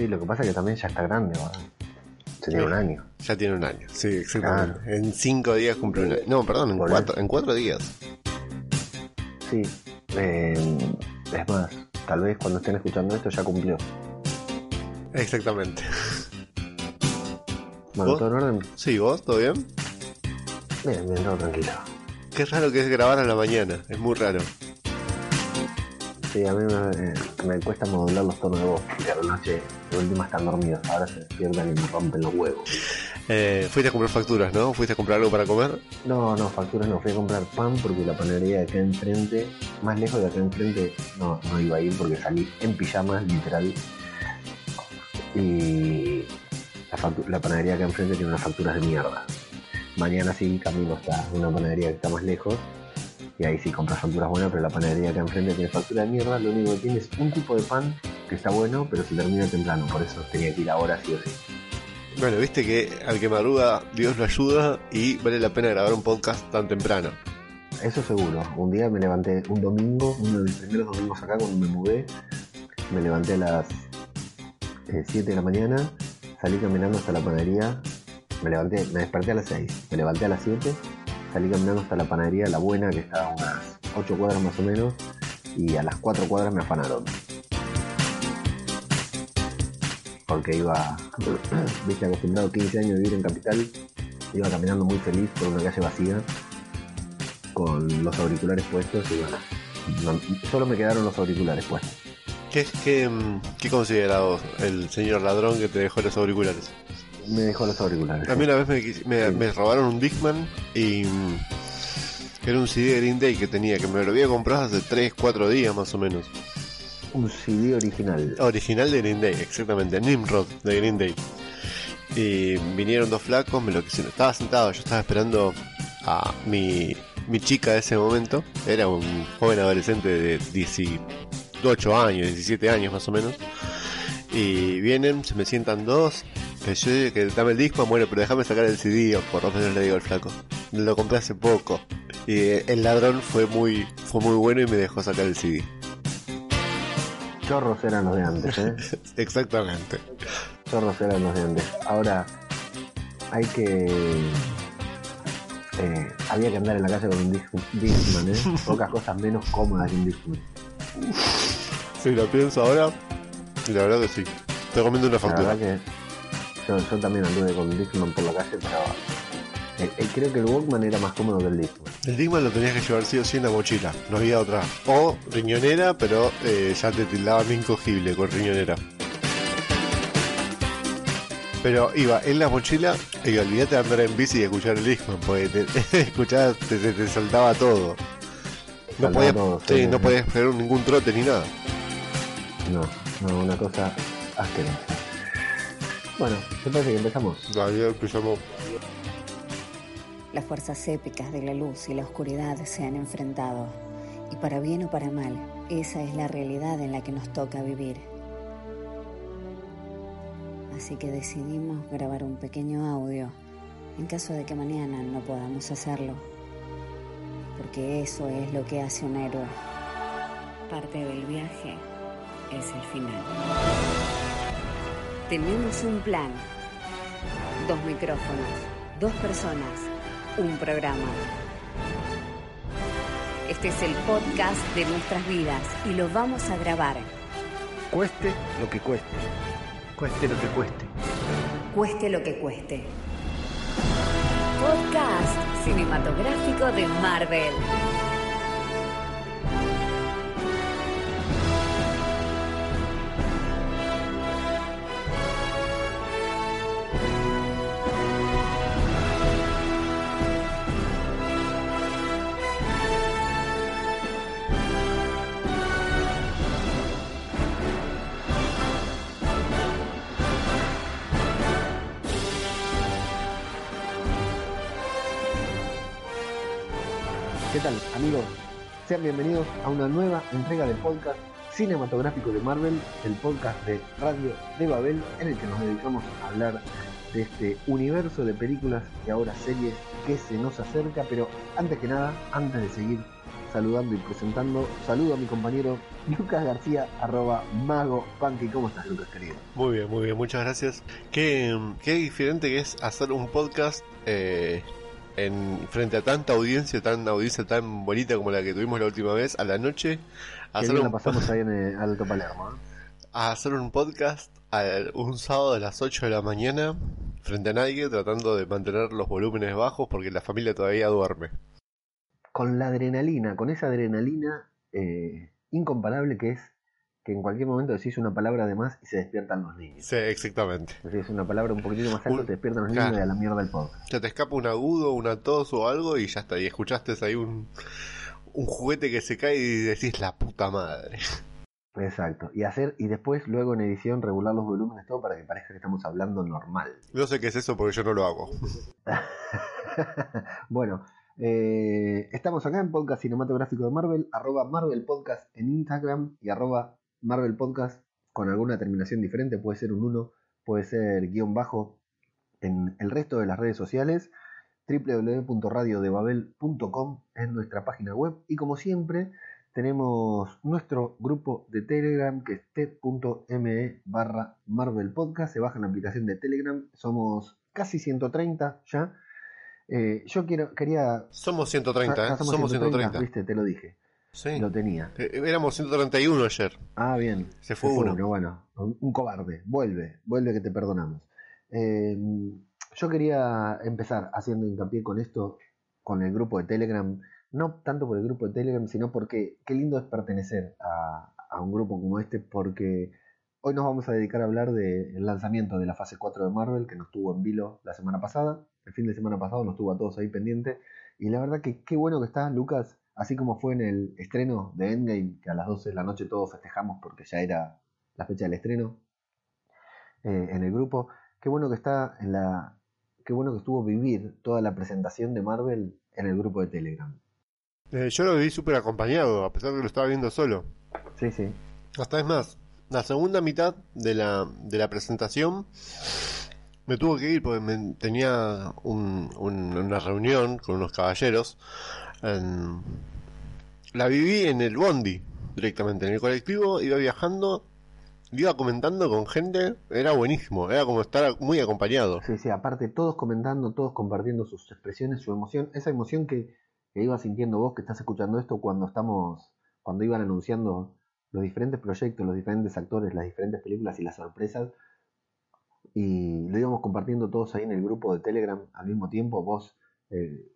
Sí, lo que pasa es que también ya está grande ahora. Se tiene un año. Ya tiene un año, sí, exactamente. En cinco días cumple un año. No, perdón, en cuatro, en cuatro días. Sí. eh, es más, tal vez cuando estén escuchando esto ya cumplió. Exactamente. Bueno, ¿Vos? ¿todo en orden? Sí, ¿vos? ¿Todo bien? Bien, bien, todo tranquilo. Qué raro que es grabar a la mañana, es muy raro. Sí, a mí me, me cuesta modular los tonos de voz, porque a la noche de última están dormidos, ahora se despiertan y me rompen los huevos. Eh, fuiste a comprar facturas, ¿no? ¿Fuiste a comprar algo para comer? No, no, facturas no, fui a comprar pan porque la panadería de acá enfrente, más lejos de acá enfrente, no, no iba a ir porque salí en pijamas, literal. Y la, la panadería de acá enfrente tiene unas facturas de mierda. Mañana sí camino hasta una panadería que está más lejos y ahí sí compras facturas buenas, pero la panadería de acá enfrente tiene factura de mierda, lo único que tiene es un tipo de pan que está bueno, pero se termina temprano, por eso tenía que ir ahora sí o sí. Bueno, viste que al que madruga Dios lo ayuda y vale la pena grabar un podcast tan temprano. Eso seguro. Un día me levanté, un domingo, uno de mis primeros domingos acá cuando me mudé, me levanté a las eh, 7 de la mañana, salí caminando hasta la panadería, me levanté, me desperté a las 6, me levanté a las 7, salí caminando hasta la panadería, la buena, que está a unas 8 cuadras más o menos, y a las 4 cuadras me afanaron. Porque iba, viste, acostumbrado 15 años a vivir en Capital, iba caminando muy feliz por una calle vacía, con los auriculares puestos y bueno, no- solo me quedaron los auriculares puestos. ¿Qué, qué, mm, qué considera vos el señor ladrón que te dejó los auriculares? Me dejó los auriculares. A mí una vez me, me- me robaron un Discman y mm, era un CD de Green Day que tenía, que me lo había comprado hace 3, 4 días más o menos. Un CD original. Original de Green Day, exactamente, Nimrod de Green Day. Y vinieron dos flacos, me lo quisieron. Estaba sentado, yo estaba esperando a mi, mi chica de ese momento. Era un joven adolescente de 18 años, 17 años más o menos. Y vienen, se me sientan dos. Que yo que dame el disco, bueno, pero déjame sacar el CD, o por lo menos le digo al flaco. Lo compré hace poco. Y eh, el ladrón fue muy, fue muy bueno y me dejó sacar el CD. Chorros eran los de antes, ¿eh? Exactamente. Chorros eran los de antes. Ahora, hay que. eh, había que andar en la calle con un Disc- Discman, ¿eh? Pocas cosas menos cómodas que un Discman. Si lo pienso ahora, la verdad que sí. Te comiendo una La factura. verdad que yo, yo también anduve con Discman por la calle, pero. eh, eh, creo que el Walkman era más cómodo que el Discman. El Digman lo tenías que llevar sí o sí en la mochila, no había otra. O riñonera, pero eh, ya te tildaban incogible con riñonera. Pero iba en la mochila y olvídate de andar en bici y escuchar el Discman, porque te, escuchaba, te, te- te saltaba todo. No Saltaba podías, todo, sí, sí, no podías pegar ningún trote ni nada. No, no, una cosa asquerosa. Bueno, ¿te parece que empezamos? Todavía empezamos. Las fuerzas épicas de la luz y la oscuridad se han enfrentado. Y para bien o para mal, esa es la realidad en la que nos toca vivir. Así que decidimos grabar un pequeño audio en caso de que mañana no podamos hacerlo. Porque eso es lo que hace un héroe. Parte del viaje es el final. Tenemos un plan. Dos micrófonos, dos personas, un programa. Este es el podcast de nuestras vidas y lo vamos a grabar. Cueste lo que cueste. Cueste lo que cueste. Cueste lo que cueste. Podcast cinematográfico de Marvel. Sean bienvenidos a una nueva entrega del podcast cinematográfico de Marvel, el podcast de Radio de Babel, en el que nos dedicamos a hablar de este universo de películas y ahora series que se nos acerca, pero antes que nada, antes de seguir saludando y presentando. Saludo a mi compañero Lucas García, arroba mago punky. ¿Cómo estás, Lucas, querido? Muy bien, muy bien, muchas gracias. Qué, qué diferente es hacer un podcast eh, en frente a tanta audiencia, tan audiencia tan bonita como la que tuvimos la última vez, a la noche. Hacer un, pasamos ahí en el Alto Palermo. ¿eh? A hacer un podcast un sábado a las 8 de la mañana frente a nadie tratando de mantener los volúmenes bajos porque la familia todavía duerme. Con la adrenalina, con esa adrenalina eh, incomparable que es que en cualquier momento decís una palabra de más y se despiertan los niños. Sí, exactamente. Decís una palabra un poquito más alto, te despiertan los niños y a la mierda del podcast. Ya te escapa un agudo, una tos o algo y ya está. Y escuchaste ahí un, un juguete que se cae y decís la puta madre. Exacto. Y hacer, y después, luego en edición, regular los volúmenes, todo para que parezca que estamos hablando normal. No sé qué es eso porque yo no lo hago. bueno, eh, estamos acá en Podcast Cinematográfico de Marvel, arroba Marvel Podcast en Instagram y arroba Marvel Podcast con alguna terminación diferente, puede ser un 1, puede ser guion bajo en el resto de las redes sociales www.radiodebabel.com es nuestra página web y como siempre tenemos nuestro grupo de Telegram que es t.me barra Marvel Podcast. Se baja en la aplicación de Telegram. Somos casi 130 ya. Eh, yo quiero, quería. Somos 130, ¿eh? somos 130, Viste, te lo dije. Sí. Lo tenía. Eh, éramos 131 ayer. Ah, bien. Se fue, uno. Bueno, un, cobarde. Vuelve, vuelve que te perdonamos. yo quería empezar haciendo hincapié con esto, con el grupo de Telegram no tanto por el grupo de Telegram, sino porque qué lindo es pertenecer a, un grupo como este, porque hoy nos vamos a dedicar a hablar del lanzamiento de la fase 4 de Marvel, que nos tuvo en vilo la semana pasada, el fin de semana pasado nos tuvo a todos ahí pendiente, y la verdad que qué bueno que está Lucas, así como fue en el estreno de Endgame, que a las 12 de la noche todos festejamos porque ya era la fecha del estreno eh, en el grupo, qué bueno que está en la... Qué bueno que estuvo vivir toda la presentación de Marvel en el grupo de Telegram. Eh, yo lo vi súper acompañado, a pesar de que lo estaba viendo solo. Sí, sí. Hasta es más, la segunda mitad de la, de la presentación me tuvo que ir porque tenía una reunión con unos caballeros. La viví en el Bondi, directamente, en el colectivo, iba viajando, iba comentando con gente, era buenísimo, era como estar muy acompañado. Sí, sí, aparte todos comentando, todos compartiendo sus expresiones, su emoción, esa emoción que que sintiendo vos que estás escuchando esto cuando estamos, cuando iban anunciando los diferentes proyectos, los diferentes actores, las diferentes películas y las sorpresas. Y lo íbamos compartiendo todos ahí en el grupo de Telegram al mismo tiempo, vos eh,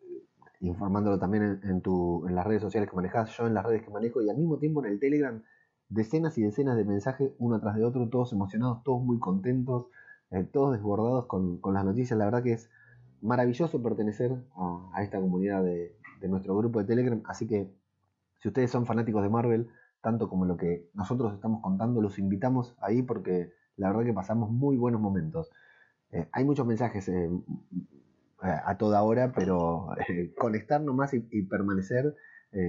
informándolo también en, tu, en las redes sociales que manejás, yo en las redes que manejo, y al mismo tiempo en el Telegram, decenas y decenas de mensajes uno tras de otro, todos emocionados, todos muy contentos, eh, todos desbordados con, las noticias. La verdad que es maravilloso pertenecer a esta comunidad de, de nuestro grupo de Telegram. Así que si ustedes son fanáticos de Marvel, tanto como lo que nosotros estamos contando, los invitamos ahí porque la verdad que pasamos muy buenos momentos. Eh, hay muchos mensajes eh, a toda hora, pero eh, conectar nomás y, permanecer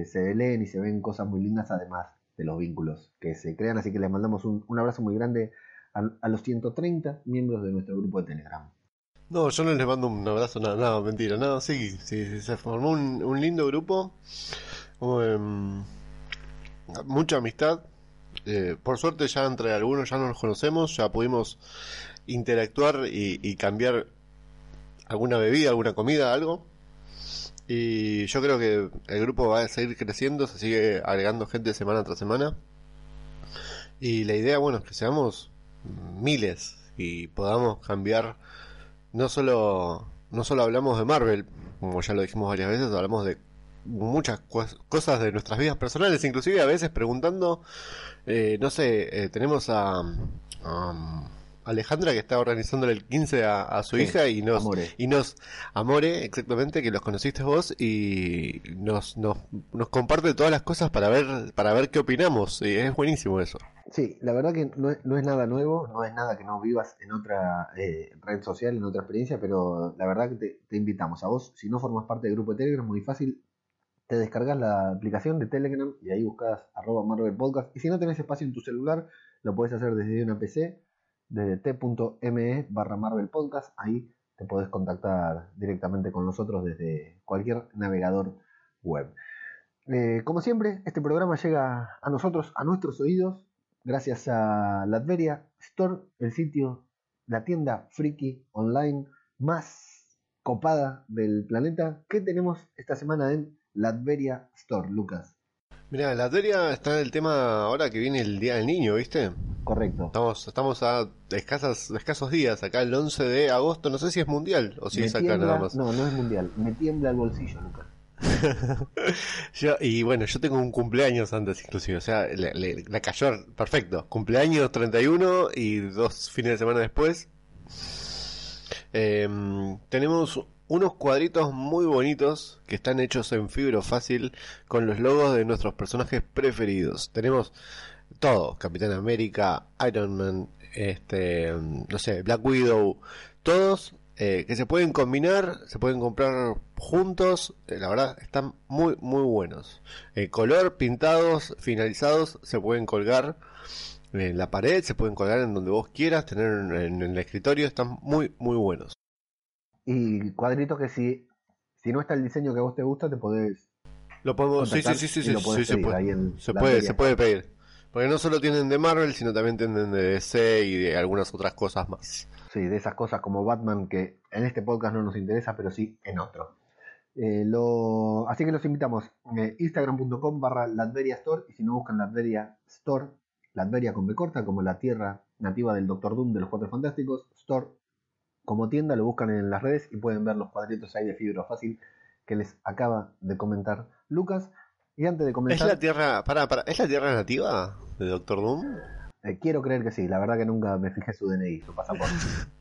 se leen y se ven cosas muy lindas además de los vínculos que se crean. Así que les mandamos un, abrazo muy grande a, los 130 miembros de nuestro grupo de Telegram. No, yo no les mando un abrazo, nada, nada, mentira, nada, sí, sí, se formó un, lindo grupo, em, mucha amistad, eh, por suerte ya entre algunos ya no nos conocemos, ya pudimos interactuar y, cambiar alguna bebida, alguna comida, algo, y yo creo que el grupo va a seguir creciendo, se sigue agregando gente semana tras semana, y la idea, bueno, es que seamos miles y podamos cambiar. No solo, no solo hablamos de Marvel, como ya lo dijimos varias veces, hablamos de muchas cosas de nuestras vidas personales, inclusive a veces preguntando, eh, no sé, eh, tenemos a, Alejandra que está organizando el 15 a, su hija y nos, y nos, Amore, exactamente, que los conociste vos y nos, nos, nos comparte todas las cosas para ver, para ver qué opinamos y es buenísimo eso. Sí, la verdad que no es, no es nada nuevo, no es nada que no vivas en otra eh, red social, en otra experiencia, pero la verdad que te, invitamos a vos, si no formas parte del grupo de Telegram, muy fácil, te descargas la aplicación de Telegram y ahí buscas arroba Marvel Podcast. Y si no tenés espacio en tu celular, lo puedes hacer desde una PC, desde t.me barra Marvel Podcast. Ahí te podés contactar directamente con nosotros desde cualquier navegador web. Eh, como siempre, este programa llega a nosotros, a nuestros oídos, gracias a Latveria Store, el sitio, la tienda friki online más copada del planeta. ¿Qué tenemos esta semana en Latveria Store, Lucas? Mira, Latveria está en el tema ahora que viene el Día del Niño, ¿viste? Correcto. Estamos, estamos a escasas, escasos días, acá el 11 de agosto, no sé si es mundial o si Me es acá tiembla- nada más. No, no es mundial. Me tiembla el bolsillo, Lucas. Yo- y bueno, yo tengo un cumpleaños antes inclusive, o sea, le, le- la cayó perfecto. Cumpleaños 31 y dos fines de semana después. Em, tenemos unos cuadritos muy bonitos que están hechos en fibro fácil con los logos de nuestros personajes preferidos. Tenemos todo, Capitán América, Iron Man, este, no sé, Black Widow, todos eh, que se pueden combinar, se pueden comprar juntos, eh, la verdad están muy muy buenos. Eh, color, pintados, finalizados, se pueden colgar en la pared, se pueden colgar en donde vos quieras, tener en, en el escritorio, están muy muy buenos. Y cuadritos que si, si no está el diseño que a vos te gusta, te podés Lo podemos, sí, sí, sí, sí, sí, sí, se puede, se puede pedir. Porque no solo tienen de Marvel, sino también tienen de DC y de algunas otras cosas más. Sí, de esas cosas como Batman que en este podcast no nos interesa, pero sí en otro. Eh, lo... Así que los invitamos eh, instagram.com barra Latveria Store y si no buscan Latveria Store, Latveria con B corta, como la tierra nativa del Doctor Doom de los Cuatro Fantásticos, Store como tienda, lo buscan en las redes y pueden ver los cuadritos ahí de fibra fácil que les acaba de comentar Lucas. Y antes de ¿Es comenzar, la tierra, para, para, ¿es la tierra nativa de Doctor Doom? eh, quiero creer que sí, la verdad que nunca me fijé su DNI, su pasaporte.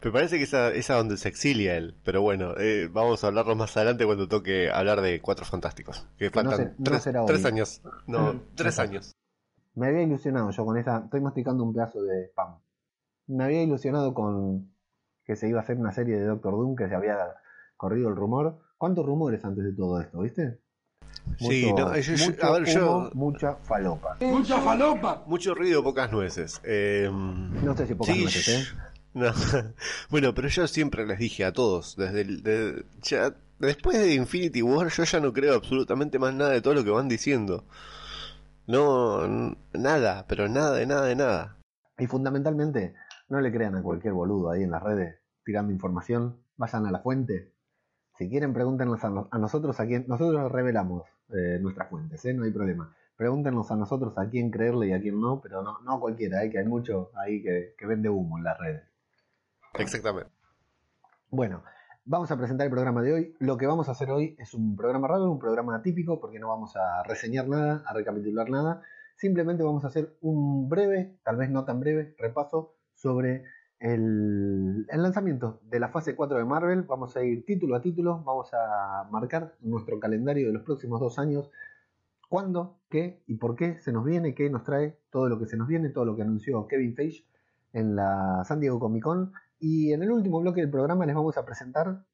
Me parece que esa es a donde se exilia él, pero bueno, eh, vamos a hablarlo más adelante cuando toque hablar de Cuatro Fantásticos. Que faltan no tres, será hoy. tres años. No, tres años. Me había ilusionado yo con esa. Estoy masticando un pedazo de pan. Me había ilusionado con que se iba a hacer una serie de Doctor Doom, que se había corrido el rumor. ¿Cuántos rumores antes de todo esto, viste? Sí, no, yo- yo- mucho a ver, yo- humo, mucha falopa. ¡Mucha falopa! Mucho ruido, pocas nueces. Eh, No sé si pocas sí, nueces, ¿eh? no. Bueno, pero yo siempre les dije a todos, desde el- de- ya- después de Infinity War, yo ya no creo absolutamente más nada de todo lo que van diciendo. No, nada, pero nada de nada de nada. Y fundamentalmente, no le crean a cualquier boludo ahí en las redes tirando información. Vayan a la fuente. Si quieren, pregúntenos a, no- a nosotros a quién. Nosotros revelamos eh, nuestras fuentes, ¿eh? no hay problema. Pregúntenos a nosotros a quién creerle y a quién no, pero no, no a cualquiera, ¿eh? que hay mucho ahí que, que vende humo en las redes. Exactamente. Bueno, vamos a presentar el programa de hoy. Lo que vamos a hacer hoy es un programa raro, un programa atípico, porque no vamos a reseñar nada, a recapitular nada. Simplemente vamos a hacer un breve, tal vez no tan breve, repaso sobre el, lanzamiento de la fase 4 de Marvel. Vamos a ir título a título, vamos a marcar nuestro calendario de los próximos dos años. ¿Cuándo, qué y por qué se nos viene? ¿Qué nos trae todo lo que se nos viene? Todo lo que anunció Kevin Feige en la San Diego Comic Con. Y en el último bloque del programa les vamos a presentar,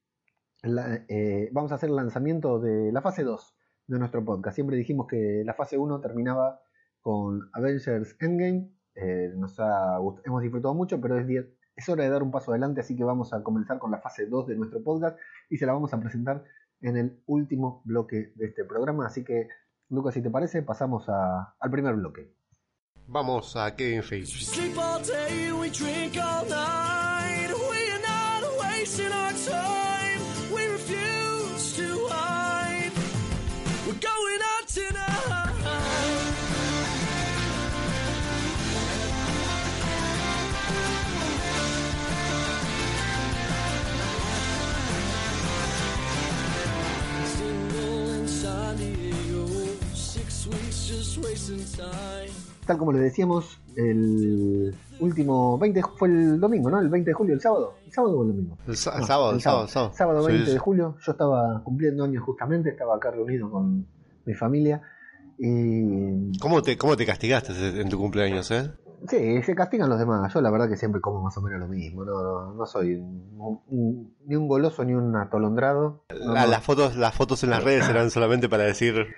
eh, vamos a hacer el lanzamiento de la fase 2 de nuestro podcast. Siempre dijimos que la fase 1 terminaba con Avengers Endgame. Eh, nos ha hemos disfrutado mucho, pero es, hora de dar un paso adelante, así que vamos a comenzar con la fase 2 de nuestro podcast y se la vamos a presentar en el último bloque de este programa. Así que, Lucas, si te parece, pasamos a- al primer bloque. Vamos a Kevin Feige. Tal como les decíamos, el último 20 de ju- fue el domingo, ¿no? El 20 de julio, el sábado. ¿El sábado o el domingo? El, No, sábado, el el sábado, sábado. Sábado Sí, 20 sí. de julio, yo estaba cumpliendo años justamente, estaba acá reunido con mi familia. Y ¿Cómo te, ¿Cómo te castigaste en tu cumpleaños, eh? sí, se castigan los demás. Yo la verdad que siempre como más o menos lo mismo. No, no, no soy un- un- ni un goloso ni un atolondrado. No, La-. Las fotos, las fotos en las redes eran solamente para decir,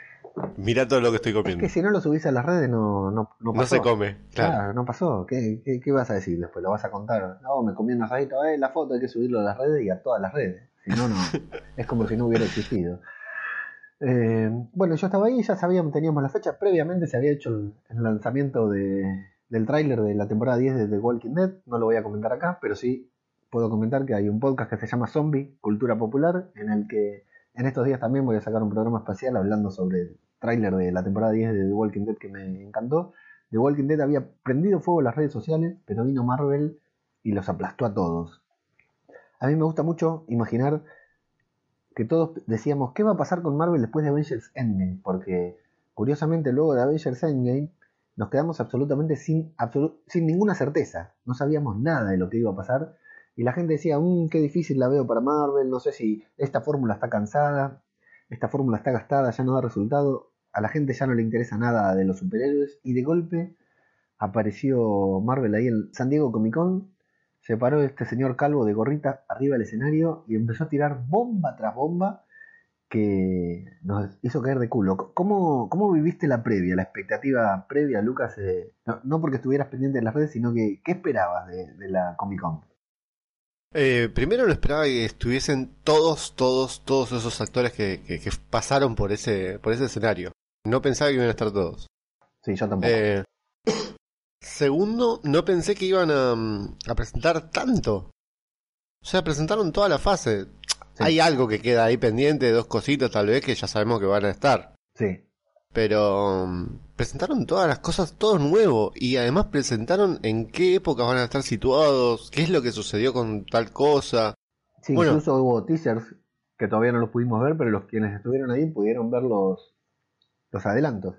mira todo lo que estoy Es comiendo. que si no lo subís a las redes no, no, no No pasó. se come, Claro, claro. no pasó. ¿Qué, qué, qué vas a decir después? ¿Lo vas a contar? No, me comí un asadito. Eh, la foto hay que subirlo a las redes y a todas las redes. Si no, no. es como si no hubiera existido. Eh, bueno, yo estaba ahí, ya sabíamos, teníamos la fecha. Previamente se había hecho el, el lanzamiento de, del tráiler de la temporada 10 de The Walking Dead. No lo voy a comentar acá, pero sí puedo comentar que hay un podcast que se llama Zombie, Cultura Popular, en el que en estos días también voy a sacar un programa especial hablando sobre tráiler de la temporada 10 de The Walking Dead que me encantó. The Walking Dead había prendido fuego las redes sociales, pero vino Marvel y los aplastó a todos. A mí me gusta mucho imaginar que todos decíamos, ¿qué va a pasar con Marvel después de Avengers Endgame? Porque curiosamente luego de Avengers Endgame nos quedamos absolutamente sin, sin ninguna certeza. No sabíamos nada de lo que iba a pasar. Y la gente decía, mmm, qué difícil la veo para Marvel, no sé si esta fórmula está cansada, esta fórmula está gastada, ya no da resultado. A la gente ya no le interesa nada de los superhéroes. Y de golpe apareció Marvel ahí en San Diego Comic Con. Se paró este señor calvo de gorrita arriba del escenario y empezó a tirar bomba tras bomba que nos hizo caer de culo. ¿Cómo, cómo viviste la previa, la expectativa previa, Lucas? Eh, no, porque estuvieras pendiente de las redes, sino que ¿qué esperabas de la Comic Con? Eh, primero no esperaba que estuviesen todos, todos, todos esos actores que, que- que pasaron por ese, por ese escenario. No pensaba que iban a estar todos. Sí, yo tampoco. Eh, segundo, no pensé que iban a, mm, a presentar tanto. O sea, presentaron toda la fase. Sí. Hay algo que queda ahí pendiente, dos cositas tal vez que ya sabemos que van a estar. Sí, Pero mm, presentaron todas las cosas, todo nuevo. Y además presentaron en qué épocas van a estar situados, qué es lo que sucedió con tal cosa. sí Bueno. incluso hubo teasers que todavía no los pudimos ver, pero los quienes estuvieron ahí pudieron ver los, los adelantos.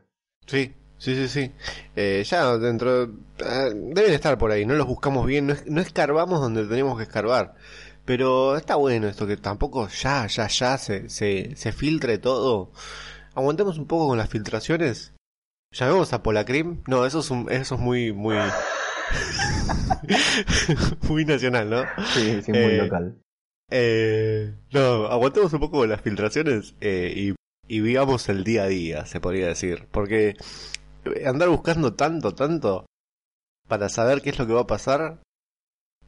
Sí, sí, sí, sí. Eh, ya dentro... eh, deben estar por ahí, no los buscamos bien, no, es- no escarbamos donde tenemos que escarbar. Pero está bueno esto, que tampoco ya, ya, ya se, se, se filtre todo. Aguantemos un poco con las filtraciones. Llamemos a Polacrim. No, eso es, un- eso es muy, muy... muy nacional, ¿no? Sí, sí, muy Eh, local. Eh, no, aguantemos un poco con las filtraciones eh, y, y vivamos el día a día, se podría decir. Porque andar buscando tanto, tanto para saber qué es lo que va a pasar.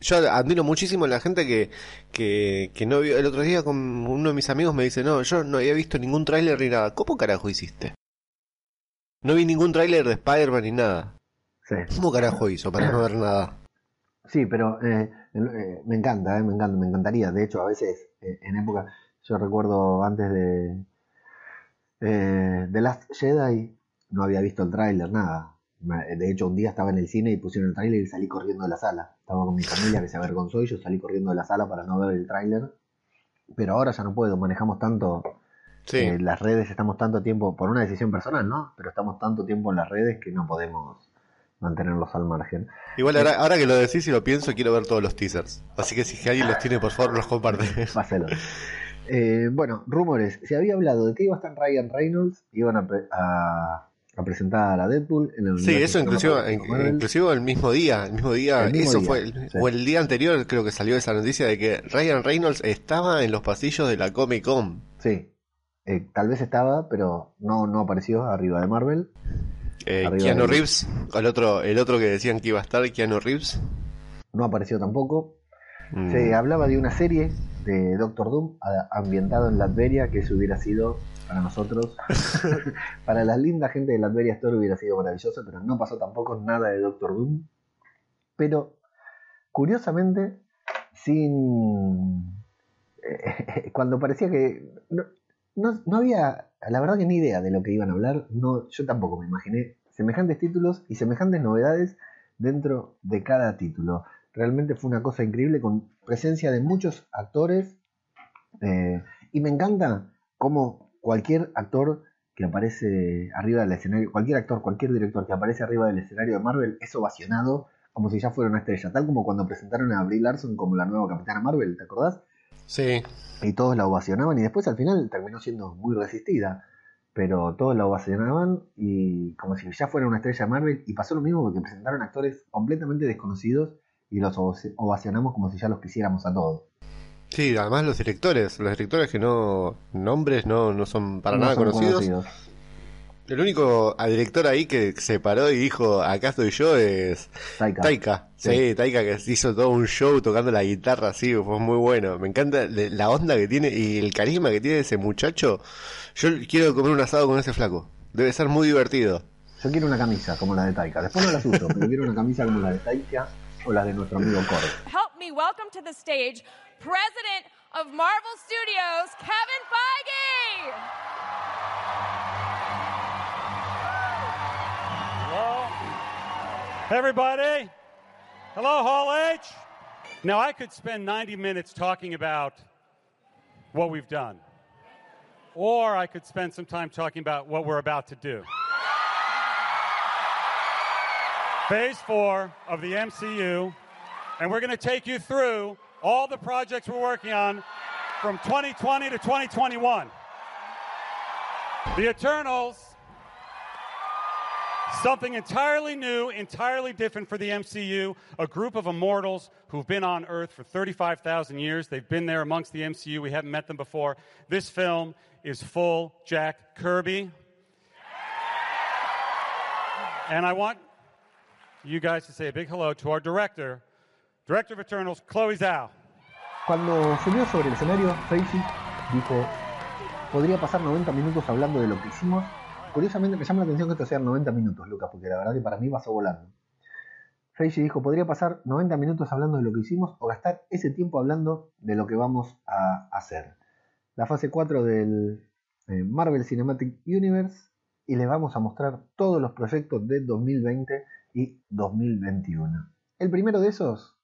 Yo admiro muchísimo a la gente que, que, que no vio. El otro día con uno de mis amigos me dice, no, yo no había visto ningún tráiler ni nada. ¿Cómo carajo hiciste? No vi ningún tráiler de Spider-Man ni nada. Sí. ¿Cómo carajo hizo para no ver nada? Sí, pero eh, eh, me encanta, eh, me encanta, me encantaría. De hecho, a veces eh, en época, yo recuerdo antes de eh, The Last Jedi, no había visto el tráiler, nada. De hecho, un día estaba en el cine y pusieron el tráiler y salí corriendo de la sala. Estaba con mi familia que se avergonzó y yo salí corriendo de la sala para no ver el tráiler. Pero ahora ya no puedo, manejamos tanto Sí. eh, las redes, estamos tanto tiempo, por una decisión personal, ¿no? Pero estamos tanto tiempo en las redes que no podemos mantenerlos al margen. Igual ahora, ahora que lo decís y lo pienso, quiero ver todos los teasers. Así que si alguien los tiene, por favor, los comparte. Páselo. Eh, bueno, rumores. Se había hablado de que iba a estar Ryan Reynolds, iban a- a presentar a Deadpool en el Sí, eso inclusive, el mismo día, el mismo día, El mismo eso día, fue, el- sí. o el día anterior creo que salió esa noticia de que Ryan Reynolds estaba en los pasillos de la Comic Con. Sí. Eh, tal vez estaba, pero no, no apareció arriba de Marvel. Eh, Arriba Keanu de- Reeves, el otro, el otro que decían que iba a estar, Keanu Reeves. No apareció tampoco. Mm, Se hablaba de una serie de Doctor Doom ambientado en Latveria, que eso hubiera sido para nosotros, para la linda gente de Latveria Store hubiera sido maravilloso, pero no pasó tampoco nada de Doctor Doom. Pero, curiosamente, sin... eh, cuando parecía que... No, no, no había, la verdad que ni idea de lo que iban a hablar, no, yo tampoco me imaginé semejantes títulos y semejantes novedades dentro de cada título. Realmente fue una cosa increíble con presencia de muchos actores eh, y me encanta cómo cualquier actor que aparece arriba del escenario, cualquier actor, cualquier director que aparece arriba del escenario de Marvel es ovacionado como si ya fuera una estrella, tal como cuando presentaron a Brie Larson como la nueva Capitana Marvel, ¿te acordás? Sí, y todos la ovacionaban y después al final terminó siendo muy resistida. Pero todos la ovacionaban y como si ya fuera una estrella Marvel y pasó lo mismo porque presentaron actores completamente desconocidos y los ovaci- ovacionamos como si ya los quisiéramos a todos. Sí, además los directores, los directores que no, nombres no, no son para No nada son conocidos, El único a director ahí que se paró y dijo, acá estoy yo, es Taika. Taika. Sí, Sí. Taika que hizo todo un show tocando la guitarra así, fue muy bueno. Me encanta la onda que tiene y el carisma que tiene ese muchacho. Yo quiero comer un asado con ese flaco. Debe ser muy divertido. Yo quiero una camisa como la de Taika. Después no las uso, pero quiero una camisa como la de Taika o la de nuestro amigo Core. Help me welcome to the stage President of Marvel Studios, Kevin Feige. Hello, everybody. Hello, Hall H. Now, I could spend 90 minutes talking about what we've done, or I could spend some time talking about what we're about to do. Phase four of the MCU, and we're going to take you through all the projects we're working on from 2020 to 2021. The Eternals Something entirely new, entirely different for the MCU. A group of immortals who've been on Earth for 35,000 years. They've been there amongst the MCU. We haven't met them before. This film is full Jack Kirby. And I want you guys to say a big hello to our director, director of Eternals, Chloe Zhao. Cuando subió sobre el escenario, Feige dijo, podría pasar 90 minutos hablando de lo que hicimos. Curiosamente me llama la atención que esto sean 90 minutos, Lucas, porque la verdad que para mí pasó volando. Feige dijo, podría pasar 90 minutos hablando de lo que hicimos o gastar ese tiempo hablando de lo que vamos a hacer. La fase 4 del eh, Marvel Cinematic Universe y les vamos a mostrar todos los proyectos de 2020 y 2021. El primero de esos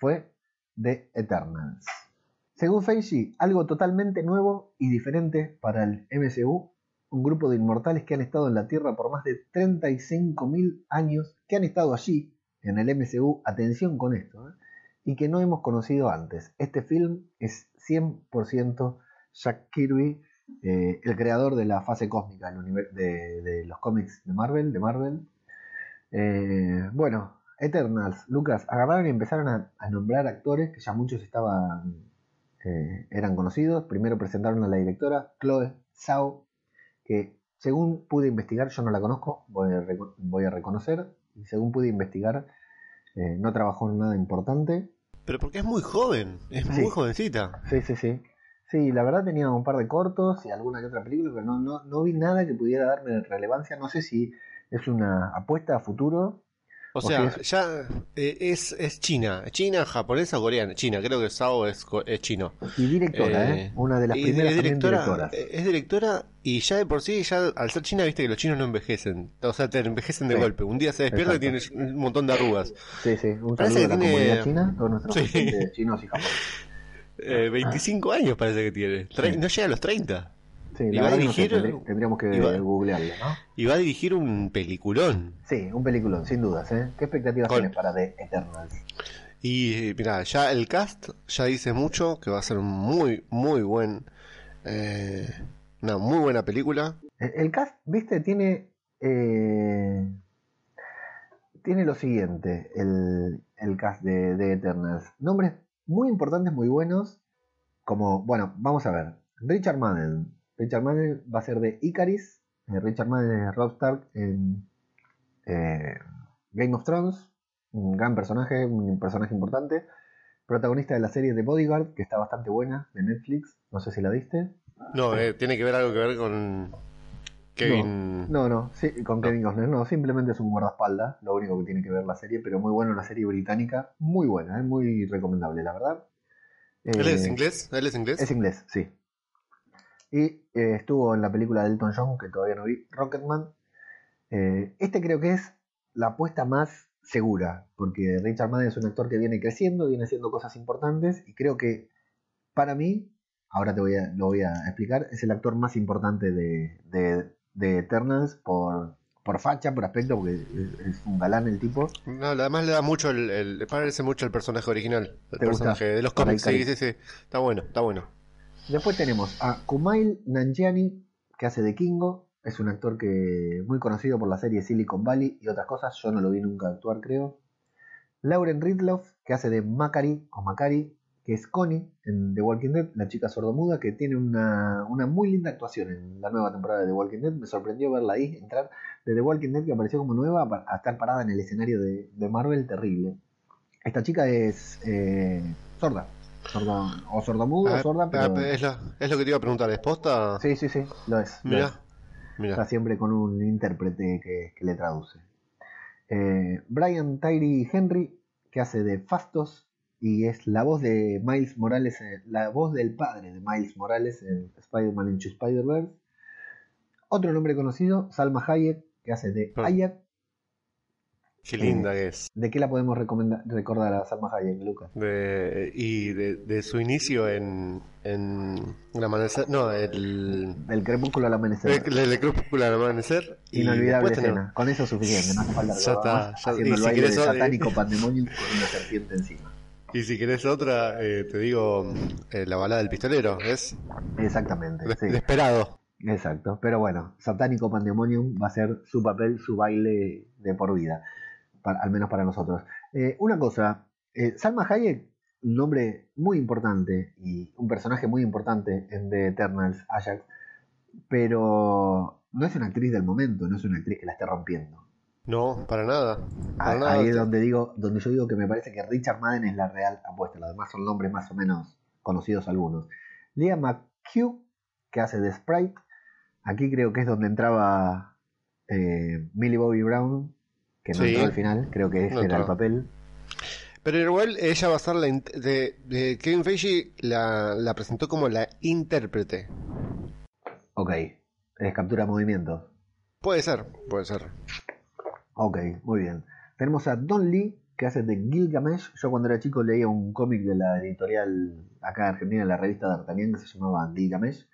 fue The Eternals. Según Feige, algo totalmente nuevo y diferente para el MCU, un grupo de inmortales que han estado en la Tierra por más de 35.000 años, que han estado allí en el MCU, atención con esto, ¿eh? y que no hemos conocido antes. Este film es 100% Jack Kirby, eh, el creador de la fase cósmica de los cómics de Marvel, de Marvel. Eh, bueno, Eternals, Lucas, agarraron y empezaron a, a nombrar actores que ya muchos estaban eh, eran conocidos. Primero presentaron a la directora Chloe Zhao, que según pude investigar, yo no la conozco, voy a, voy a reconocer, y según pude investigar, eh, no trabajó en nada importante. Pero porque es muy joven, es Sí. muy jovencita. Sí, sí, sí. Sí, la verdad tenía un par de cortos y alguna que otra película, pero no, no, no vi nada que pudiera darme relevancia. No sé si es una apuesta a futuro. O sea, ya eh, es, es China. China, japonesa o coreana. China, creo que Sao es, es chino. Y directora, ¿eh? Eh, Una de las primeras directora, directoras. eh, es directora y ya de por sí, ya al ser china, viste que los chinos no envejecen. O sea, te envejecen de Sí. golpe. Un día se despierta y tienes un montón de arrugas. Sí, sí. Un Parece a la que tiene- comunidad china, todos nuestros Sí. chinos y japoneses. Eh, 25 años parece que tiene. Tre- Sí. No llega a los 30. Sí, Y va a no sé, dirigir- tendrí- tendríamos que googlearlo, ¿no? Y va a dirigir un peliculón. Sí, un peliculón, sin dudas, ¿eh? ¿Qué expectativas Con- tienes para The Eternals? Y mira, ya el cast ya dice mucho que va a ser muy, muy buen. eh, una muy buena película. El, el cast, viste, tiene. eh, tiene lo siguiente: el, el cast de, de Eternals. Nombres muy importantes, muy buenos. Como, bueno, vamos a ver. Richard Madden. Richard Madden va a ser de Icaris. Eh, Richard Madden es Rob Stark en eh, Game of Thrones. Un gran personaje, un personaje importante. Protagonista de la serie The Bodyguard, que está bastante buena, de Netflix. No sé si la viste. No, eh, tiene que ver algo que ver con Kevin. No, no, sí, con Kevin Costner, no, simplemente es un guardaespaldas, lo único que tiene que ver la serie, pero muy buena, una serie británica, muy buena, es muy recomendable, la verdad. ¿Él Eh, es inglés? ¿Él es inglés? Es inglés, sí. Y eh, estuvo en la película de Elton John, que todavía no vi, Rocketman. Eh, este creo que es la apuesta más segura, porque Richard Madden es un actor que viene creciendo, viene haciendo cosas importantes, y creo que para mí, ahora te voy a, lo voy a explicar, es el actor más importante de, de, de Eternals por, por facha, por aspecto, porque es, un galán el tipo. No, además le da mucho el, el- le parece mucho el personaje original, el personaje de los cómics, sí, sí, sí, está bueno, está bueno. Después tenemos a Kumail Nanjiani, que hace de Kingo. Es un actor que muy conocido por la serie Silicon Valley y otras cosas. Yo no lo vi nunca actuar, creo. Lauren Ridloff, que hace de Macari o Macari, que es Connie en The Walking Dead, la chica sordomuda, que tiene una, una muy linda actuación en la nueva temporada de The Walking Dead. Me sorprendió verla ahí, entrar de The Walking Dead, que apareció como nueva, a estar parada en el escenario de, de Marvel, terrible. Esta chica es eh, sorda, sorda, o Ah, o sorda, pero... es, lo, es lo que te iba a preguntar, ¿es posta? Sí, sí, sí, lo es. lo Mira, es. mira. Está siempre con un intérprete que, que le traduce. Eh, Brian Tyree Henry, que hace de Fastos y es la voz de Miles Morales, eh, la voz del padre de Miles Morales en Spider-Man Into Spider-Verse. Otro nombre conocido, Salma Hayek, que hace de Ah. Qué linda que es. ¿De qué la podemos recomendar, recordar a Salma Hayek, Lucas? De- y de, de su inicio en, en el amanecer, no, el, Del crepúsculo al amanecer. el, el crepúsculo al amanecer. y Inolvidable tenemos- escena. Con eso es suficiente, no hace falta Ya está, ya- haciendo y el si baile de eh, satánico pandemonium con una serpiente encima. Y si querés otra, eh, te digo, eh, la balada del pistolero, ¿es? Exactamente, De- sí. Exacto, pero bueno, Satánico Pandemonium va a ser su papel, su baile de por vida, para- al menos para nosotros. Eh, una cosa, eh, Salma Hayek, un nombre muy importante y un personaje muy importante en The Eternals, Ajax, pero no es una actriz del momento, no es una actriz que la esté rompiendo. No, para nada. Para Ah, nada. Ahí es donde digo, donde yo digo que me parece que Richard Madden es la real apuesta. Los demás son nombres más o menos conocidos algunos. Leah McHugh, que hace de Sprite. Aquí creo que es donde entraba eh, Millie Bobby Brown, que no Sí. entró al final. Creo que ese No era el papel. Pero igual ella va a ser la... De, de Kevin Feige la, la presentó como la intérprete. Ok, es captura de movimientos. Puede ser, puede ser. Ok, muy bien. Tenemos a Don Lee, que hace de Gilgamesh. Yo cuando era chico leía un cómic de la editorial acá en Argentina, la revista D'Artagnan, que se llamaba Gilgamesh.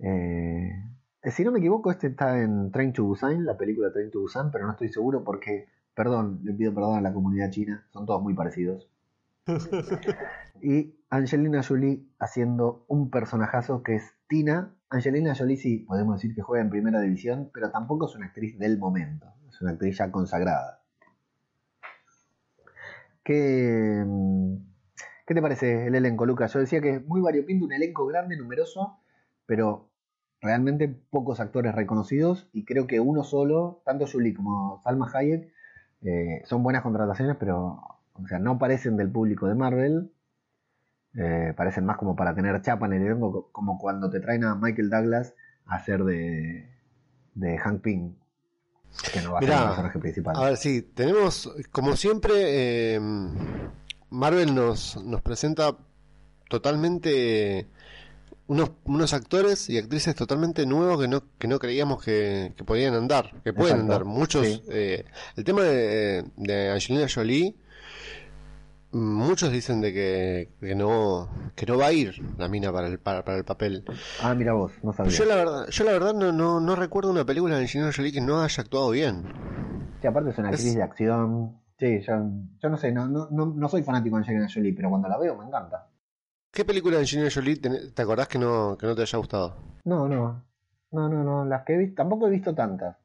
Eh, si no me equivoco, este está en Train to Busan, la película Train to Busan, pero no estoy seguro porque, perdón, le pido perdón a la comunidad china, son todos muy parecidos. y Angelina Jolie haciendo un personajazo que es Tina. Angelina Jolie sí, podemos decir que juega en primera división, pero tampoco es una actriz del momento, es una actriz ya consagrada. ¿Qué, mm, ¿Qué te parece el elenco, Lucas? Yo decía que es muy variopinto, un elenco grande, numeroso, pero realmente pocos actores reconocidos y creo que uno solo, tanto Julie como Salma Hayek, eh, son buenas contrataciones, pero o sea, no parecen del público de Marvel. eh, parecen más como para tener chapa en el elenco, co- como cuando te traen a Michael Douglas a hacer de, de Hank Pym, que no va a ser el personaje principal. A ver, sí, tenemos, como siempre, eh, Marvel nos, nos presenta totalmente unos, unos actores y actrices totalmente nuevos que no, que no creíamos que, que podían andar, que pueden Exacto, andar. Muchos, sí. eh, el tema de, de Angelina Jolie, muchos dicen de que, que no que no va a ir la mina para el, para, para el papel. Ah, mira vos, no sabía. Yo la verdad, yo la verdad no, no, no recuerdo una película de Angelina Jolie que no haya actuado bien. Sí, aparte es una actriz Es- de acción. Sí, yo, yo no sé, no, no, no, no soy fanático de Angelina Jolie, pero cuando la veo me encanta. ¿Qué película de Angelina Jolie te, te acordás que no, que no te haya gustado? No, no. No, no, no. Las que he visto, tampoco he visto tantas.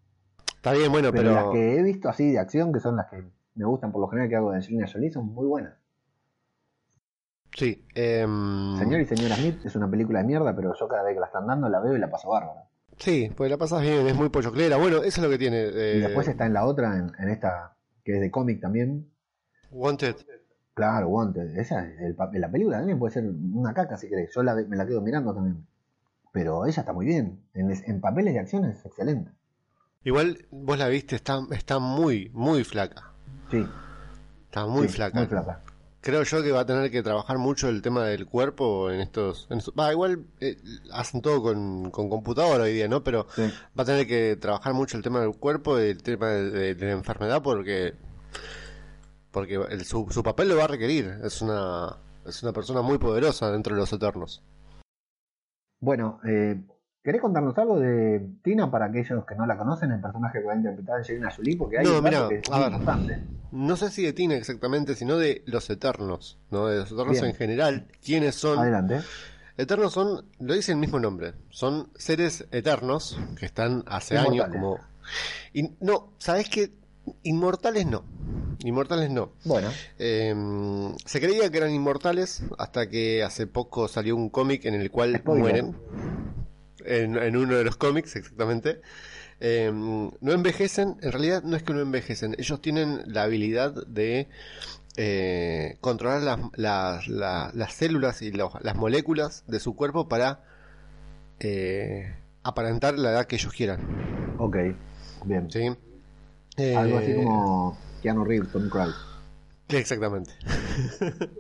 Está bien, bueno, Pero, pero, las que he visto así de acción, que son las que me gustan por lo general que hago de Angelina Jolie, son muy buenas. sí. em, Señor y señora Smith es una película de mierda, pero yo cada vez que la están dando la veo y la paso bárbaro. Sí, pues la pasas bien, es muy pochoclera. Bueno, eso es lo que tiene. eh, Y después está en la otra, en, en esta, que es de cómic también. Wanted. Claro, Wanted. Esa, el, la película también puede ser una caca si querés. Yo la, me la quedo mirando también. Pero ella está muy bien. En, es- en papeles de acción es excelente. Igual vos la viste, está, está muy, muy flaca. Sí. Está muy sí, flaca. Muy flaca. Creo yo que va a tener que trabajar mucho el tema del cuerpo en estos... en estos- va, igual eh, hacen todo con, con computadora hoy día, ¿no? Pero Sí. va a tener que trabajar mucho el tema del cuerpo y el tema de, de- de la enfermedad porque porque el- su, su papel lo va a requerir. Es una es una persona muy poderosa dentro de los Eternos. Bueno, eh, ¿querés contarnos algo de Tina para aquellos que no la conocen, el personaje que va a interpretar Angelina Jolie? Porque hay No, mira, que es a muy ver. importante. No sé si de Tina exactamente, sino de los Eternos, ¿no? De los Eternos Bien. en general. ¿Quiénes son? Adelante. Eternos son, lo dice el mismo nombre, son seres eternos que están hace años como... Y no, ¿sabes qué? Inmortales no. inmortales no. Bueno, Eh, se creía que eran inmortales hasta que hace poco salió un cómic en el cual Spoiler. mueren. En, en uno de los cómics, exactamente. Eh, no envejecen, en realidad no es que no envejecen, ellos tienen la habilidad de eh, controlar las, las, la- las células y los- las moléculas de su cuerpo para eh, aparentar la edad que ellos quieran. ok, bien. ¿sí? Algo así Eh, como Keanu Reeves, Tom Cruise. Exactamente.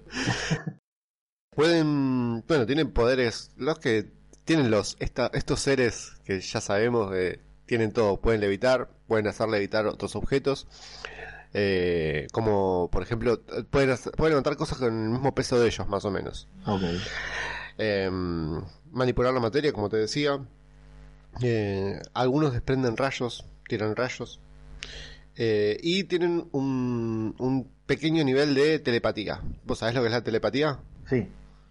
Pueden, bueno, tienen poderes, los que tienen los esta- estos seres que ya sabemos eh, tienen todo, pueden levitar, pueden hacer levitar otros objetos, eh, como por ejemplo pueden hacer- pueden levantar cosas con el mismo peso de ellos, más o menos. Eh, manipular la materia, como te decía. Eh, algunos desprenden rayos, tiran rayos. Eh, y tienen un, un pequeño nivel de telepatía. ¿Vos sabés lo que es la telepatía? sí.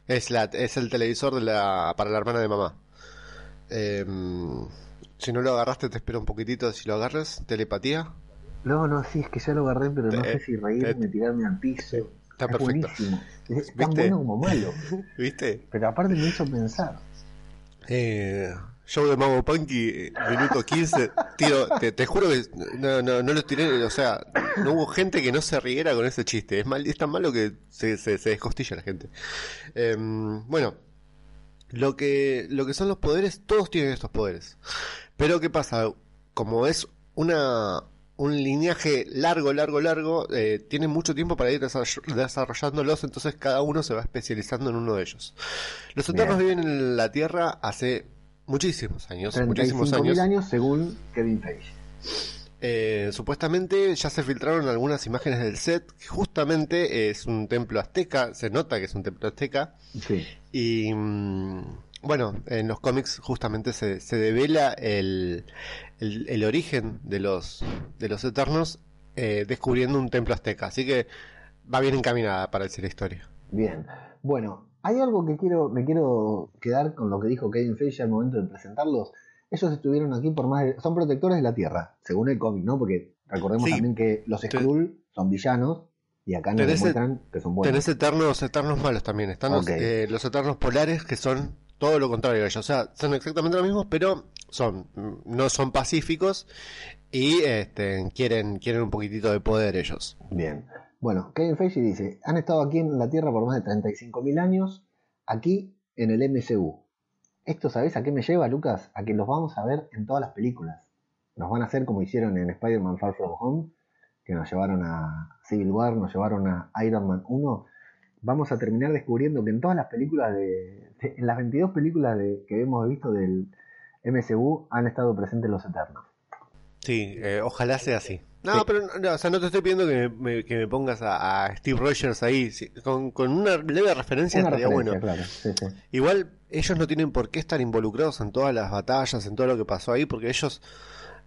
Es, la, es el televisor de la, para la hermana de mamá. Eh, si no lo agarraste, te espero un poquitito. Si lo agarras, telepatía. No, no, sí, es que ya lo agarré, pero no Eh, sé si reírme, tirarme al piso. está es perfecto. buenísimo. Es tan ¿Viste? bueno como malo. ¿Viste? Pero aparte me hizo pensar. Eh, show de Mago Punky, eh, minuto 15. Tiro, te, te juro que no, no, no lo tiré. O sea, no hubo gente que no se riera con ese chiste. Es, mal, es tan malo que se, se, se descostilla la gente. Eh, bueno, lo que, lo que son los poderes, todos tienen estos poderes. Pero ¿qué pasa? Como es una un lineaje largo, largo, largo, eh, tiene mucho tiempo para ir desarroll- desarrollándolos, entonces cada uno se va especializando en uno de ellos. Los. Eternos viven en la Tierra hace muchísimos años, muchísimos 35.000 años. años según Kevin Feige. Eh, supuestamente ya se filtraron algunas imágenes del set, que justamente es un templo azteca, se nota que es un templo azteca, Sí. y mm, bueno, en los cómics justamente se, se devela el, el, el origen de los, de los Eternos eh, descubriendo un templo azteca, así que va bien encaminada para decir la historia. Bien. Bueno, hay algo que quiero, me quiero quedar con lo que dijo Kevin Feige al momento de presentarlos. Ellos estuvieron aquí por más de, son protectores de la Tierra, según el cómic, ¿no? Porque recordemos Sí. también que los Skrull son villanos y acá nos demuestran que son buenos. Tenés eternos, eternos malos también. Están los, eh, los eternos polares que son todo lo contrario a ellos. O sea, son exactamente lo mismo, pero son no son pacíficos y este, quieren quieren un poquitito de poder ellos. Bien. Bueno, Kevin Feige dice, han estado aquí en la Tierra por más de 35.000 años, aquí en el MCU. Esto, ¿sabés a qué me lleva, Lucas? A que los vamos a ver en todas las películas. Nos van a hacer como hicieron en Spider-Man Far From Home, que nos llevaron a Civil War, nos llevaron a Iron Man 1. Vamos a terminar descubriendo que en todas las películas de... en las 22 películas que hemos visto del MCU han estado presentes los Eternos. Sí, eh, ojalá sea así. No, Sí. pero no, o sea, no te estoy pidiendo que me, que me pongas a, a Steve Rogers ahí. sí, con, con una leve referencia Una estaría referencia, bueno. claro. Sí, sí. Igual ellos no tienen por qué estar involucrados en todas las batallas, en todo lo que pasó ahí, porque ellos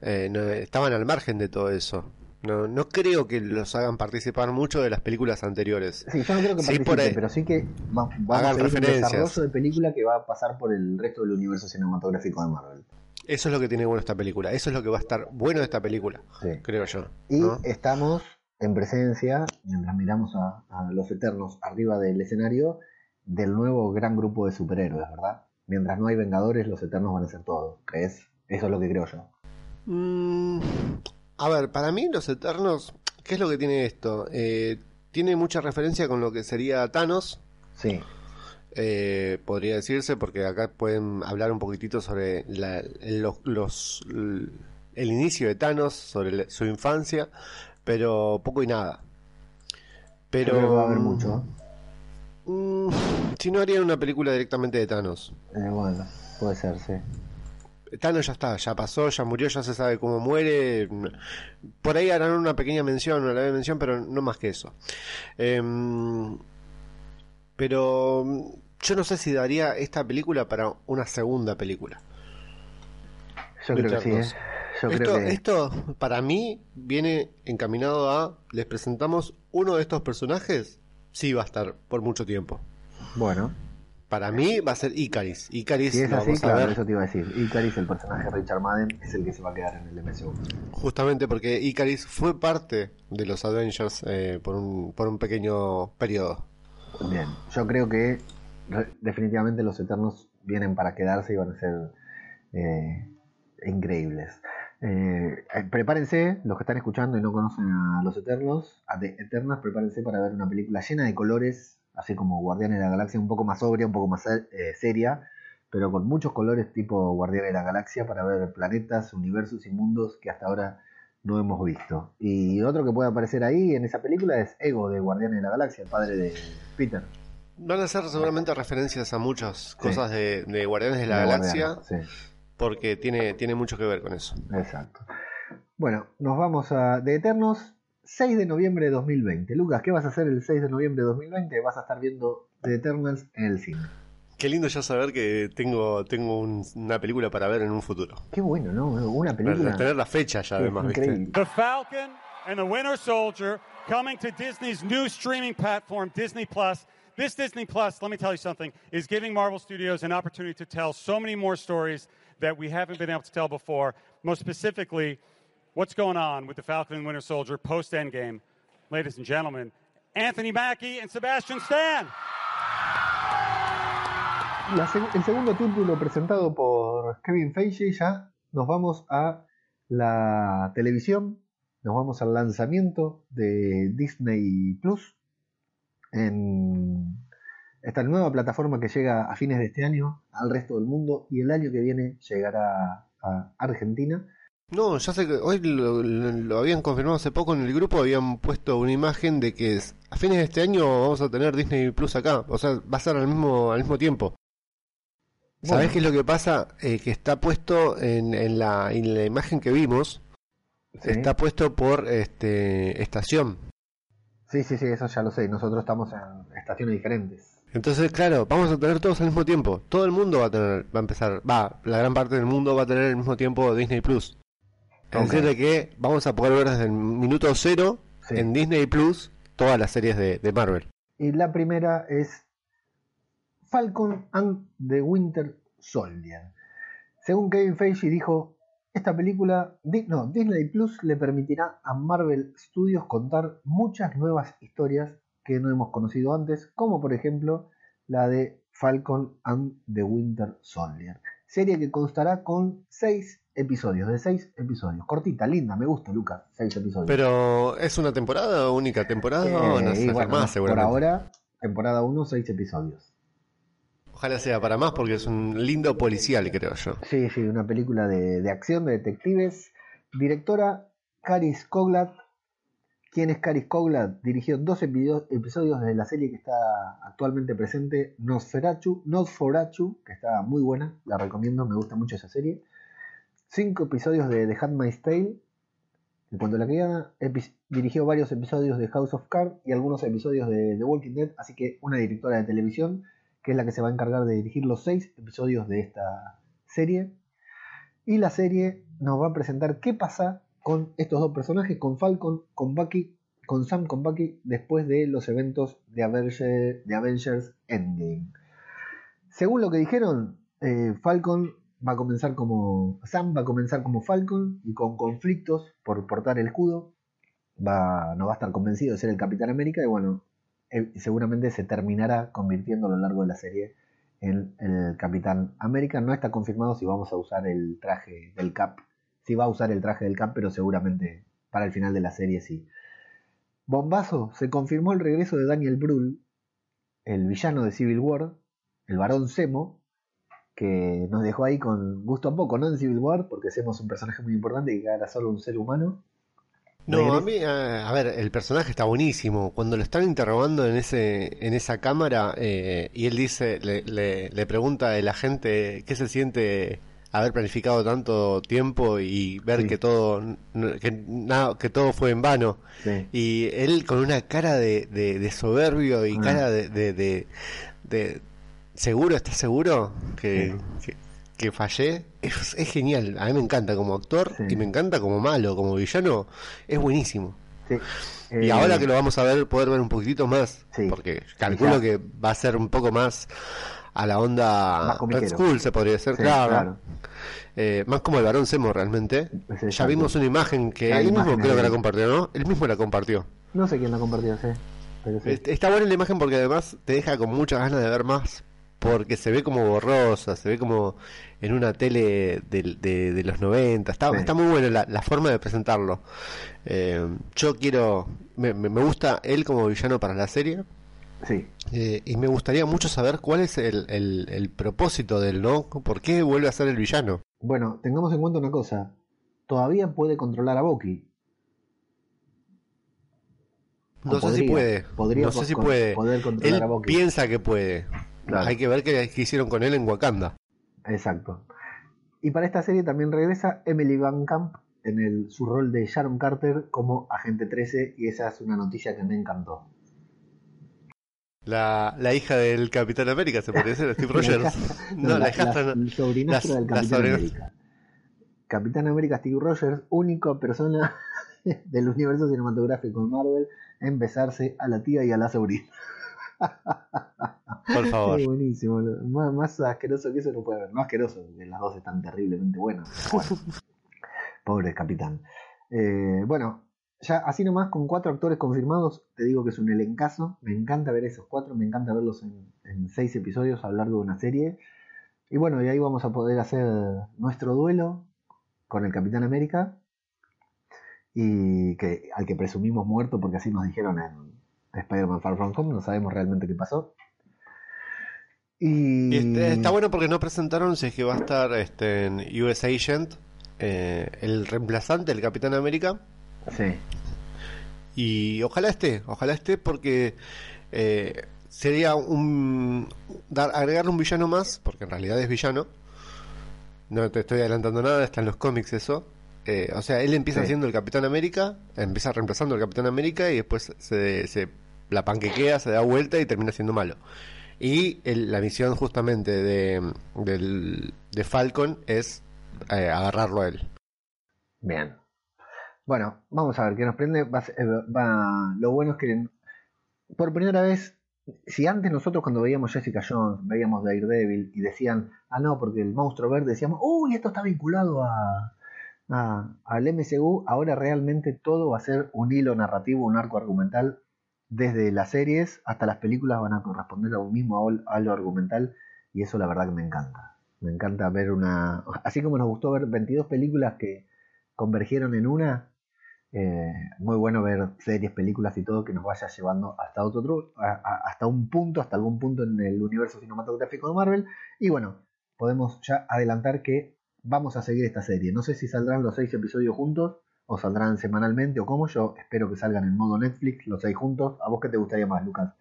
eh, no- estaban al margen de todo eso. No, no creo que los hagan participar mucho de las películas anteriores. Sí, yo no creo que Sí, participe, por ahí. pero sí que va- vamos Hagan a seguir un referencias. desarrollo de película que va a pasar por el resto del universo cinematográfico de Marvel. Eso es lo que tiene bueno esta película. Eso es lo que va a estar bueno de esta película, Sí. creo yo. Y estamos en presencia, mientras miramos a, a los Eternos arriba del escenario, del nuevo gran grupo de superhéroes, ¿verdad? Mientras no hay Vengadores, los Eternos van a ser todo. ¿Crees? Eso es lo que creo yo. Mm, a ver, para mí los Eternos, ¿qué es lo que tiene esto? Eh, tiene mucha referencia con lo que sería Thanos, Sí, eh, podría decirse, porque acá pueden hablar un poquitito sobre la- los, los- el inicio de Thanos, sobre la- su infancia, pero poco y nada. Pero Yo creo que va a haber mucho. Mm, si no harían una película directamente de Thanos. Eh, bueno, puede ser, sí. Thanos ya está, ya pasó, ya murió, ya se sabe cómo muere. Por ahí harán una pequeña mención, una leve mención, pero no más que eso. Em, pero yo no sé si daría esta película para una segunda película. Yo creo que sí, ¿eh? Yo esto, creo que... esto, para mí, viene encaminado a. Les presentamos uno de estos personajes. Sí, va a estar por mucho tiempo. Bueno, Para mí va a ser Icaris. Icaris Si es así, vamos a claro, ver eso te iba a decir. Icaris, el personaje de Richard Madden, es el que se va a quedar en el MCU. justamente porque Icaris fue parte de los Avengers eh, por, un, por un pequeño periodo. Bien, yo creo que definitivamente los Eternos vienen para quedarse y van a ser eh, increíbles. Eh, eh, prepárense, los que están escuchando y no conocen a los Eternos, a Eternas, prepárense para ver una película llena de colores, así como Guardianes de la Galaxia, un poco más sobria, un poco más eh, seria, pero con muchos colores tipo Guardianes de la Galaxia para ver planetas, universos y mundos que hasta ahora no hemos visto. Y otro que puede aparecer ahí en esa película es Ego de Guardianes de la Galaxia, el padre de Peter. Van a ser seguramente referencias a muchas cosas de, de Guardianes de la De Galaxia, sí. porque tiene, tiene mucho que ver con eso. Exacto. Bueno, nos vamos a de Eternos, 6 de noviembre de 2020. Lucas, ¿qué vas a hacer el 6 de noviembre de 2020? Vas a estar viendo The Eternals en el cine. Qué lindo ya saber que tengo, tengo un- una película para ver en un futuro. Qué bueno, ¿no? Una Para película. tener la fecha ya, además. The Falcon and the Winter Soldier coming to Disney's new streaming platform, Disney Plus. This Disney Plus, let me tell you something, is giving Marvel Studios an opportunity to tell so many more stories that we haven't been able to tell before. Most specifically, what's going on with the Falcon and Winter Soldier post Endgame. Ladies and gentlemen, Anthony Mackie and Sebastian Stan. La seg- el segundo título presentado por Kevin Feige ya nos vamos a la televisión, nos vamos al lanzamiento de Disney Plus en esta nueva plataforma que llega a fines de este año al resto del mundo y el año que viene llegará a Argentina. No, ya sé que hoy lo, lo- lo habían confirmado hace poco en el grupo, habían puesto una imagen de que a fines de este año vamos a tener Disney Plus acá, o sea, va a ser al mismo, al mismo tiempo. ¿Sabés Bueno. qué es lo que pasa? Eh, que está puesto en, en la, en la imagen que vimos, Sí. está puesto por este estación. Sí, sí, sí, eso ya lo sé. Nosotros estamos en estaciones diferentes. Entonces, claro, vamos a tener todos al mismo tiempo. Todo el mundo va a tener, va a empezar, va, la gran parte del mundo va a tener al mismo tiempo Disney Plus. Es Ok. decir, de que vamos a poder ver desde el minuto cero Sí. en Disney Plus todas las series de, de Marvel. Y la primera es Falcon and the Winter Soldier. Según Kevin Feige dijo, esta película, no, Disney Plus le permitirá a Marvel Studios contar muchas nuevas historias que no hemos conocido antes, como por ejemplo la de Falcon and the Winter Soldier. Serie que constará con seis episodios, de seis episodios. Cortita, linda, me gusta, Lucas, seis episodios. Pero, ¿es una temporada o única temporada? o Eh, bueno, más, por seguramente. ahora, temporada 1, seis episodios. Ojalá sea para más porque es un lindo policial, creo yo. Sí, sí, una película de, de acción, de detectives. Directora Caris Coglat. ¿Quién es Caris Coglat? Dirigió dos episodios de la serie que está actualmente presente, Nosferatu, Nosferatu, que está muy buena, la recomiendo, me gusta mucho esa serie. Cinco episodios de The Handmaid's Tale. En cuanto a la criada, dirigió varios episodios de House of Cards y algunos episodios de The Walking Dead, así que una directora de televisión que es la que se va a encargar de dirigir los seis episodios de esta serie. Y la serie nos va a presentar qué pasa con estos dos personajes, con Falcon, con Bucky, con Sam, con Bucky, después de los eventos de, Avenger- de Avengers Endgame. Según lo que dijeron, eh, Falcon va a comenzar como. Sam va a comenzar como Falcon y con conflictos por portar el escudo. Va, no va a estar convencido de ser el Capitán América y bueno, eh, seguramente se terminará convirtiendo a lo largo de la serie en el Capitán América. No está confirmado si vamos a usar el traje del Cap. Si va a usar el traje del Cap, pero seguramente para el final de la serie sí. Bombazo, se confirmó el regreso de Daniel Brühl, el villano de Civil War, el varón Zemo, que nos dejó ahí con gusto a poco, ¿no? En Civil War, porque Zemo es un personaje muy importante y que era solo un ser humano. No, a mí, a, a ver, el personaje está buenísimo. Cuando lo están interrogando en ese, en esa cámara eh, y él dice, le, le, le pregunta a la gente qué se siente haber planificado tanto tiempo y ver Sí. que todo, que nada, que todo fue en vano. Sí. Y él con una cara de, de, de soberbio y Ah. cara de, de, de, de- seguro, ¿estás seguro que, que, que fallé? Es, es genial, a mí me encanta como actor Sí. y me encanta como malo, como villano, es buenísimo. Sí. Y Eh, ahora que lo vamos a ver, poder ver un poquitito más, Sí. porque calculo Ya. que va a ser un poco más a la onda. Red School, se podría decir, claro. claro. Eh, más como el varón Semo realmente. Ya vimos una imagen que él mismo creo que la compartió, ¿no? Él mismo la compartió. No sé quién la compartió, sí. Pero sí. Está buena la imagen porque además te deja con muchas ganas de ver más. Porque se ve como borrosa, se ve como en una tele de, de- de los 90. Está, Sí. está muy buena la, la forma de presentarlo. Eh, yo quiero. Me, gusta él como villano para la serie. Sí. eh, y me gustaría mucho saber cuál es el, el- el propósito del no. ¿Por qué vuelve a ser el villano? Bueno, tengamos en cuenta una cosa. Todavía puede controlar a Bucky. No sé si puede. podría no sé si puede. poder controlar Él a Bucky. piensa que puede. Claro. Hay que ver qué hicieron con él en Wakanda. Exacto. Y para esta serie también regresa Emily Van Camp en el, su rol de Sharon Carter como agente 13 y esa es una noticia que me encantó. La, la hija del Capitán América, se podría decir, Steve Rogers. hija- no, la, no. el sobrinastro La- del la Capitán América. Capitán América Steve Rogers, única persona del universo cinematográfico de Marvel en besarse a la tía y a la sobrina. Por favor. Buenísimo. Más, más asqueroso que eso no puede haber. No asqueroso, porque las dos están terriblemente buenas. bueno. Pobre capitán. Eh, bueno, ya así nomás con cuatro actores confirmados, te digo que es un elencazo. Me encanta ver esos cuatro, me encanta verlos en, en seis episodios a lo largo de una serie. Y bueno, y ahí vamos a poder hacer nuestro duelo con el Capitán América. Y que, al que presumimos muerto, porque así nos dijeron en Spider-Man Far From Home, no sabemos realmente qué pasó. Y, este- está bueno porque no presentaron si es que va a estar este, en US Agent, eh, el reemplazante del Capitán América. Sí, Y ojalá esté, ojalá esté porque eh, sería un dar, agregarle un villano más, porque en realidad es villano. No te estoy adelantando nada, está en los cómics eso. Eh, o sea, él empieza Sí. siendo el Capitán América, empieza reemplazando al Capitán América y después se, se la panquequea, se da vuelta y termina siendo malo. Y la misión justamente de, de Falcon es eh, agarrarlo a él. bien. Bueno, vamos a ver qué nos prende. Va eh, va- lo bueno es que por primera vez, si antes nosotros cuando veíamos Jessica Jones, veíamos Daredevil y decían, ah no, porque el monstruo verde, decíamos, uy, esto está vinculado a, a- al MCU, ahora realmente todo va a ser un hilo narrativo, un arco argumental. Desde las series hasta las películas van a corresponder a un mismo hilo argumental y eso la verdad que me encanta. Me encanta ver una... Así como nos gustó ver 22 películas que convergieron en una, eh, muy bueno ver series, películas y todo que nos vaya llevando hasta otro hasta un punto, hasta algún punto en el universo cinematográfico de Marvel. Y bueno, podemos ya adelantar que vamos a seguir esta serie. No sé si saldrán los seis episodios juntos o saldrán semanalmente o cómo. Yo espero que salgan en modo Netflix los seis juntos. ¿A vos qué te gustaría más, Lucas?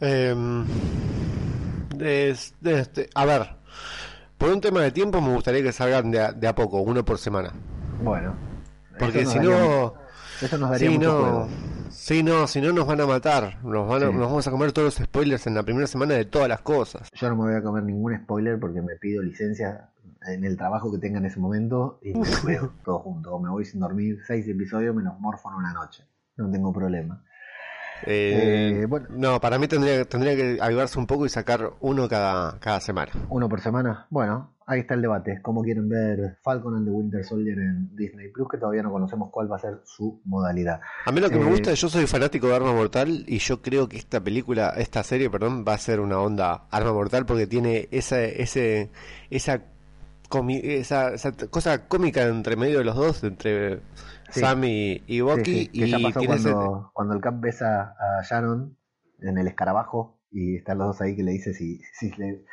Em, este, a ver, por un tema de tiempo me gustaría que salgan de a, de a poco, uno por semana. Bueno, Porque eso si nos daría- no, eso nos daría si mucho no, juego. Si no, si no nos van a matar, nos, van a- Sí. nos vamos a comer todos los spoilers en la primera semana de todas las cosas. Yo no me voy a comer ningún spoiler porque me pido licencia en el trabajo que tenga en ese momento y me lo veo todo junto. O me voy sin dormir seis episodios, me los morfo en una noche. No tengo problema. Eh, Eh, bueno. No, para mí tendría, tendría que ayudarse un poco y sacar uno cada, cada semana. Uno por semana. Bueno, ahí está el debate. ¿Cómo quieren ver Falcon and the Winter Soldier en Disney Plus? Que todavía no conocemos cuál va a ser su modalidad. A mí lo que me Eh, gusta, yo soy fanático de Arma Mortal y yo creo que esta película, esta serie, perdón, va a ser una onda Arma Mortal porque tiene esa, ese, esa, esa, esa cosa cómica entre medio de los dos, entre Sí. Sam y, Bucky, Sí, sí, que y ya pasó tiene ese- cuando, cuando el Cap besa a Sharon en el escarabajo y están los dos ahí que le dice si, si, le-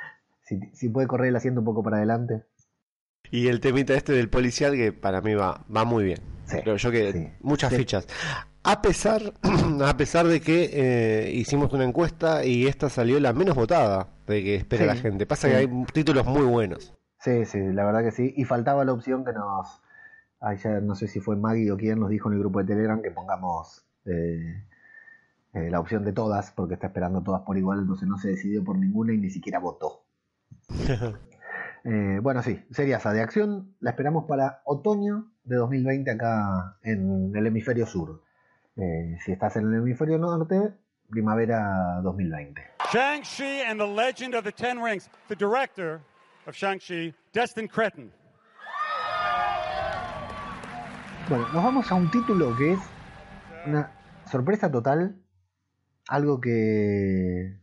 si, si puede correr el asiento un poco para adelante. y el temita este del policial que para mí va, va muy bien. Sí, Creo yo que sí. muchas Sí. fichas. A pesar, a pesar de que eh, hicimos una encuesta y esta salió la menos votada de que espera la gente. Pasa que hay títulos muy buenos. Sí, sí, la verdad que sí. Y faltaba la opción que nos. Ya no sé si fue Maggie o quién nos dijo en el grupo de Telegram que pongamos eh, eh, la opción de todas, porque está esperando todas por igual, entonces no se decidió por ninguna y ni siquiera votó. Eh, bueno, sí, sería esa de acción. La esperamos para otoño de 2020 acá en el hemisferio sur. Eh, si estás en el hemisferio norte, primavera 2020. Shang-Chi and the Legend of the Ten Rings. The director of Shang-Chi, Destin Cretton. Bueno, nos vamos a un título que es una sorpresa total. Algo que.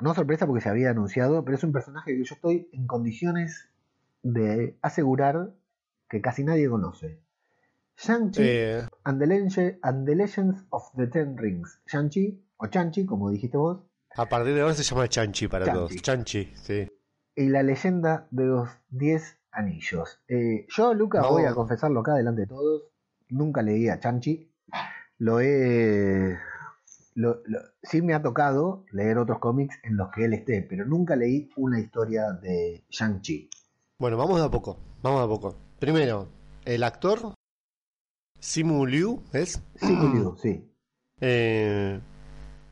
No sorpresa porque se había anunciado, pero es un personaje que yo estoy en condiciones de asegurar que casi nadie conoce. Shang-Chi Eh, and, the Legend- and the Legends of the Ten Rings. Shang-Chi, o Chanchi, como dijiste vos, a partir de ahora se llama Chanchi para Chanchi. todos. Chanchi, sí. y la leyenda de los 10 anillos. Eh, yo, Luca, No. voy a confesarlo acá delante de todos. Nunca leí a Chanchi. Lo he. lo- lo- sí me ha tocado leer otros cómics en los que él esté, pero nunca leí una historia de Shang-Chi. Bueno, vamos de a poco. Vamos de a poco. Primero, el actor Simu Liu es. Sí, Julio, sí. eh,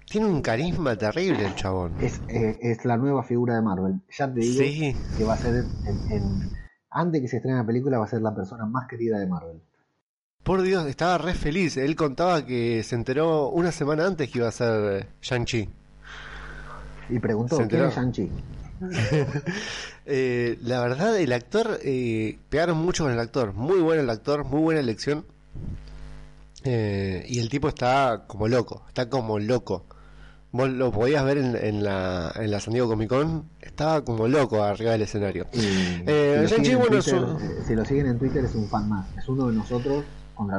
tiene un carisma terrible el chabón. Es, eh, es la nueva figura de Marvel. Ya te digo Sí. que va a ser. En, en- antes que se estrene la película, va a ser la persona más querida de Marvel. Por Dios, estaba re feliz. Él contaba que se enteró una semana antes que iba a ser eh, Shang-Chi. Y preguntó: ¿quién es Shang-Chi? Eh, la verdad, el actor, eh, pegaron mucho con el actor. Muy bueno el actor, muy buena elección. Eh, y el tipo está como loco, está como loco. Vos lo podías ver en, en la, en la San Diego Comic Con, estaba como loco arriba del escenario. Y Eh, si, lo bueno, Twitter, su- si lo siguen en Twitter es un fan más, es uno de nosotros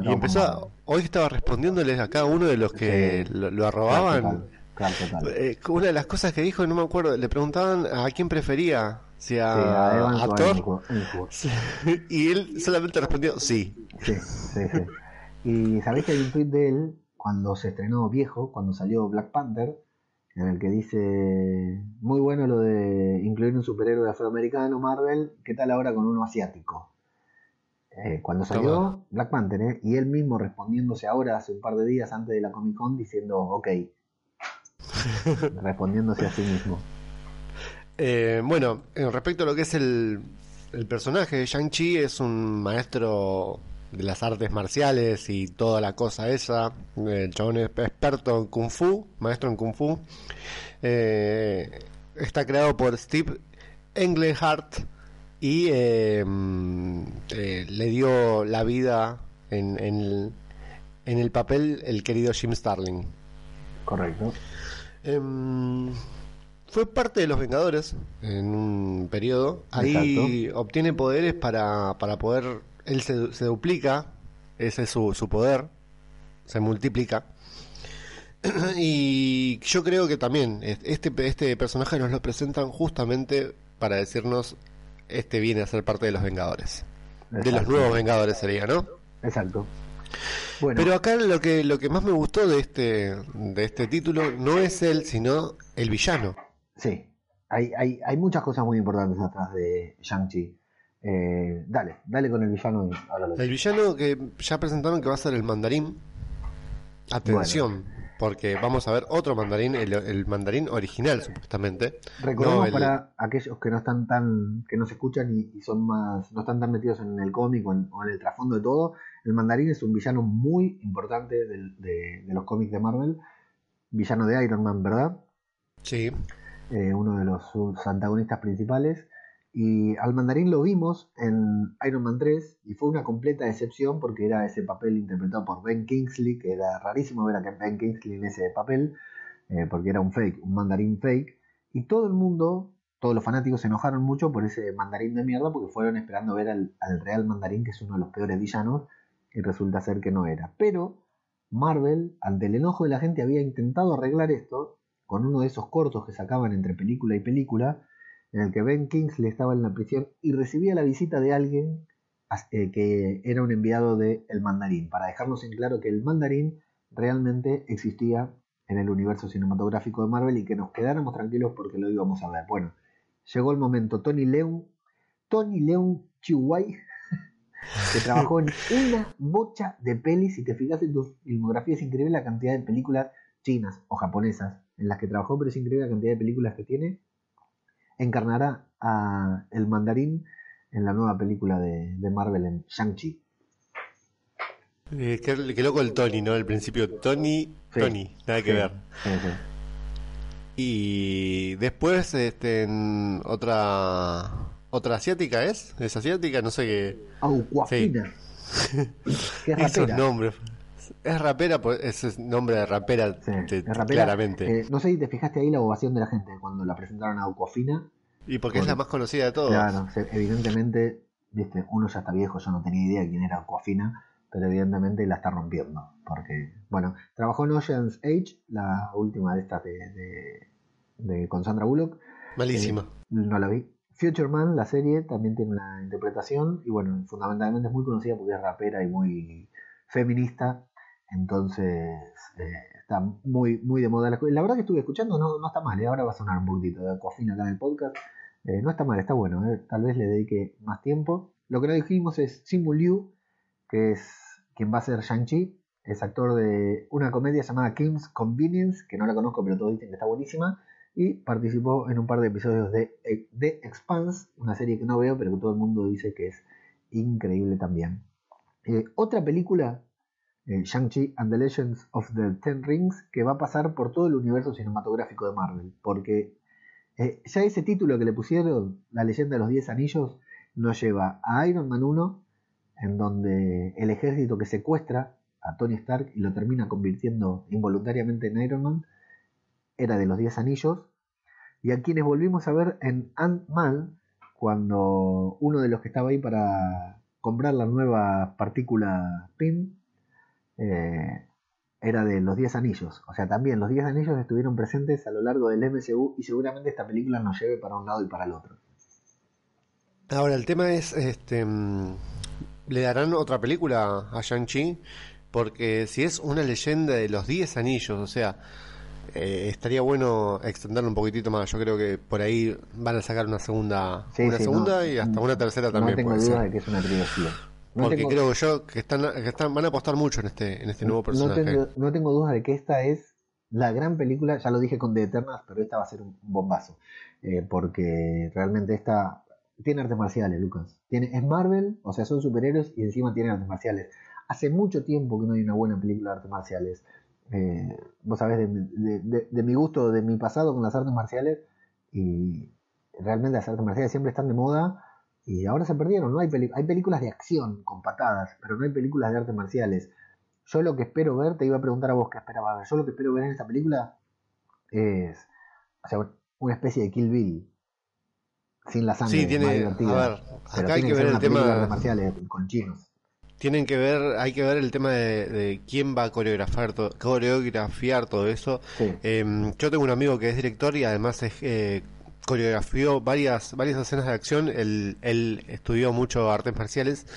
Y empezó, hoy estaba respondiéndoles a cada uno de los que Sí. lo, lo Claro, arrobaban. total, claro, total. Eh, una de las cosas que dijo, no me acuerdo, le preguntaban a quién prefería, si a, Sí, a Evans a o a Thor, Hemsworth- Hemsworth. y él solamente respondió sí. Sí, sí, sí. Y sabés que hay un tweet de él cuando se estrenó viejo, cuando salió Black Panther, en el que dice muy bueno lo de incluir un superhéroe afroamericano Marvel, ¿qué tal ahora con uno asiático? Eh, cuando salió Toma. Black Panther, ¿eh? y él mismo respondiéndose ahora hace un par de días antes de la Comic Con diciendo ok, respondiéndose a sí mismo. Eh, bueno, en respecto a lo que es el, el personaje de Shang-Chi, es un maestro de las artes marciales y toda la cosa esa. El chabón es experto en Kung Fu, maestro en Kung Fu. Eh, está creado por Steve Englehart y eh, mm, eh, le dio la vida en, en el, en el papel el querido Jim Starling. Correcto. Em, fue parte de los Vengadores en un periodo. Ahí obtiene poderes para, para poder. Él se, se duplica, ese es su, su poder, se multiplica. y yo creo que también este, este personaje nos lo presentan justamente para decirnos: Este viene a ser parte de los Vengadores. De los nuevos Vengadores sería, ¿no? Exacto. Bueno, Pero acá lo que lo que más me gustó de este de este título no es él, sino el villano. Sí, hay, hay, hay muchas cosas muy importantes atrás de Shang-Chi. Eh, dale, dale con el villano y El villano que ya presentaron que va a ser el mandarín. Atención, porque vamos a ver otro mandarín, el, el mandarín original supuestamente. Recordemos No, el- para aquellos que no están tan, que nos escuchan y, y son más, no están tan metidos en el cómic o en, o en el trasfondo de todo, el mandarín es un villano muy importante de, de los cómics de Marvel, villano de Iron Man, ¿verdad? Sí, eh, uno de los sus antagonistas principales. Y al mandarín lo vimos en Iron Man 3 y fue una completa decepción porque era ese papel interpretado por Ben Kingsley, que era rarísimo ver a Ben Kingsley en ese papel, eh, porque era un fake, un mandarín fake. Y todo el mundo, todos los fanáticos se enojaron mucho por ese mandarín de mierda porque fueron esperando ver al, al real mandarín, que es uno de los peores villanos, y resulta ser que no era. Pero Marvel, ante el enojo de la gente, había intentado arreglar esto con uno de esos cortos que sacaban entre película y película, en el que Ben Kingsley estaba en la prisión y recibía la visita de alguien eh, que era un enviado de El Mandarín, para dejarnos en claro que el Mandarín realmente existía en el universo cinematográfico de Marvel y que nos quedáramos tranquilos porque lo íbamos a ver. Bueno, llegó el momento. Tony Leung, Tony Leung Chihuay, que trabajó en una bocha de pelis. Si te fijas en tu filmografía, es increíble la cantidad de películas chinas o japonesas en las que trabajó, pero es increíble la cantidad de películas que tiene. Encarnará a el mandarín en la nueva película de, de Marvel en Shang-Chi. Eh, qué, qué loco el Tony, ¿no? Al principio, Tony, Sí, Tony, nada que sí, ver. sí. Y después, este, en otra otra asiática es, es asiática, no sé qué. Aucuafina. es Esos rapera. nombres. Es rapera, pues ese es nombre de rapera, sí, de, rapera claramente. Eh, no sé si te fijaste ahí la ovación de la gente cuando la presentaron a Aucuafina. Y porque es la más conocida de todos. Claro, evidentemente, viste, uno ya está viejo, yo no tenía idea de quién era Aucuafina, pero evidentemente la está rompiendo. Porque, bueno, trabajó en Ocean's Age, la última de estas de, de, con Sandra Bullock. Malísima. Eh, no la vi. Future Man, la serie, también tiene una interpretación y bueno, fundamentalmente es muy conocida porque es rapera y muy feminista, entonces eh, está muy, muy de moda. La, la verdad que estuve escuchando, no, no está mal, ¿eh? ahora va a sonar un poquito de cocina acá en el podcast. Eh, no está mal, está bueno, tal vez le dedique más tiempo. Lo que no dijimos es Simu Liu, que es quien va a ser Shang-Chi, es actor de una comedia llamada Kim's Convenience, que no la conozco, pero todos dicen que está buenísima y participó en un par de episodios de The Expanse, una serie que no veo, pero que todo el mundo dice que es increíble también. Otra película, Shang-Chi and the Legends of the Ten Rings, que va a pasar por todo el universo cinematográfico de Marvel, porque eh, ya ese título que le pusieron, La leyenda de los Diez Anillos, nos lleva a Iron Man 1, en donde el ejército que secuestra a Tony Stark y lo termina convirtiendo involuntariamente en Iron Man, era de los Diez Anillos, y a quienes volvimos a ver en Ant-Man, cuando uno de los que estaba ahí para comprar la nueva partícula PIN eh, era de los Diez Anillos. O sea, también los Diez Anillos estuvieron presentes a lo largo del MCU y seguramente esta película nos lleve para un lado y para el otro. Ahora, el tema es, este, mm, ¿le darán otra película a Shang-Chi? Porque si es una leyenda de los Diez Anillos, o sea, eh, estaría bueno extenderlo un poquitito más. Yo creo que por ahí van a sacar una segunda, una segunda y hasta una tercera también. No tengo duda de que es una trilogía. Porque creo yo que están, que están, van a apostar mucho en este, en este nuevo personaje. No tengo, no tengo duda de que esta es la gran película. Ya lo dije con The Eternals, pero esta va a ser un bombazo. Eh, porque realmente esta tiene artes marciales, Lucas. Tiene, es Marvel, o sea, son superhéroes y encima tiene artes marciales. Hace mucho tiempo que no hay una buena película de artes marciales. Eh, vos sabés de, mi gusto, de mi pasado con las artes marciales, y realmente las artes marciales siempre están de moda y ahora se perdieron, ¿no? Hay, hay películas de acción con patadas, pero no hay películas de artes marciales. Yo lo que espero ver, te iba a preguntar a vos qué esperaba ver, yo lo que espero ver en esta película es una especie de Kill Bill. Sin la sangre, sí, tiene, A ver, acá hay que, ver el tema de artes marciales con chinos tienen que ver, hay que ver el tema de, quién va a coreografiar, coreografiar todo eso. Em, yo tengo un amigo que es director y además es, eh, coreografió varias, varias escenas de acción. Él, él estudió mucho artes marciales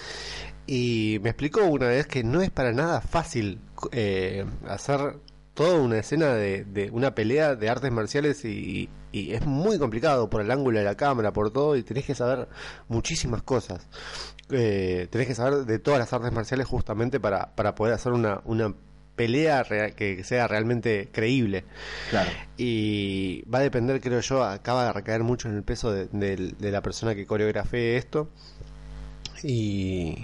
y me explicó una vez que no es para nada fácil eh, hacer toda una escena de, de, una pelea de artes marciales y, es muy complicado por el ángulo de la cámara, por todo, y tenés que saber muchísimas cosas eh, tenés que saber de todas las artes marciales justamente para, para poder hacer una, una pelea que sea realmente creíble. Claro. Y va a depender, creo yo, acaba de recaer mucho en el peso de, la persona que coreografee esto. Y,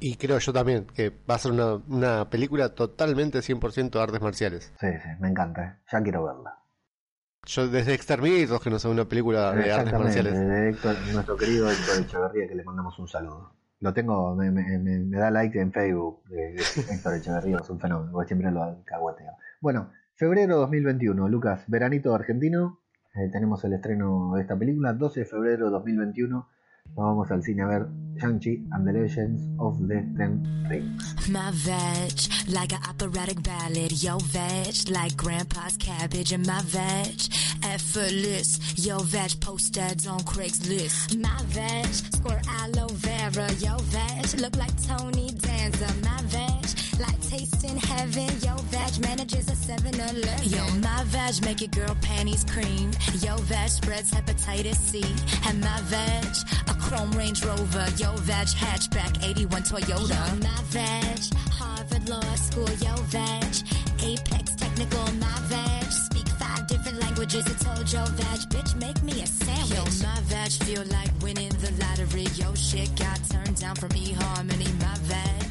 y creo yo también que va a ser una, una película totalmente 100% de artes marciales. Sí, sí, me encanta. ¿eh? Ya quiero verla. Yo desde Exterminator que no sé una película de artes marciales. Desde nuestro querido Héctor Echeverría que le mandamos un saludo. Lo tengo, me, me, me da like en Facebook Héctor Echeverría, es un fenómeno, porque siempre lo caguateo. Bueno, febrero 2021, Lucas, veranito argentino, eh, tenemos el estreno de esta película, 12 de febrero 2021. Nos vamos al cine a ver Shang-Chi and the Legends of the Ten Rings. My veg, like an operatic ballad. Yo, veg, like grandpa's cabbage. And my veg, effortless. Yo, veg, ads on Craigslist. My veg, squirt aloe vera. Yo, veg, look like Tony Danza. My veg, like tasting heaven. Yo, veg, manages a 7-Eleven. Yo, my veg, make your girl panties cream. Yo, veg, spreads hepatitis C. And my veg, a chrome Range Rover. Yo, veg, hatchback, 81 Toyota. Yo, my veg, Harvard Law School. Yo, veg, Apex Technical. My veg, speak five different languages. I told yo, veg, bitch, make me a sandwich. Yo, my veg, feel like winning the lottery. Yo, shit got turned down from eHarmony. My veg,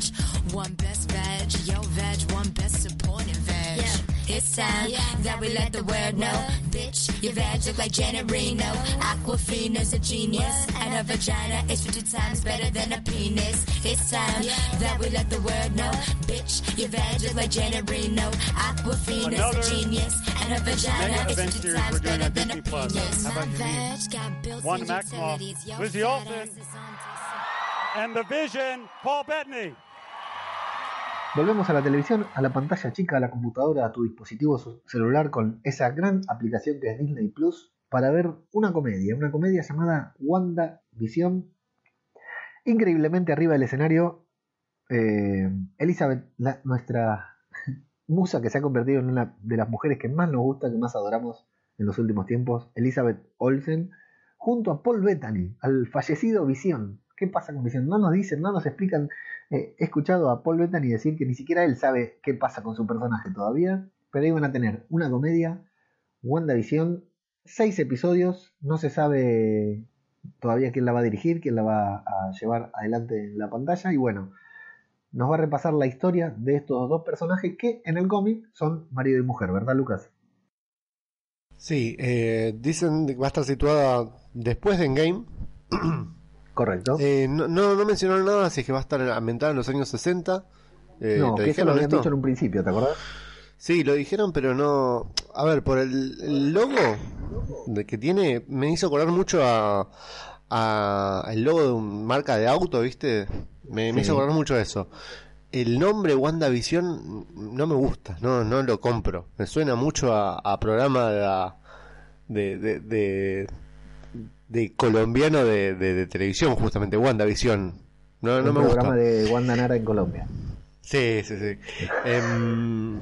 one best veg. Yo, veg, one best supporting veg. Yeah. It's time that we let the world know. Bitch, your vag look like Janet Reno. Aquafina's a genius, and her vagina is 50 times better than a penis. It's time that we let the world know. Bitch, your vag look like Janet Reno. Aquafina's Another a genius, and her vagina is event 50 times we're doing better than a Disney Plus. penis. How about My you? vag got built Wanda in Maximoff, utilities. Yo, Lizzie fat Olsen, ass is on And the Vision, Paul Bettany. Volvemos a la televisión, a la pantalla chica, a la computadora, a tu dispositivo celular con esa gran aplicación que es Disney Plus para ver una comedia, una comedia llamada Wanda Visión. Increíblemente arriba del escenario, eh, Elizabeth, nuestra musa que se ha convertido en una de las mujeres que más nos gusta, que más adoramos en los últimos tiempos, Elizabeth Olsen, junto a Paul Bettany, al fallecido Visión. ¿Qué pasa con Visión? No nos dicen, no nos explican. He escuchado a Paul Bettany decir que ni siquiera él sabe qué pasa con su personaje todavía, pero iban a tener una comedia, WandaVision, seis episodios, no se sabe todavía quién la va a dirigir, quién la va a llevar adelante en la pantalla, y bueno, nos va a repasar la historia de estos dos personajes que en el cómic son marido y mujer, ¿verdad Lucas? Sí, eh, dicen que va a estar situada después de Endgame. Correcto. Eh, no, no, no mencionaron nada, así que va a estar ambientada en los años 60. Eh, no, ¿lo que eso lo habían esto? dicho en un principio, ¿te acordás? Sí, lo dijeron, pero no. A ver, por el, el logo de que tiene, me hizo acordar mucho a, a el logo de una marca de auto, ¿viste? Me, hizo acordar mucho a eso. El nombre WandaVision no me gusta, no, no lo compro. Me suena mucho a, a programa de, la- de, de, de, de colombiano de, de- de televisión, justamente, WandaVision. No, no un me gusta. programa de Wanda Nara en Colombia. Sí, sí, sí. Em,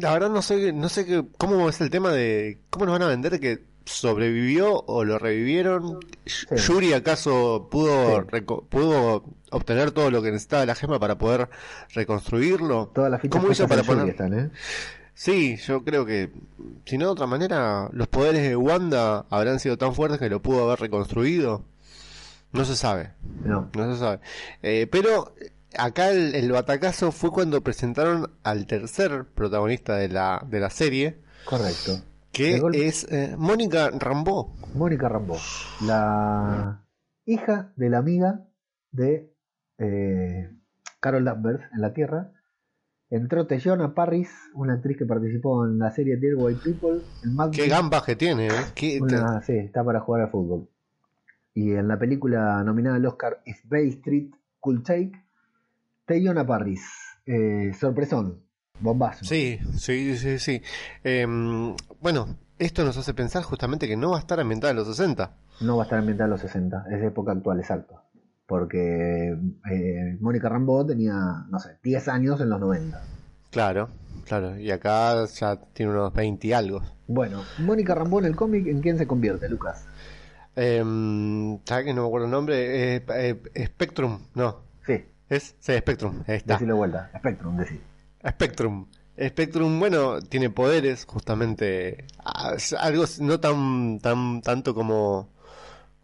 la verdad no sé, no sé qué, cómo es el tema de cómo nos van a vender que sobrevivió o lo revivieron. Yuri acaso pudo Sí. pudo obtener todo lo que necesitaba la gema para poder reconstruirlo. Todas las fichas ¿Cómo hizo para poner? están, ¿eh? Sí, yo creo que si no de otra manera los poderes de Wanda habrán sido tan fuertes que lo pudo haber reconstruido. No se sabe. No. No se sabe. Eh, pero acá el, el batacazo fue cuando presentaron al tercer protagonista de la, de la serie, Correcto. que es eh, Mónica Rambeau. Mónica Rambeau, la hija de la amiga de eh, Carol Danvers en la Tierra. Entró Teyona Parris, una actriz que participó en la serie Dear White People. En Mad Qué gambas que tiene, ¿eh? Qué- Una- sí, está para jugar al fútbol. Y en la película nominada al Oscar If Bay Street Could Take, Teyona Parris. Eh, sorpresón, bombazo. Sí, sí, sí, sí. Em, bueno, esto nos hace pensar justamente que no va a estar ambientada en los 60. No va a estar ambientada en los 60, es de época actual, exacto. Porque eh, Mónica Rambeau tenía, no sé, 10 años en los 90. Claro, claro. Y acá ya tiene unos 20 y algo. Bueno, Mónica Rambeau en el cómic, ¿en quién se convierte, Lucas? Em, ¿Sabes que no me acuerdo el nombre? Eh, eh, Spectrum, no. Sí, ¿Es? Sí, Spectrum. Ahí está. decirlo de vuelta. Spectrum, decir. Spectrum. Spectrum, bueno, tiene poderes, justamente. ah, Algo no tan, tan tanto como,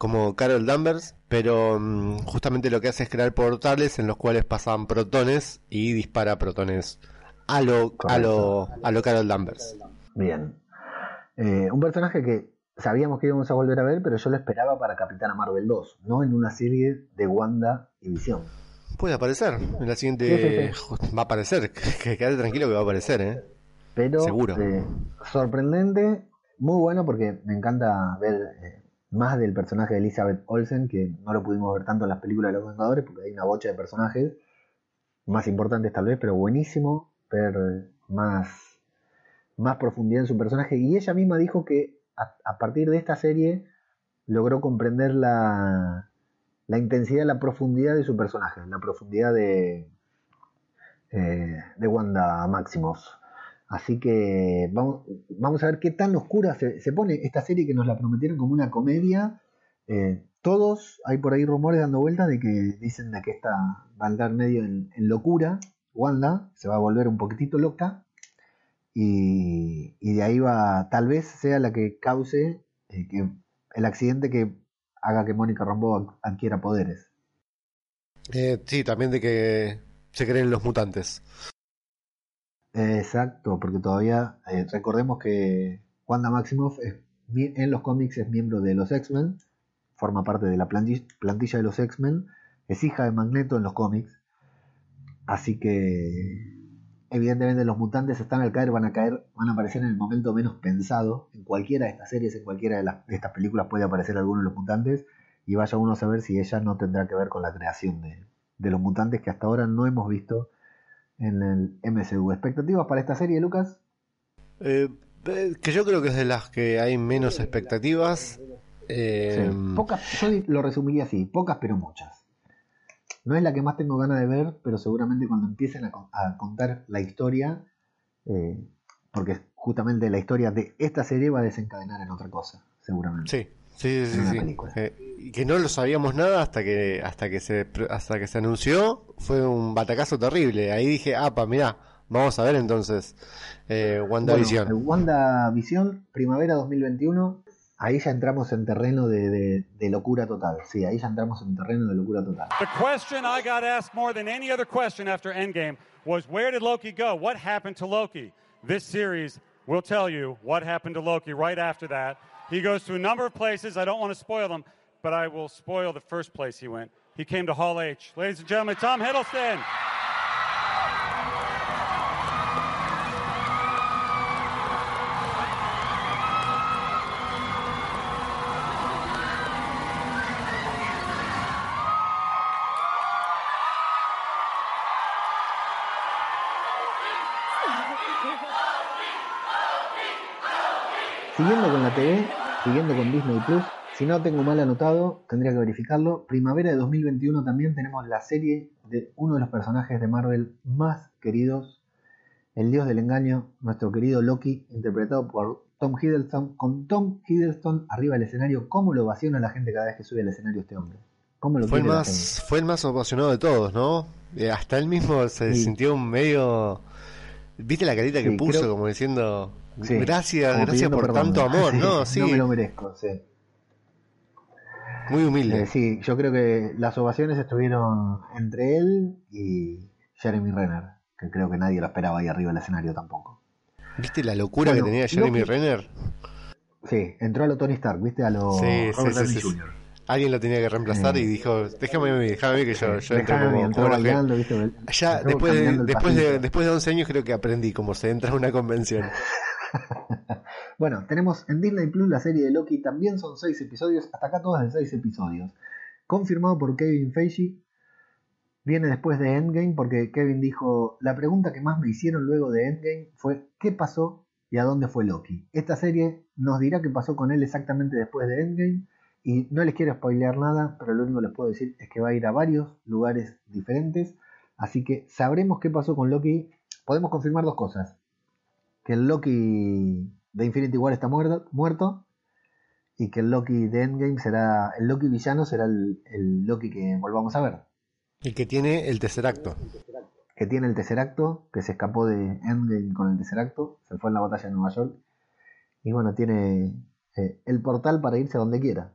como Carol Danvers, pero mm, justamente lo que hace es crear portales en los cuales pasan protones y dispara protones a lo, a lo, a lo Carol Danvers. Bien. Eh, un personaje que sabíamos que íbamos a volver a ver, pero yo lo esperaba para Capitana Marvel 2, no en una serie de Wanda y Visión. Puede aparecer. En la siguiente Sí, sí, ju- va a aparecer. Que quédate tranquilo que va a aparecer, ¿eh? Pero Seguro. eh, sorprendente, muy bueno porque me encanta ver eh, más del personaje de Elizabeth Olsen, que no lo pudimos ver tanto en las películas de los Vengadores, porque hay una bocha de personajes más importantes tal vez, pero buenísimo ver eh, más, más profundidad en su personaje. Y ella misma dijo que a, partir de esta serie logró comprender la, la intensidad, la profundidad de su personaje, la profundidad de, eh, de Wanda Maximoff. Así que vamos, a ver qué tan oscura se, pone esta serie que nos la prometieron como una comedia. Eh, todos, hay por ahí rumores dando vueltas de que dicen de que esta va a andar medio en, locura. Wanda se va a volver un poquitito loca. Y, de ahí va, tal vez sea la que cause eh, el accidente que haga que Mónica ad- adquiera poderes. Eh, Sí, también de que se creen los mutantes. Exacto, porque todavía eh, recordemos que Wanda Maximoff es en los cómics es miembro de los X-Men, forma parte de la planti- plantilla de los X-Men, es hija de Magneto en los cómics, así que evidentemente los mutantes están al caer, van a caer, van a aparecer en el momento menos pensado, en cualquiera de estas series, en cualquiera de, las- de estas películas puede aparecer alguno de los mutantes, y vaya uno a saber si ella no tendrá que ver con la creación de los mutantes que hasta ahora no hemos visto en el MCU. ¿Expectativas para esta serie, Lucas? Eh, que yo creo que es de las que hay menos expectativas. Eh, Sí, pocas, yo lo resumiría así, pocas pero muchas. No es la que más tengo ganas de ver, pero seguramente cuando empiecen a contar la historia, eh, porque justamente la historia de esta serie va a desencadenar en otra cosa, seguramente. Sí, sí, sí, sí. película. Eh, y que no lo sabíamos nada hasta que hasta que se hasta que se anunció, fue un batacazo terrible. Ahí dije, apa, mirá, vamos a ver entonces eh, WandaVision. Bueno, WandaVision, primavera 2021, ahí ya entramos en terreno de, de- de locura total. Sí, ahí ya entramos en terreno de locura total. The question I got asked more than any other question after Endgame was where did Loki go? What happened to Loki? This series will tell you what happened to Loki right after that. He goes to a number of places. I don't want to spoil them, but I will spoil the first place he went. He came to Hall H. Ladies and gentlemen, Tom Hiddleston. Siguiendo con la TV, siguiendo con Disney Plus, si no tengo mal anotado, tendría que verificarlo. Primavera de 2021 también tenemos la serie de uno de los personajes de Marvel más queridos, el dios del engaño, nuestro querido Loki, interpretado por Tom Hiddleston. Con Tom Hiddleston arriba del escenario, ¿cómo lo ovaciona la gente cada vez que sube al escenario este hombre? ¿Cómo lo Fue el más fue el más apasionado de todos, ¿no? Eh, hasta él mismo se Sí. sintió un medio ¿Viste la carita que Sí, puso creo- como diciendo Sí, gracias, gracias por perdón. tanto amor, ¿no? Sí, No me lo merezco, sí. muy humilde. Eh, sí, yo creo que las ovaciones estuvieron entre él y Jeremy Renner, que creo que nadie lo esperaba ahí arriba del escenario tampoco. ¿Viste la locura Bueno, que tenía Jeremy Renner? Sí, entró a lo Tony Stark, ¿viste? A lo Sí, Robert sí. Jr. Alguien lo tenía que reemplazar Eh. y dijo, déjame déjame que yo, yo entro como, como la bailando. ¿viste? Ya después de, después, de, después de 11 años creo que aprendí cómo se entra a una convención. Bueno, tenemos en Disney Plus la serie de Loki, también son seis episodios, hasta acá todas de seis episodios. Confirmado por Kevin Feige, viene después de Endgame, porque Kevin dijo, la pregunta que más me hicieron luego de Endgame fue, ¿qué pasó y a dónde fue Loki? Esta serie nos dirá qué pasó con él exactamente después de Endgame, y no les quiero spoilear nada, pero lo único que les puedo decir es que va a ir a varios lugares diferentes, así que sabremos qué pasó con Loki. Podemos confirmar dos cosas que el Loki de Infinity War está muerto, muerto y que el Loki de Endgame será el Loki villano será el, el Loki que volvamos a ver Y que tiene el tercer acto. que tiene el tercer acto que se escapó de Endgame con el tercer acto se fue en la batalla de Nueva York y bueno tiene eh, el portal para irse a donde quiera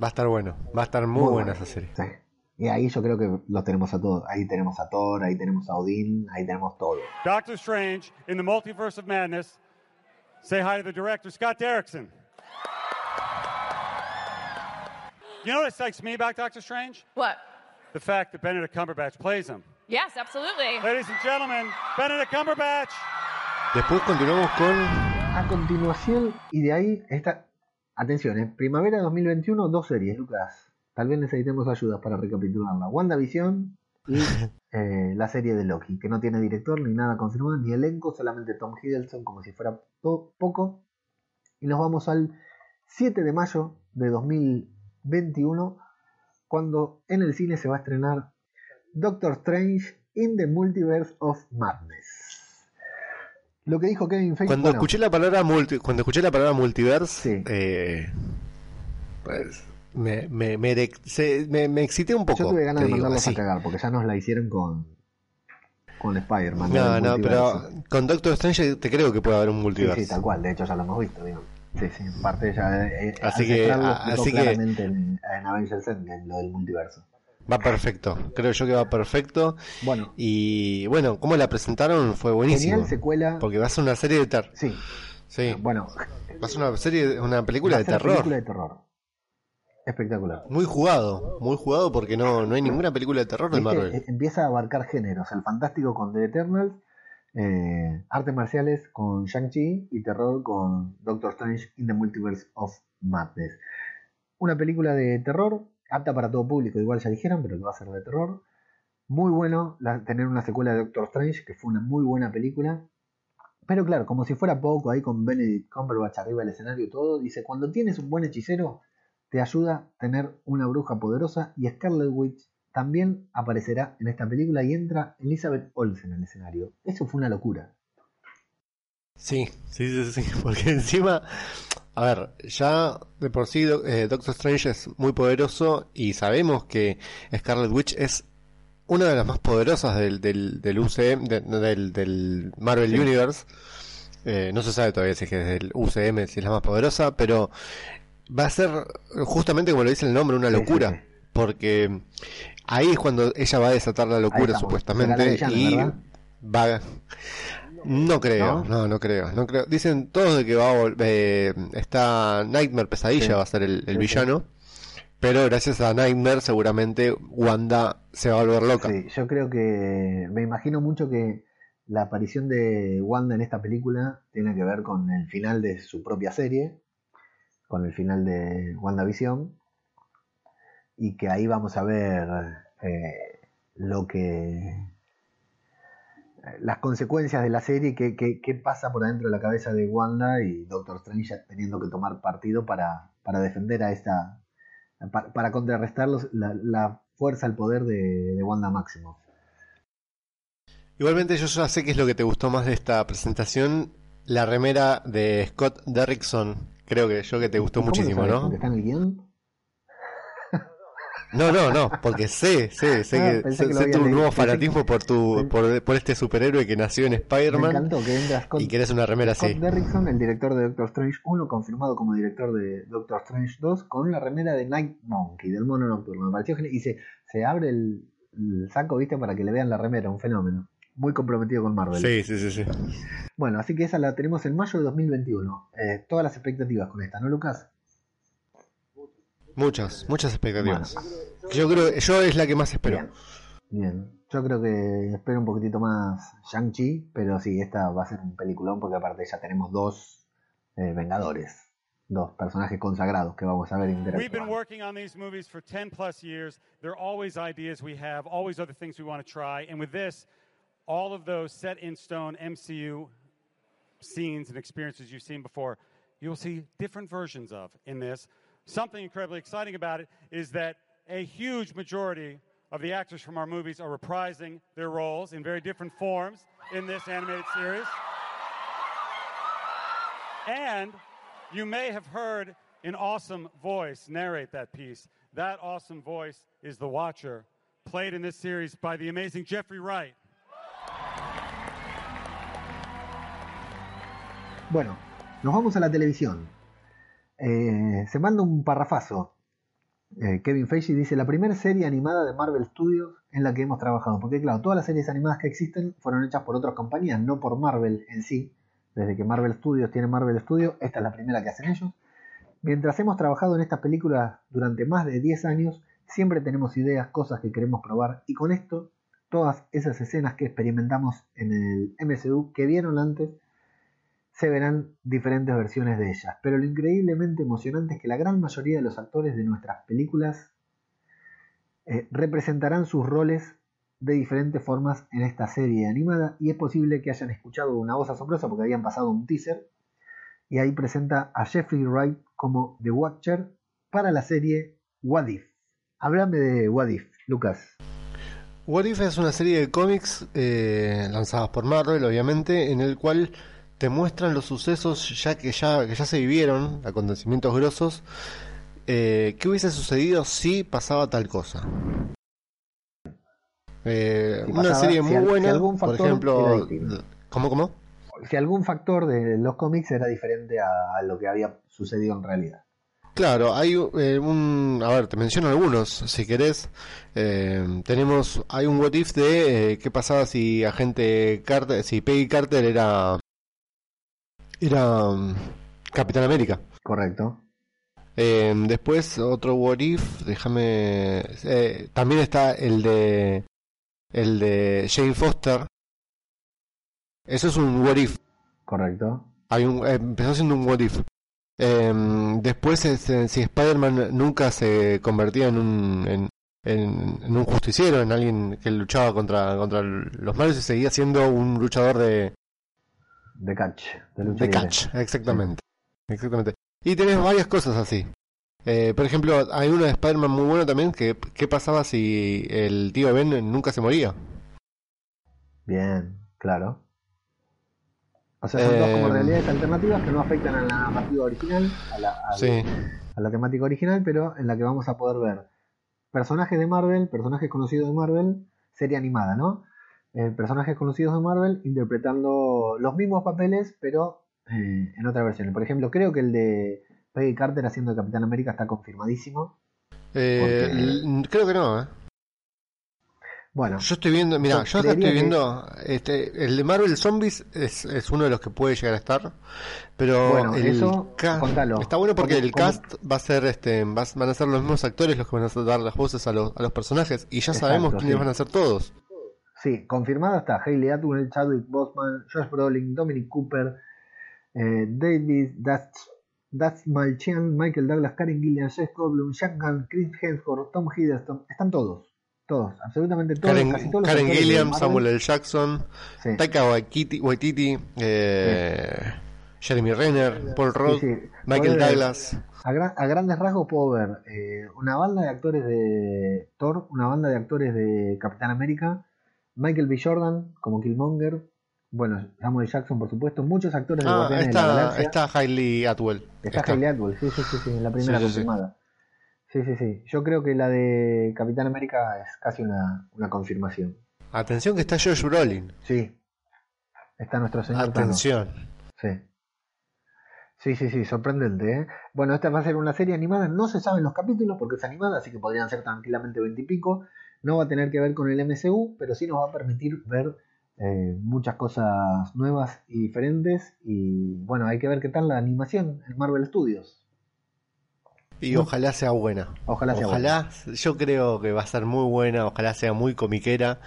Va a estar bueno, va a estar muy, Muy buena esa serie. Sí. Y ahí yo creo que los tenemos a todos ahí tenemos a Thor ahí tenemos a Odín ahí tenemos todo Doctor Strange in the Multiverse of Madness. Say hi to the director, Scott Derrickson. You know what excites me about Doctor Strange? What? The fact that Benedict Cumberbatch plays him. Yes, absolutely. Ladies and gentlemen, Benedict Cumberbatch. Después continuamos con A continuación, y de ahí está. Atención, ¿eh? primavera 2021, dos series, Lucas. Tal vez necesitemos ayudas para recapitularla. WandaVision y eh, la serie de Loki, que no tiene director ni nada confirmado, ni elenco, solamente Tom Hiddleston como si fuera to- poco. Y nos vamos al 7 de mayo de 2021, cuando en el cine se va a estrenar Doctor Strange in the Multiverse of Madness. Lo que dijo Kevin Feige. cuando bueno, escuché la palabra multi, cuando escuché la palabra multiverse, Sí. eh, pues me, me, me, se- me- me excité un poco. Yo tuve ganas de mandarlos así. a cagar, porque ya nos la hicieron con, con Spider-Man. No, no, pero con Doctor Strange te creo que puede haber un multiverso. sí, tal cual, de hecho ya lo hemos visto, digo. Sí, sí, en parte ya. eh, Así Ancestral que- así que- claramente en, en Avengers Endgame, lo del multiverso. Va perfecto, creo yo que va perfecto. Bueno, Y bueno, como la presentaron fue buenísimo. genial secuela. Porque va a ser una serie de terror. Sí, Sí, bueno, va a ser una serie, una película va a de terror. película de terror. Espectacular. Muy jugado, muy jugado porque no, no hay ninguna película de terror de. Marvel. Eh, Empieza a abarcar géneros. El fantástico con The Eternals, eh, artes marciales con Shang-Chi y terror con Doctor Strange in the Multiverse of Madness. Una película de terror, apta para todo público, igual ya dijeron, pero que va a ser de terror. Muy bueno la- tener una secuela de Doctor Strange, que fue una muy buena película. Pero claro, como si fuera poco, ahí con Benedict Cumberbatch arriba del escenario y todo, dice, cuando tienes un buen hechicero, te ayuda a tener una bruja poderosa y Scarlet Witch también aparecerá en esta película y entra Elizabeth Olsen al escenario. Eso fue una locura. Sí, sí, sí, sí, porque encima, a ver, ya de por sí eh, Doctor Strange es muy poderoso y sabemos que Scarlet Witch es una de las más poderosas del, del, del UCM, de- del, del Marvel Sí. Universe. Eh, no se sabe todavía si es que es del UCM, si es la más poderosa, pero va a ser justamente como lo dice el nombre, una Sí, sí, locura. sí. Porque ahí es cuando ella va a desatar la locura supuestamente la y villana, va no creo, ¿No? ¿No? no, creo, no creo. Dicen todos de que va a volver, está Nightmare Pesadilla va a ser el, el villano, pero gracias a Nightmare seguramente Wanda se va a volver loca. Sí, yo creo que me imagino mucho que la aparición de Wanda en esta película tiene que ver con el final de su propia serie, con el final de WandaVision, y que ahí vamos a ver eh, lo que las consecuencias de la serie, qué, pasa por adentro de la cabeza de Wanda y Doctor Strange teniendo que tomar partido para, para defender a esta, para, contrarrestar la, fuerza, el poder de, de Wanda Maximoff. Igualmente yo ya sé que es lo que te gustó más de esta presentación, la remera de Scott Derrickson. Creo que yo que te gustó ¿Cómo lo muchísimo, sabes? ¿no? ¿Porque está en el guion? No, no, no, porque sé, sé, sé Ah, que, sé, que sé tu leído. nuevo fanatismo por tu, por, por este superhéroe que nació en Me Spider-Man que entra Scott, y querés una remera Scott así. Derrickson, el director de Doctor Strange 1, confirmado como director de Doctor Strange 2, con la remera de Night Monkey, del mono nocturno. Me pareció genial. Y se, se abre el, el saco, viste, para que le vean la remera, un fenómeno. Muy comprometido con Marvel. Sí, sí, sí, sí. Bueno, así que esa la tenemos en mayo de 2021. Eh, todas las expectativas con esta, ¿no, Lucas? Muchas, muchas expectativas. Yo creo, yo es la que más espero. Bien. Bien. Yo creo que espero un poquitito más Shang-Chi, pero sí, esta va a ser un peliculón porque aparte ya tenemos dos eh, Vengadores, dos personajes consagrados que vamos a ver We've been interactuar. working on these movies for 10 plus years. There are always ideas we have, always other things we want to try. And with this, all of those set in stone MCU scenes and experiences you've seen before, you will see different versions of in this. Something incredibly exciting about it is that a huge majority of the actors from our movies are reprising their roles in very different forms in this animated series. And you may have heard an awesome voice narrate that piece. That awesome voice is the Watcher, played in this series by the amazing Jeffrey Wright. Bueno, nos vamos a la televisión. Eh, se manda un parrafazo. Eh, Kevin Feige dice la primera serie animada de Marvel Studios en la que hemos trabajado. Porque claro, todas las series animadas que existen fueron hechas por otras compañías, no por Marvel en sí. Desde que Marvel Studios tiene Marvel Studios, esta es la primera que hacen ellos. Mientras hemos trabajado en estas películas durante más de 10 años, siempre tenemos ideas, cosas que queremos probar y con esto, todas esas escenas que experimentamos en el MCU que vieron antes, se verán diferentes versiones de ellas. Pero lo increíblemente emocionante es que la gran mayoría de los actores de nuestras películas eh, representarán sus roles de diferentes formas en esta serie animada y es posible que hayan escuchado una voz asombrosa porque habían pasado un teaser y ahí presenta a Jeffrey Wright como The Watcher para la serie What If. Háblame de What If, Lucas. What If es una serie de cómics eh, lanzadas por Marvel, obviamente, en el cual te muestran los sucesos ya que ya, que ya se vivieron, acontecimientos grosos. Eh, ¿Qué hubiese sucedido si pasaba tal cosa? Eh, Si una serie si muy si buena, algún por ejemplo. ¿Cómo, cómo? Si algún factor de los cómics era diferente a, a lo que había sucedido en realidad. Claro, hay eh, un, a ver, te menciono algunos, si querés. Eh, tenemos, hay un what if de qué pasaba si agente Carter, si Peggy Carter era, era um, Capitán América. Correcto. Eh, después otro what if, déjame, eh, también está el de, el de Jane Foster. Eso es un what if. Correcto. Hay un, eh, empezó siendo un what if. Em, después, este, si Spider-Man nunca se convertía en un, en, en- en un justiciero, en alguien que luchaba contra, contra los malos y seguía siendo un luchador de, De catch. De, lucha de libre. catch, exactamente. exactamente. Y tenés varias cosas así. Eh, por ejemplo, hay uno de Spider-Man muy bueno también, que ¿qué pasaba si el tío Ben nunca se moría? Bien, claro. O sea, son dos como Eh, realidades alternativas que no afectan a la narrativa original, a la, Sí, a la temática original, pero en la que vamos a poder ver personajes de Marvel, personajes conocidos de Marvel, serie animada, ¿no? Eh, personajes conocidos de Marvel interpretando los mismos papeles, pero eh, en otra versión. Por ejemplo, creo que el de Peggy Carter haciendo de Capitán América está confirmadísimo. Eh, Porque- creo que no, ¿eh? Bueno, Yo estoy viendo, mira, Yo acá estoy que- viendo, este, el de Marvel Zombies es, es uno de los que puede llegar a estar, pero Bueno, el eso, cast contalo. está bueno porque ¿Cómo- el cómo- cast va a ser, este, va- van a ser los mismos actores los que van a dar las voces a los, a los personajes y ya Exacto, sabemos quiénes sí. van a ser todos. Sí, confirmado está Hayley Atwell, Chadwick Boseman, Josh Brolin, Dominic Cooper, eh, David Malchian, Michael Douglas, Karen Gillian, Jeff Goldblum, Jack Gunn, Chris Hemsworth, Tom Hiddleston, están todos, todos, absolutamente todos, casi Karen, todos de Gilliam. Samuel L. Jackson, Sí. Taika Waititi, Waititi, eh, Jeremy Renner, Paul Rudd, Sí. Michael Douglas. A, gran- a grandes rasgos puedo ver eh, una banda de actores de Thor, una banda de actores de Capitán América, Michael B. Jordan como Killmonger, bueno, Samuel Jackson por supuesto, muchos actores de Ah, Guardianes de la está, Galaxia. está Hailey Atwell. Está, Está. Hayley Atwell, sí, sí, sí, sí, en la primera Sí, sí, confirmada. Sí, sí, sí. Yo creo que la de Capitán América es casi una, una confirmación. Atención que está Josh Brolin. Sí. Está nuestro señor. Atención. Sí. Sí, sí, sí, sorprendente, ¿eh? Bueno, esta va a ser una serie animada, no se saben los capítulos porque es animada, así que podrían ser tranquilamente veintipico. No va a tener que ver con el MCU, pero sí nos va a permitir ver eh, muchas cosas nuevas y diferentes. Y bueno, hay que ver qué tal la animación en Marvel Studios. Y ojalá sea buena. Ojalá sea Ojalá, yo creo que va a ser muy buena, ojalá sea muy comiquera.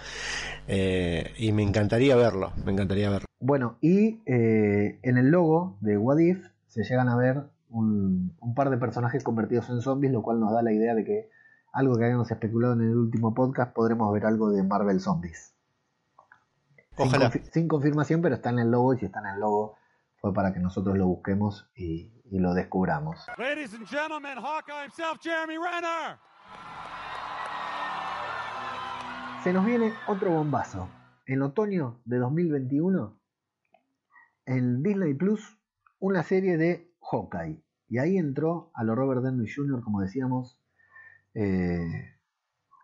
eh, y me encantaría verlo, me encantaría verlo. Bueno, y eh, en el logo de What If se llegan a ver un, un par de personajes convertidos en zombies, lo cual nos da la idea de que algo que habíamos especulado en el último podcast, podremos ver algo de Marvel Zombies. Sin, Ojalá. confi- sin confirmación, pero está en el logo y si está en el logo fue para que nosotros lo busquemos y, y lo descubramos. Ladies and gentlemen, Hawkeye himself, Jeremy Renner. Se nos viene otro bombazo. En otoño de 2021, en Disney Plus, una serie de Hawkeye. Y ahí entró a lo Robert Downey Jr., como decíamos, eh,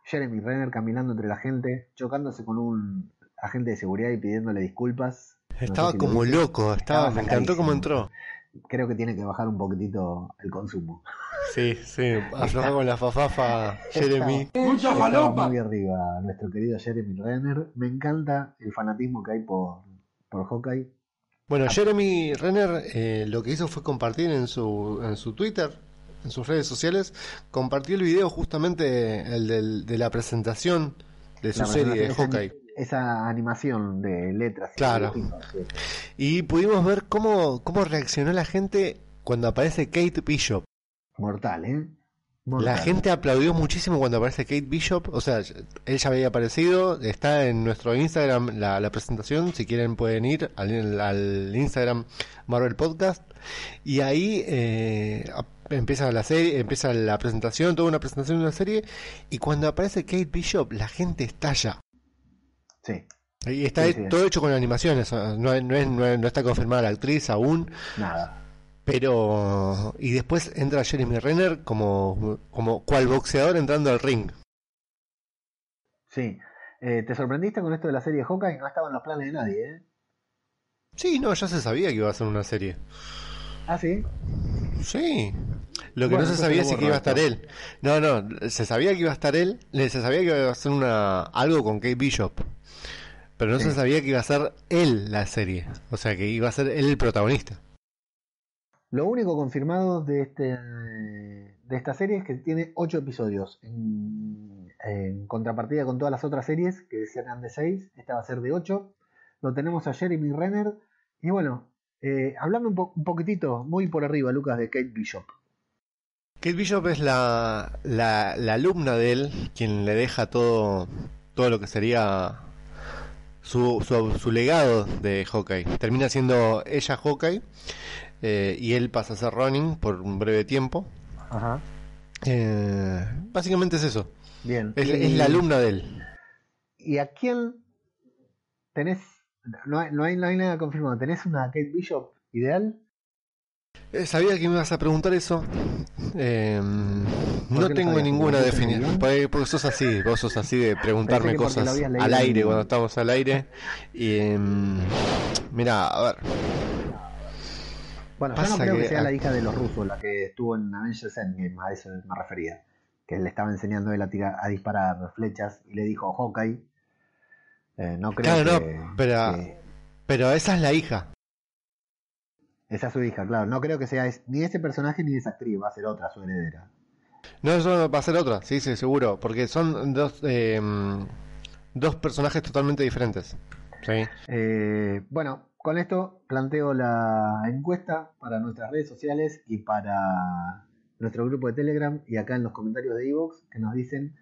Jeremy Renner caminando entre la gente, chocándose con un agente de seguridad y pidiéndole disculpas. No sé Estaba si como loco, estaba, me encantó cómo entró. Creo que tiene que bajar un poquitito el consumo. Sí, sí, afloja con la fafafa Jeremy. Estaba- estaba muy arriba nuestro querido Jeremy Renner. Me encanta el fanatismo que hay por, por Hawkeye. Bueno, Jeremy Renner eh, lo que hizo fue compartir en su, en su Twitter, en sus redes sociales, compartió el video justamente el del- de la presentación de su La serie de Hawkeye. Esa, animación de letras. Claro. Y pudimos ver cómo, cómo reaccionó la gente cuando aparece Kate Bishop. Mortal, ¿eh? Mortal. La gente aplaudió muchísimo cuando aparece Kate Bishop. O sea, él ya había aparecido. Está en nuestro Instagram la, la presentación. Si quieren pueden ir al, al Instagram Marvel Podcast. Y ahí eh, empieza la serie, empieza la presentación, toda una presentación de una serie. Y cuando aparece Kate Bishop, la gente estalla. Sí, Y está Sí, he- sí. todo hecho con animaciones. No, no, es- no es- no es- no está confirmada la actriz aún. nada. Pero. Y después entra Jeremy Renner como, como cual boxeador entrando al ring. Sí. Eh, ¿Te sorprendiste con esto de la serie de Hawkeye? No estaba en los planes de nadie, ¿eh? Sí, no, ya se sabía que iba a ser una serie. Ah, sí. Sí, Lo que Bueno, no se sabía es que iba a estar él. No, no, se sabía que iba a estar él, se sabía que iba a hacer una algo con Kate Bishop. Pero no Sí. se sabía que iba a ser él la serie. O sea, que iba a ser él el protagonista. Lo único confirmado de este de esta serie es que tiene 8 episodios. En, en contrapartida con todas las otras series, que eran de 6, esta va a ser de 8. Lo tenemos a Jeremy Renner. Y bueno, eh, hablando un, po- un poquitito, muy por arriba, Lucas, de Kate Bishop. Kate Bishop es la, la, la alumna de él, quien le deja todo, todo lo que sería su, su, su legado de Hawkeye. Termina siendo ella Hawkeye eh, y él pasa a ser Ronin por un breve tiempo. Ajá. Eh, básicamente es eso. Bien. Es, Y- es la alumna de él. ¿Y a quién tenés? No hay, no hay, no hay nada confirmado. ¿Tenés una Kate Bishop ideal? Eh, Sabía que me ibas a preguntar eso. Eh, ¿Por no tengo ninguna ¿Porque lo viste en el definición. Porque, porque sos así, vos sos así de preguntarme cosas al aire cuando estamos al aire. Y em, mira, a ver, Bueno, yo no creo que, que sea la hija de los rusos, la que estuvo en Avengers Endgame, a eso me refería. Que le estaba enseñando él a, tirar, a disparar flechas y le dijo Hawkeye. Eh, no creo Claro, que, no, pero- que- pero esa es la hija. Esa es su hija, claro. No creo que sea es- ni ese personaje ni esa actriz, va a ser otra, su heredera. No, eso va a ser otra, sí, sí, seguro. Porque son dos, em, dos personajes totalmente diferentes. Sí. Eh, bueno, con esto planteo la encuesta para nuestras redes sociales y para nuestro grupo de Telegram y acá en los comentarios de Evox que nos dicen,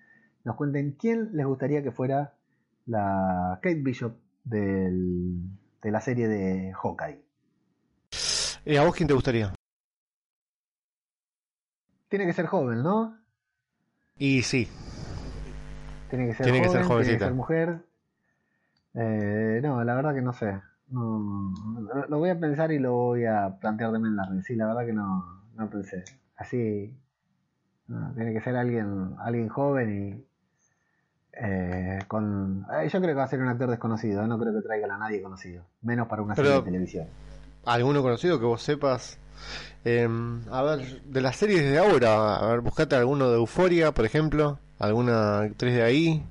nos cuenten quién les gustaría que fuera la Kate Bishop del- de la serie de Hawkeye. ¿Y a vos quién te gustaría? Tiene que ser joven, ¿no? Y sí, Tiene que ser Tiene que joven, tiene que ser mujer. Eh, no, la verdad que no sé. No, lo- voy a pensar y lo voy a plantear también en la red. Sí, la verdad que no, no pensé. Así, no, tiene que ser alguien, alguien joven y eh, con. eh, yo creo que va a ser un actor desconocido. ¿eh? No creo que traigan a nadie conocido, menos para una Pero- serie de televisión. ¿alguno conocido que vos sepas? Em, a ver, de las series de ahora, a ver, buscate alguno de Euforia, por ejemplo. ¿Alguna actriz de ahí?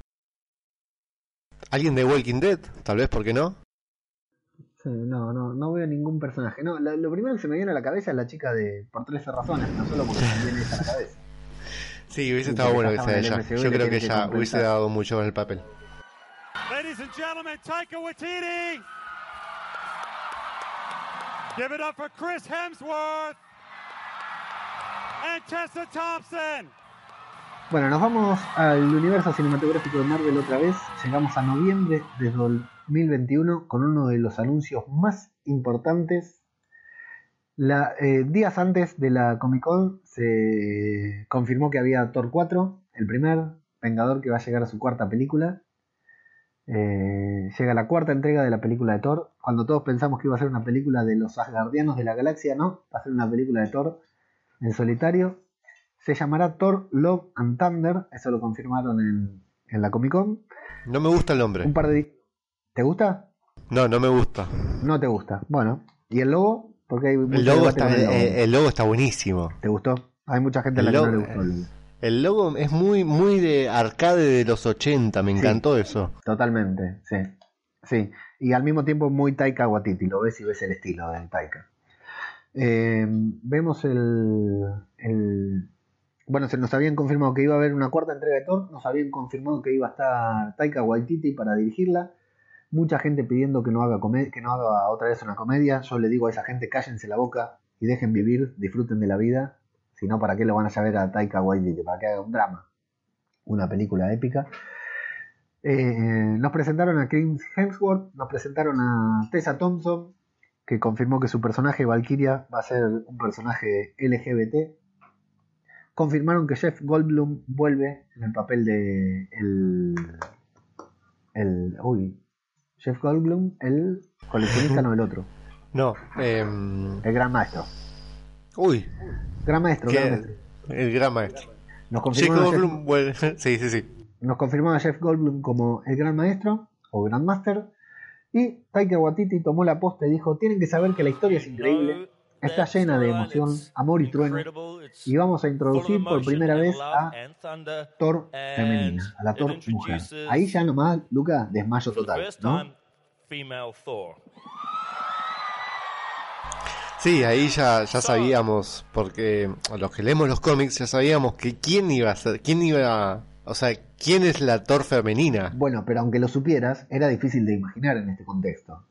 ¿Alguien de Walking Dead? Tal vez, ¿por qué no? No, no, no veo ningún personaje. No, lo, lo primero que se me viene a la cabeza es la chica de por 13 razones, no solo porque me viene a la cabeza. Sí, hubiese estado bueno que sea ella. Yo creo que ella hubiese dado mucho en el papel. Ladies and gentlemen, Taika Waititi. Give it up for Chris Hemsworth and Tessa Thompson. Bueno, nos vamos al universo cinematográfico de Marvel otra vez. Llegamos a noviembre de 2021 con uno de los anuncios más importantes. La, eh, días antes de la Comic Con se confirmó que había Thor 4, el primer Vengador que va a llegar a su cuarta película. Eh, llega la cuarta entrega de la película de Thor. Cuando todos pensamos que iba a ser una película de los Asgardianos de la galaxia, no, va a ser una película de Thor en solitario. Se llamará Thor Love and Thunder, eso lo confirmaron en, en la Comic Con. No me gusta el nombre. Un par de... ¿Te gusta? No, no me gusta. No te gusta. Bueno, ¿y el logo? Porque hay El logo, está, el logo. eh, el logo está buenísimo. ¿Te gustó? Hay mucha gente a la que no le gustó. el- El logo es muy muy de arcade de los 80, me Sí. encantó eso. Totalmente, sí. Sí. Y al mismo tiempo muy Taika Waititi, lo ves y ves el estilo de Taika. Eh, vemos el, el- Bueno, se nos habían confirmado que iba a haber una cuarta entrega de Thor, nos habían confirmado que iba a estar Taika Waititi para dirigirla. Mucha gente pidiendo que no haga otra vez una comedia. Yo le digo a esa gente, cállense la boca y dejen vivir, disfruten de la vida. Si no, ¿para qué lo van a saber a Taika Waititi? Para que haga un drama. Una película épica. Eh, nos presentaron a Chris Hemsworth, nos presentaron a Tessa Thompson, que confirmó que su personaje Valkyria va a ser un personaje LGBT. Confirmaron que Jeff Goldblum vuelve en el papel de el, el uy, Jeff Goldblum, el coleccionista, no el otro, No, em, el gran maestro, uy, gran maestro, gran maestro. el gran maestro. Nos a Jeff- Bloom, bueno, sí, sí, sí. Nos confirmaba Jeff Goldblum como el Gran Maestro o Grandmaster. Y Taika Waititi tomó la posta y dijo: Tienen que saber que la historia es increíble. Está llena de emoción, amor y trueno. Y vamos a introducir por primera vez a Thor femenina, a la Thor mujer. Ahí ya nomás, Luca, desmayo total, ¿no? Sí, ahí ya, ya sabíamos, porque los que leemos los cómics ya sabíamos que quién iba a ser, quién iba a, o sea, quién es la Thor femenina. Bueno, pero aunque lo supieras, era difícil de imaginar en este contexto.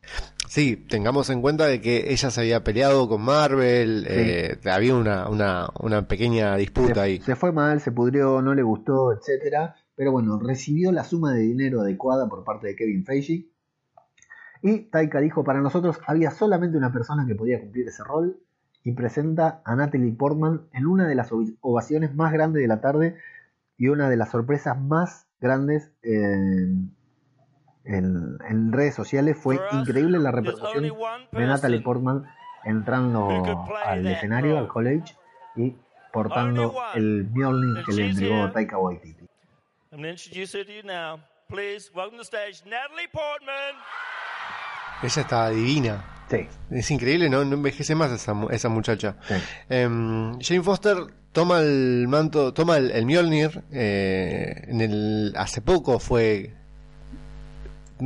Sí, tengamos en cuenta de que ella se había peleado con Marvel, eh, había una, una, una pequeña disputa se, ahí. se fue mal, se pudrió, no le gustó, etcétera. Pero bueno, recibió la suma de dinero adecuada por parte de Kevin Feige. Y Taika dijo, para nosotros había solamente una persona que podía cumplir ese rol. Y presenta a Natalie Portman en una de las ovaciones más grandes de la tarde y una de las sorpresas más grandes en, en- en redes sociales. Fue increíble la repercusión de Natalie Portman entrando al escenario, al college, y portando el Mjolnir que le entregó Taika Waititi. I'm going to introduce her to you now. Please welcome to the stage Natalie Portman. Ella estaba divina. Sí, Es increíble, no, no envejece más esa, mu- esa muchacha. sí. Em, Jane Foster toma el manto, toma el, el Mjolnir. eh, en el, hace poco fue,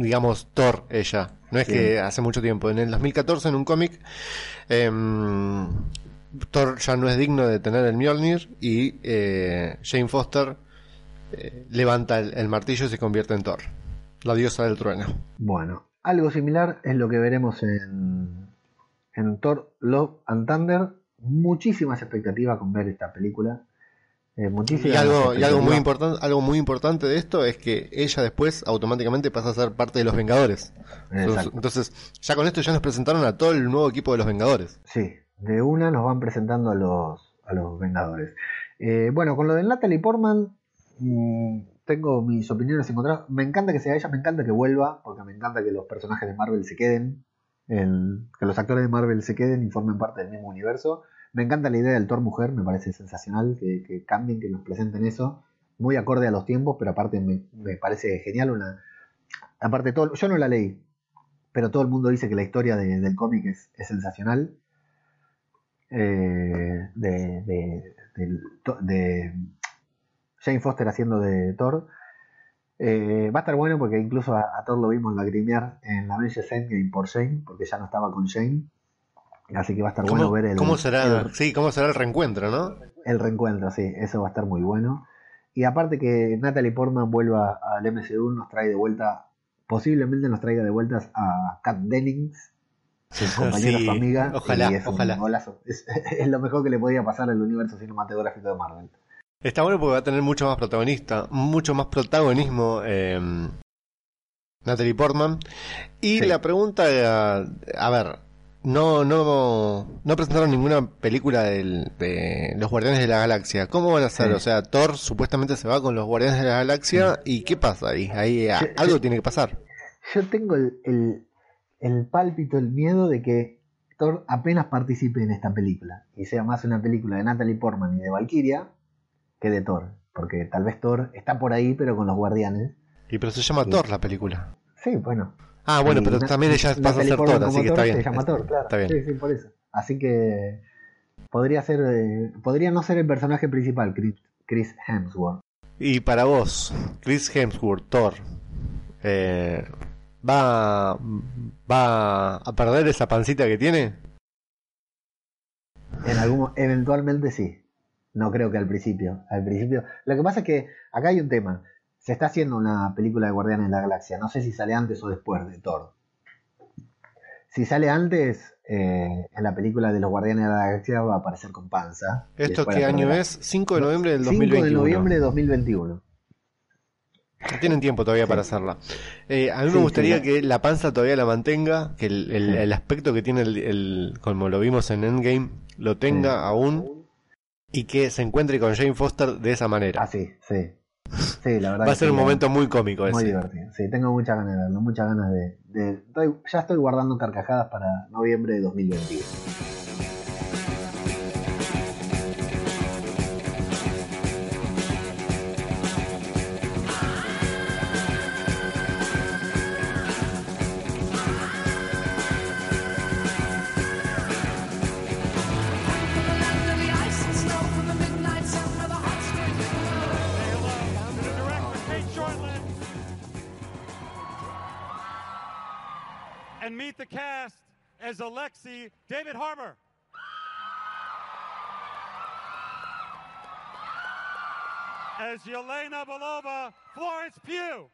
digamos, Thor ella. No es Sí. que hace mucho tiempo. En el 2014, en un cómic, em, Thor ya no es digno de tener el Mjolnir y eh, Jane Foster eh, levanta el, el martillo y se convierte en Thor, la diosa del trueno. Bueno, algo similar es lo que veremos en, en Thor Love and Thunder. Muchísimas expectativas con ver esta película. Eh, Y algo, y algo muy importante, algo muy importante de esto es que ella después automáticamente pasa a ser parte de los Vengadores. Entonces, entonces, ya con esto ya nos presentaron a todo el nuevo equipo de los Vengadores. Sí, de una nos van presentando a los, a los Vengadores. Eh, bueno, con lo de Natalie Portman, mm, tengo mis opiniones encontradas. Me encanta que sea ella, me encanta que vuelva, porque me encanta que los personajes de Marvel se queden, en- que los actores de Marvel se queden y formen parte del mismo universo. Me encanta la idea del Thor mujer, me parece sensacional que, cambien, que nos presenten eso, muy acorde a los tiempos, pero aparte me, parece genial una... Aparte todo, yo no la leí, pero todo el mundo dice que la historia de- del cómic es, sensacional eh, de, de, de Jane Foster haciendo de Thor. Eh, va a estar bueno porque incluso a, a Thor lo vimos lagrimear en la Avengers Endgame por Jane, porque ya no estaba con Jane. Así que va a estar bueno ¿Cómo, ver el, cómo será, el, sí, cómo será el reencuentro, no? el reencuentro, sí, eso va a estar muy bueno. Y aparte que Natalie Portman vuelva al MCU, nos trae de vuelta, posiblemente nos traiga de vueltas a Kat Dennings, su compañera, Sí, su amiga. ojalá, es ojalá. Es, es lo mejor que le podía pasar al universo cinematográfico de Marvel. Está bueno porque va a tener mucho más protagonista, mucho más protagonismo eh, Natalie Portman. Y Sí. la pregunta, a ver, no, no, no presentaron ninguna película del- de los Guardianes de la Galaxia. ¿Cómo van a hacer? Sí. O sea, Thor supuestamente se va con los Guardianes de la Galaxia. ¿Y qué pasa ahí? Ahí ah, algo tiene que pasar. Yo tengo el, el, el pálpito, el miedo de que Thor apenas participe en esta película y sea más una película de Natalie Portman y de Valkyria que de Thor. Porque tal vez Thor está por ahí, pero con los guardianes. Y pero se llama Sí. Thor la película. Sí, bueno. Ah, bueno, pero también ella pasa a ser Thor, así que está bien. Se llama Thor, claro. Está bien. Sí, sí, por eso. Así que podría ser, eh, podría no ser el personaje principal, Chris, Chris Hemsworth. Y para vos, Chris Hemsworth, Thor, eh, ¿va, ¿va a perder esa pancita que tiene? En algún, eventualmente sí. No creo que al principio. Al principio. Lo que pasa es que acá hay un tema. Se está haciendo una película de Guardianes de la Galaxia. No sé si sale antes o después de Thor. Si sale antes, eh, en la película de los Guardianes de la Galaxia va a aparecer con panza. ¿Esto qué año es? 5 de noviembre del 5 2021. de noviembre de 2021. Tienen tiempo todavía para hacerla. Eh, a mí Sí, me gustaría sí, que la panza todavía la mantenga, que el, el- Sí. el aspecto que tiene, el, el- como lo vimos en Endgame, lo tenga aún y que se encuentre con Jane Foster de esa manera. Ah, sí, sí. Sí, la verdad. Va a ser un momento muy cómico Muy ese. divertido. Sí, tengo muchas ganas de verlo, muchas ganas de. de- estoy- ya estoy guardando carcajadas para noviembre de 2021. As Alexi David Harbour. As Yelena Belova, Florence Pugh.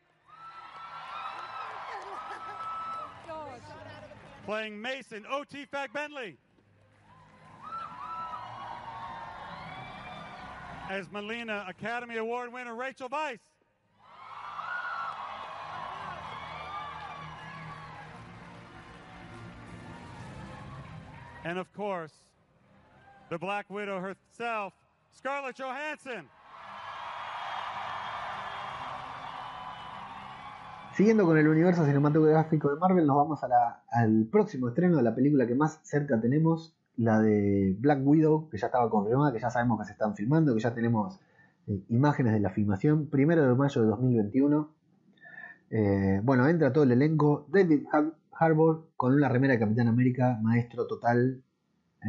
Playing Mason, O.T. Fag Bentley. As Melina, Academy Award winner Rachel Weisz. And of course, the Black Widow herself, Scarlett Johansson. Siguiendo con el universo cinematográfico de Marvel, nos vamos a la- al próximo estreno de la película que más cerca tenemos, la de Black Widow, que ya estaba confirmada, que ya sabemos que se están filmando, que ya tenemos eh, imágenes de la filmación, primero de mayo de 2021. Eh, bueno, entra todo el elenco, David Har- Harbour con una remera de Capitán América, maestro total,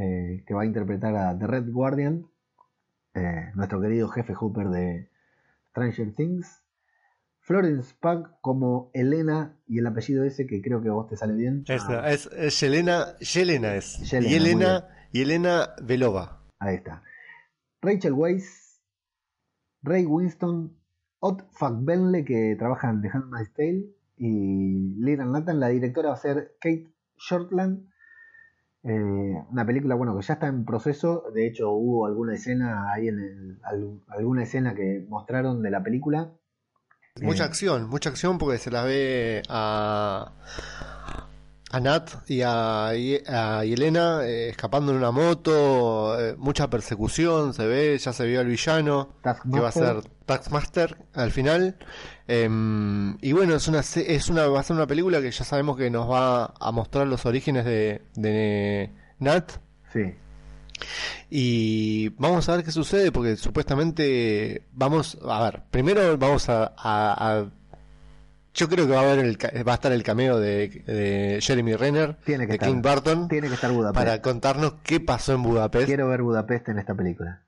eh, que va a interpretar a The Red Guardian, eh, nuestro querido jefe Hooper de Stranger Things. Florence Pugh como Elena y el apellido ese que creo que a vos te sale bien. Ah, es, es Yelena, Yelena es. Yelena, y Elena, y Elena Belova. ahí está. Rachel Weisz, Ray Winston, Ott Benley que trabaja en The Handmaid's Tale y Lyra Nathan, la directora va a ser Kate Shortland. Eh, una película bueno que ya está en proceso, de hecho hubo alguna escena ahí en el, al- alguna escena que mostraron de la película. Mucha Eh, acción, mucha acción porque se la ve a, a Nat y a, a Yelena eh, escapando en una moto, eh, mucha persecución, se ve, ya se vio al villano, que va a ser Taskmaster al final. Em, y bueno, es una, es una, va a ser una película que ya sabemos que nos va a mostrar los orígenes de, de Nat. Sí, Y vamos a ver qué sucede, porque supuestamente vamos, a ver, primero vamos a, a- a- yo creo que va a haber el, ca- va a estar el cameo de, de Jeremy Renner, Tiene que de estar. Clint Barton, tiene que estar Budapest. para contarnos qué pasó en Budapest. Quiero ver Budapest en esta película.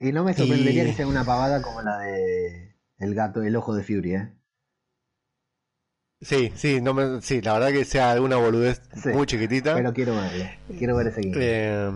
Y no me sorprendería Y- que sea una pavada como la de El gato, el ojo de Fury, ¿eh? Sí, sí, no me- sí, la verdad que sea alguna boludez Sí, muy chiquitita. Pero quiero verlo. Quiero ver ese game. Eh,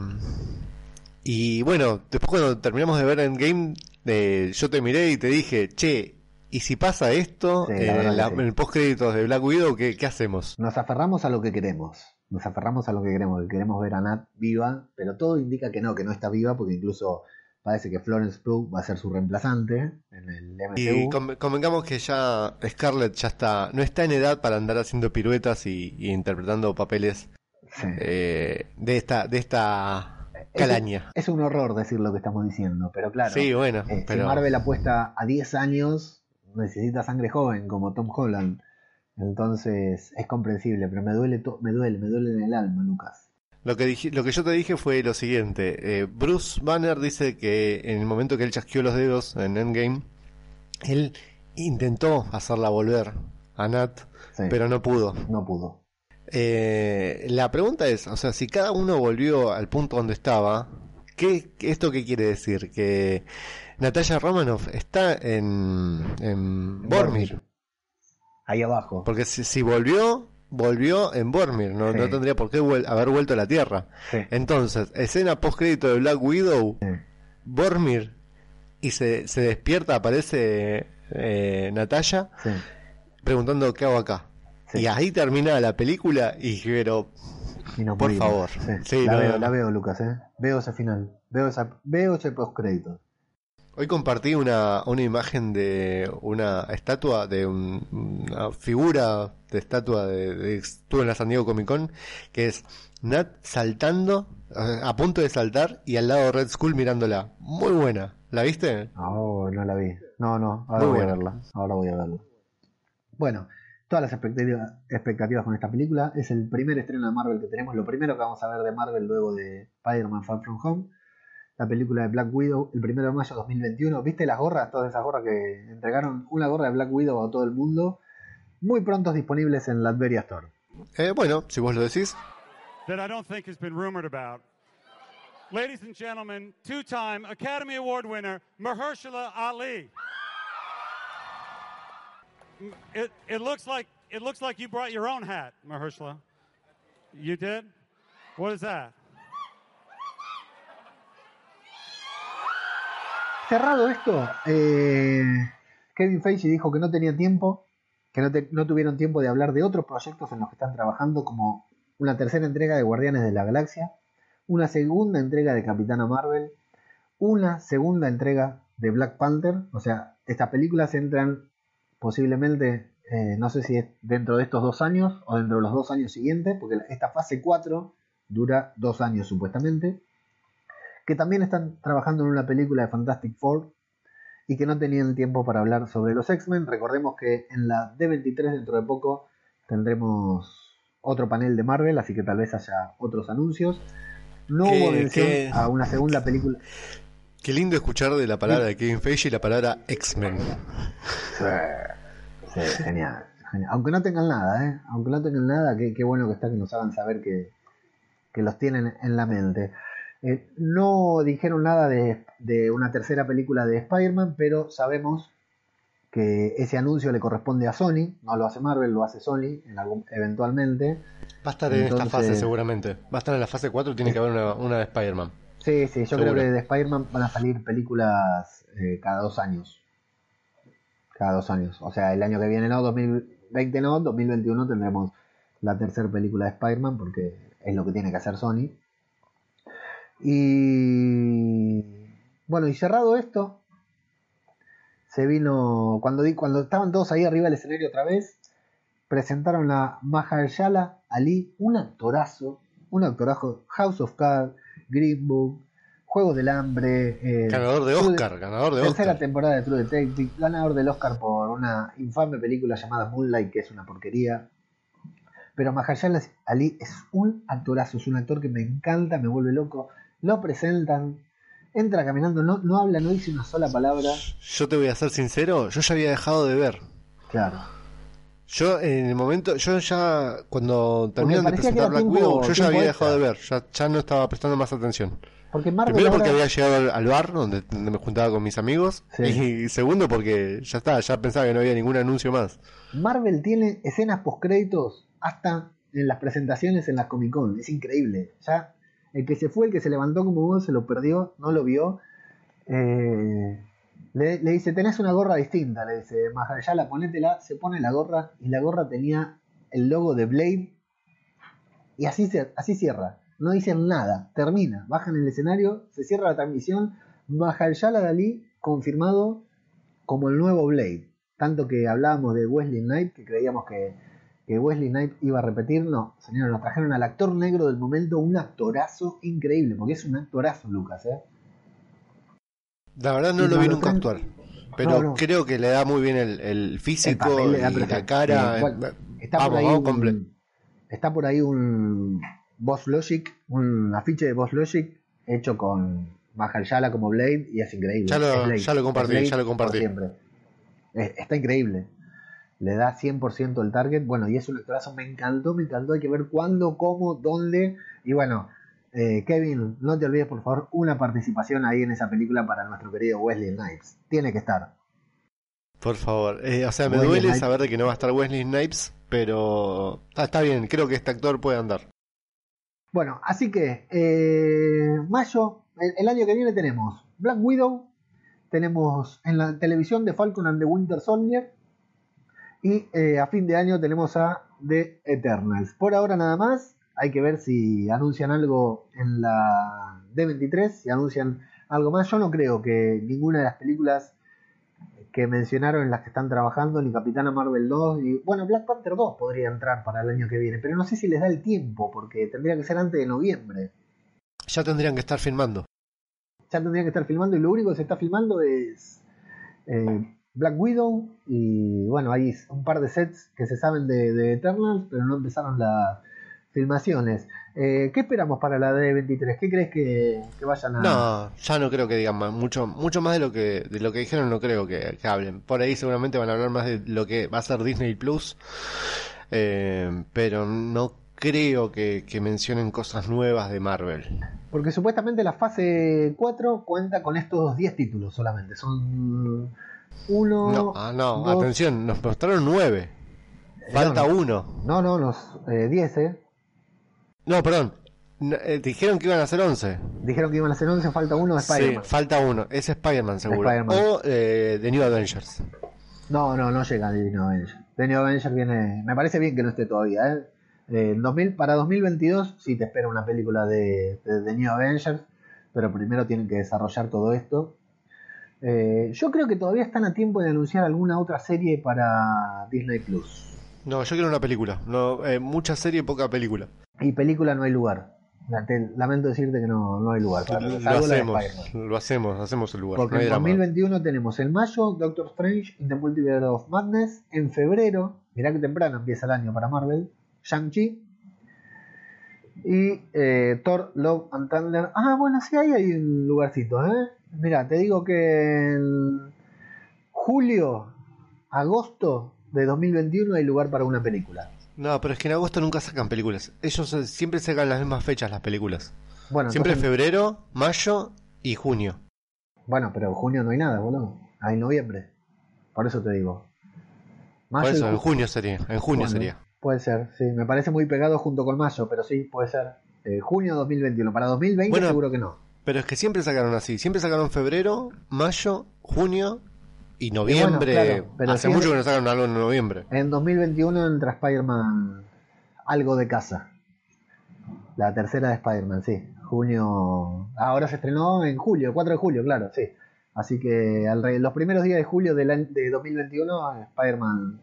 y bueno, después cuando terminamos de ver Endgame, eh, yo te miré y te dije, che, ¿y si pasa esto Sí, eh, en, que la- sí. en el post créditos de Black Widow? ¿qué, qué hacemos? Nos aferramos a lo que queremos. Nos aferramos a lo que queremos. Que queremos ver a Nat viva, pero todo indica que no, que no está viva, porque incluso parece que Florence Pugh va a ser su reemplazante en el Y MCU. con- convengamos que ya Scarlett ya está, no está en edad para andar haciendo piruetas y, y interpretando papeles Sí. eh, de esta, de esta calaña. Es un horror decir lo que estamos diciendo, pero claro. Sí, bueno, Eh, pero Si Marvel apuesta a 10 años, necesita sangre joven como Tom Holland. Entonces es comprensible, pero me duele, me duele, me duele en el alma, Lucas. lo que dije, lo que yo te dije fue lo siguiente. eh, Bruce Banner dice que en el momento que él chasqueó los dedos en Endgame, él intentó hacerla volver a Nat, Sí, pero no pudo. no pudo. Eh, la pregunta es, o sea, si cada uno volvió al punto donde estaba, ¿qué, ¿esto qué quiere decir? Que Natalia Romanoff está en, en Bormir. Ahí abajo. Porque si, si volvió, volvió en Bormir, no, Sí. no tendría por qué vuel- haber vuelto a la Tierra. Sí. Entonces, escena post crédito de Black Widow, Sí. Bormir, y se, se despierta, aparece eh, Natalia preguntando qué hago acá. Y ahí termina la película y pero Y Por favor. Sí. Sí, la, no, veo, no. la veo, Lucas, ¿eh? Veo ese final. Veo, esa, veo ese postcrédito. Hoy compartí una, una imagen de una estatua, de un- una figura de estatua de, de- estuve en la San Diego Comic Con, que es Nat saltando, eh, a punto de saltar, y al lado Red Skull mirándola. Muy buena. ¿La viste? Oh, no la vi. No, no, ahora Muy voy a verla. Ahora voy a verla. Bueno, todas las expectativas, expectativas con esta película. Es el primer estreno de Marvel que tenemos. Lo primero que vamos a ver de Marvel luego de Spider-Man Far From Home. La película de Black Widow, el 1 de mayo de 2021. ¿Viste las gorras? Todas esas gorras que entregaron una gorra de Black Widow a todo el mundo. Muy pronto disponibles en la Adveria Store. Eh, bueno, si vos lo decís. that I don't think has been rumored about. Ladies and gentlemen, two time Academy Award winner, Mahershala Ali. It, it looks like it looks like you brought your own hat, Mahershala. You did? What is that? Cerrado esto, eh, Kevin Feige dijo que no tenía tiempo, que no, te- no tuvieron tiempo de hablar de otros proyectos en los que están trabajando, como una tercera entrega de Guardianes de la Galaxia, una segunda entrega de Capitana Marvel, una segunda entrega de Black Panther. O sea, estas películas entran posiblemente, eh, no sé si es dentro de estos dos años o dentro de los dos años siguientes, porque esta fase 4 dura dos años supuestamente que también están trabajando en una película de Fantastic Four y que no tenían tiempo para hablar sobre los X-Men. Recordemos que en la D23 dentro de poco tendremos otro panel de Marvel, así que tal vez haya otros anuncios. No ¿Qué- hubo mención a una segunda película. Qué lindo escuchar de la palabra de Kevin Feige y la palabra X-Men. Sí, genial, genial. Aunque no tengan nada, ¿eh? Aunque no tengan nada, qué, qué bueno que está que nos hagan saber que, que los tienen en la mente. Eh, no dijeron nada de, de una tercera película de Spider-Man, pero sabemos que ese anuncio le corresponde a Sony, no lo hace Marvel, lo hace Sony en algún, eventualmente. Va a estar en esta fase seguramente. Va a estar en la fase 4, tiene que haber una, una de Spider-Man. Sí, sí, yo Seguro. creo que de Spider-Man van a salir películas eh, cada dos años. Cada dos años. O sea, el año que viene no, 2020 no, 2021 tendremos la tercera película de Spider-Man porque es lo que tiene que hacer Sony. Y bueno, y cerrado esto, se vino, cuando, di- cuando estaban todos ahí arriba del escenario otra vez, presentaron a Mahershala Ali, un actorazo, un actorazo, House of Cards, Green Book, Juegos del Hambre, eh, Ganador de True Oscar, ganador de tercera Oscar. temporada de True Detective, ganador del Oscar por una infame película llamada Moonlight, que es una porquería. Pero Mahershala Ali es un actorazo, es un actor que me encanta, me vuelve loco. Lo presentan, entra caminando, no, no habla, no dice una sola palabra. Yo te voy a ser sincero, yo ya había dejado de ver. Claro. Yo en el momento, yo ya cuando terminan de presentar Black Widow, yo ya había dejado de ver, ya, ya no estaba prestando más atención. Porque Marvel Primero porque ahora- había llegado al, al bar donde, donde me juntaba con mis amigos Sí. y segundo porque ya está, ya pensaba que no había ningún anuncio más. Marvel tiene escenas postcréditos hasta en las presentaciones en las Comic Con. Es increíble. Ya el que se fue, el que se levantó como vos, se lo perdió, no lo vio. Eh, le, le dice, tenés una gorra distinta, le dice, Mahayala, ponétela, se pone la gorra y la gorra tenía el logo de Blade y así, se, así cierra. No dicen nada, termina, bajan el escenario, se cierra la transmisión, Mahayala Dalí confirmado como el nuevo Blade. Tanto que hablábamos de Wesley Knight, que creíamos que, que Wesley Knight iba a repetir. No, señores, nos trajeron al actor negro del momento, un actorazo increíble, porque es un actorazo, Lucas, ¿eh? La verdad no lo vi nunca actuar, pero No, no. creo que le da muy bien el, el físico El papel y la perfecto. cara. Bueno, Está vamos, por ahí vamos un, está por ahí un Boss Logic, un afiche de Boss Logic hecho con Mahershala como Blade y es increíble. Ya lo- Es Blade, ya lo compartí, Blade ya lo compartí. siempre. Es- está increíble. Le da 100% el target. Bueno, y es un actorazo. Me encantó, me encantó. Hay que ver cuándo, cómo, dónde. Y bueno, eh, Kevin, no te olvides por favor una participación ahí en esa película para nuestro querido Wesley Snipes. Tiene que estar. Por favor, Eh, o sea, me Wesley duele Snipes. saber de que no va a estar Wesley Snipes, pero está, está bien, creo que este actor puede andar. Bueno, así que eh, mayo, el, el año que viene tenemos Black Widow, tenemos en la televisión de Falcon and the Winter Soldier y a fin de año tenemos a The Eternals. Por ahora nada más, hay que ver si anuncian algo en la D23, si anuncian algo más. Yo no creo que ninguna de las películas que mencionaron en las que están trabajando, ni Capitana Marvel 2, y bueno, Black Panther 2 podría entrar para el año que viene, pero no sé si les da el tiempo, porque tendría que ser antes de noviembre. Ya tendrían que estar filmando. Ya tendrían que estar filmando y lo único que se está filmando es eh, Black Widow y bueno, hay un par de sets que se saben de, de Eternals, pero no empezaron las filmaciones. Eh, ¿Qué esperamos para la D23? ¿Qué crees que, que vayan a...? No, ya no creo que digan más, mucho, mucho más de lo que, de lo que dijeron no creo que, que hablen. Por ahí seguramente van a hablar más de lo que va a ser Disney Plus, eh, pero no creo que, que mencionen cosas nuevas de Marvel. Porque supuestamente la fase 4 cuenta con estos 10 títulos solamente. Son uno. No, ah, no, dos- atención, nos mostraron nueve. Falta no, uno. No, no, los eh, 10, ¿eh? No, perdón. Eh, dijeron que iban a ser 11. Dijeron que iban a ser 11, falta uno de Sí, Spider-Man. falta uno. Es Spider-Man seguro. Spider-Man. O eh, The New Avengers. No, no, no llega The New Avenger. The New Avenger viene. Me parece bien que no esté todavía, ¿eh? Eh, en 2000, para 2022 sí te espera una película de, de The New Avengers, pero primero tienen que desarrollar todo esto. Eh, yo creo que todavía están a tiempo de anunciar alguna otra serie para Disney Plus. No, yo quiero una película. No, eh, mucha serie, poca película. Y película no hay lugar. Lamento decirte que no, no hay lugar. Lo, lo hacemos, lo hacemos, hacemos el lugar. Porque no en drama. 2021 tenemos en mayo Doctor Strange in the Multiverse of Madness. En febrero, mirá que temprano empieza el año para Marvel, Shang-Chi. Y eh, Thor, Love and Thunder. Ah, bueno, sí, ahí hay un lugarcito, ¿eh? Mirá, te digo que en julio, agosto de 2021 hay lugar para una película. No, pero es que en agosto nunca sacan películas. Ellos eh, siempre sacan las mismas fechas las películas. Bueno, siempre entonces- febrero, mayo y junio. Bueno, pero en junio no hay nada, boludo. Hay noviembre. Por eso te digo. Por Mayo y eso, en ju- junio sería. En junio Bueno, sería. Puede ser, sí. Me parece muy pegado junto con mayo, pero sí, puede ser. Eh, junio 2021. Para 2020 Bueno, seguro que no. Pero es que siempre sacaron así. Siempre sacaron febrero, mayo, junio y noviembre. claro, pero Hace mucho es- que no sacaron algo en noviembre. En 2021 entra Spider-Man algo de casa. La tercera de Spider-Man, sí. Junio. Ahora se estrenó en julio, 4 de julio, claro, sí. Así que alre- los primeros días de julio del año- de 2021, Spider-Man.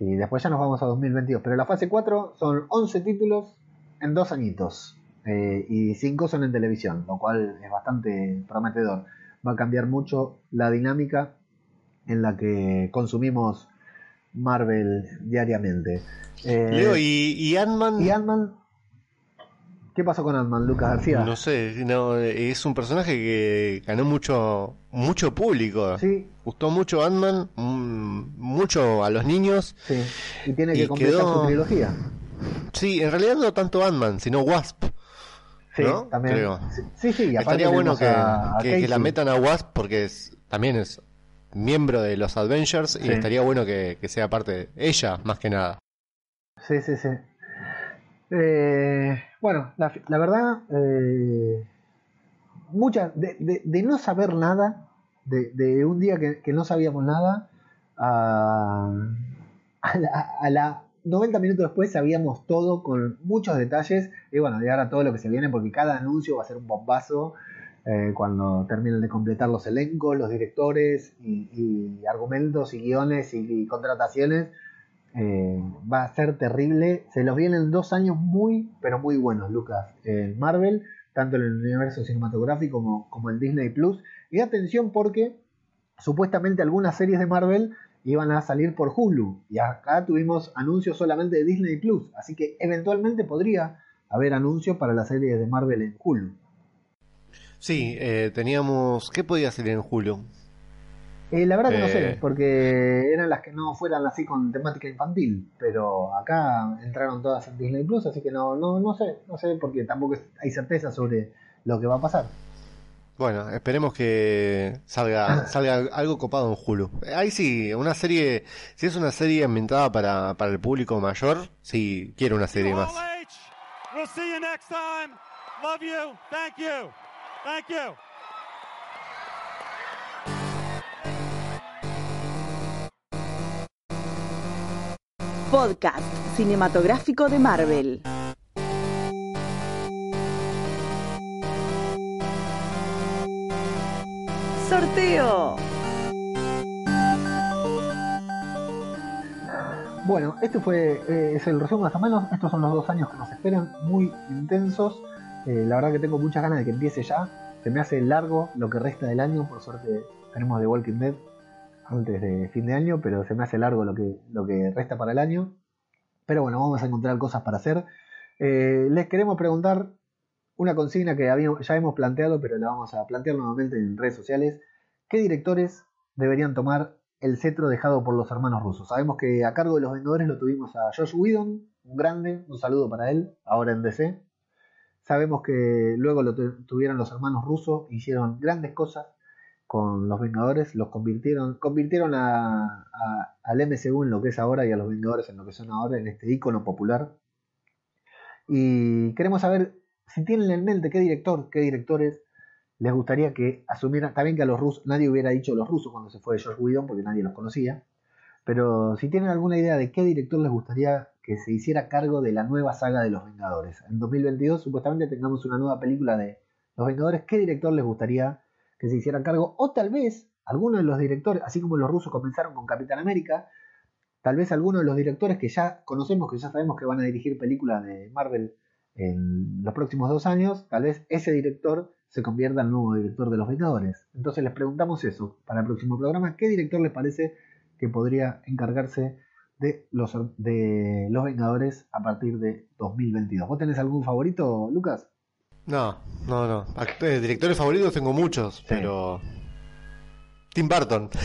Y después ya nos vamos a 2022. Pero la fase 4 son 11 títulos en dos añitos. Eh, y 5 son en televisión, lo cual es bastante prometedor. Va a cambiar mucho la dinámica en la que consumimos Marvel diariamente. Eh, Leo, y, y Ant-Man. ¿y Ant-Man? ¿Qué pasó con Ant-Man, Lucas García? No sé, no, es un personaje que ganó mucho mucho público. Sí. Gustó mucho Ant-Man, mm, mucho a los niños. Sí. Y tiene que Y completar quedó- su trilogía. Sí, en realidad no tanto Ant-Man, sino Wasp. Sí, ¿no? también. Creo. Sí, sí, Estaría bueno que, a- a que- que la metan a Wasp porque es, también es miembro de los Avengers y estaría bueno que, que sea parte de ella, más que nada. Sí, sí, sí. Eh, bueno, la, la verdad, eh, muchas de, de- de no saber nada, de, de un día que, que no sabíamos nada, a, a la, a la 90 minutos después sabíamos todo con muchos detalles y bueno, y ahora todo lo que se viene porque cada anuncio va a ser un bombazo eh, cuando terminen de completar los elencos, los directores y, argumentos y guiones y, y contrataciones. Eh, va a ser terrible. Se los vienen dos años muy, pero muy buenos, Lucas, en Marvel, tanto en el universo cinematográfico como, como en Disney Plus. Y atención porque supuestamente algunas series de Marvel iban a salir por Hulu. Y acá tuvimos anuncios solamente de Disney Plus. Así que eventualmente podría haber anuncios para las series de Marvel en Hulu. Sí, eh, teníamos... ¿Qué podía salir en julio? Eh, la verdad que no Eh. sé, porque eran las que no fueran así con temática infantil, pero acá entraron todas en Disney Plus, así que no, no, no sé, no sé, porque tampoco hay certeza sobre lo que va a pasar. Bueno, esperemos que salga, salga algo copado en Hulu. Ahí sí, una serie, si es una serie ambientada para, para el público mayor, sí, quiero una serie más. We'll see you next time. Love you. Thank you. Thank you. Podcast cinematográfico de Marvel. Sorteo. Bueno, este fue eh, es el resumen más o menos. Estos son los dos años que nos esperan, muy intensos. Eh, la verdad que tengo muchas ganas de que empiece ya. Se me hace largo lo que resta del año. Por suerte tenemos The Walking Dead antes de fin de año, pero se me hace largo lo que, lo que resta para el año. Pero bueno, vamos a encontrar cosas para hacer. Eh, les queremos preguntar una consigna que ya hemos planteado, pero la vamos a plantear nuevamente en redes sociales. ¿Qué directores deberían tomar el cetro dejado por los hermanos rusos? Sabemos que a cargo de los Vengadores lo tuvimos a Josh Whedon, un grande, un saludo para él, ahora en DC. Sabemos que luego lo tu- tuvieron los hermanos rusos, hicieron grandes cosas con los Vengadores, los convirtieron, convirtieron a, al MCU en lo que es ahora y a los Vengadores en lo que son ahora, en este icono popular. Y queremos saber si tienen en mente qué director, qué directores les gustaría que asumieran. Bien que a los rusos, nadie hubiera dicho los rusos cuando se fue George Whedon porque nadie los conocía. Pero si tienen alguna idea de qué director les gustaría que se hiciera cargo de la nueva saga de los Vengadores. En 2022 supuestamente tengamos una nueva película de los Vengadores. ¿Qué director les gustaría que se hiciera cargo? O tal vez alguno de los directores, así como los rusos comenzaron con Capitán América, tal vez alguno de los directores que ya conocemos, que ya sabemos que van a dirigir películas de Marvel en los próximos dos años, tal vez ese director se convierta en nuevo director de los Vengadores. Entonces les preguntamos eso para el próximo programa, ¿qué director les parece que podría encargarse de los, de los Vengadores a partir de 2022? ¿Vos tenés algún favorito, Lucas? No, no, no. Eh, directores favoritos tengo muchos, pero. Tim Burton.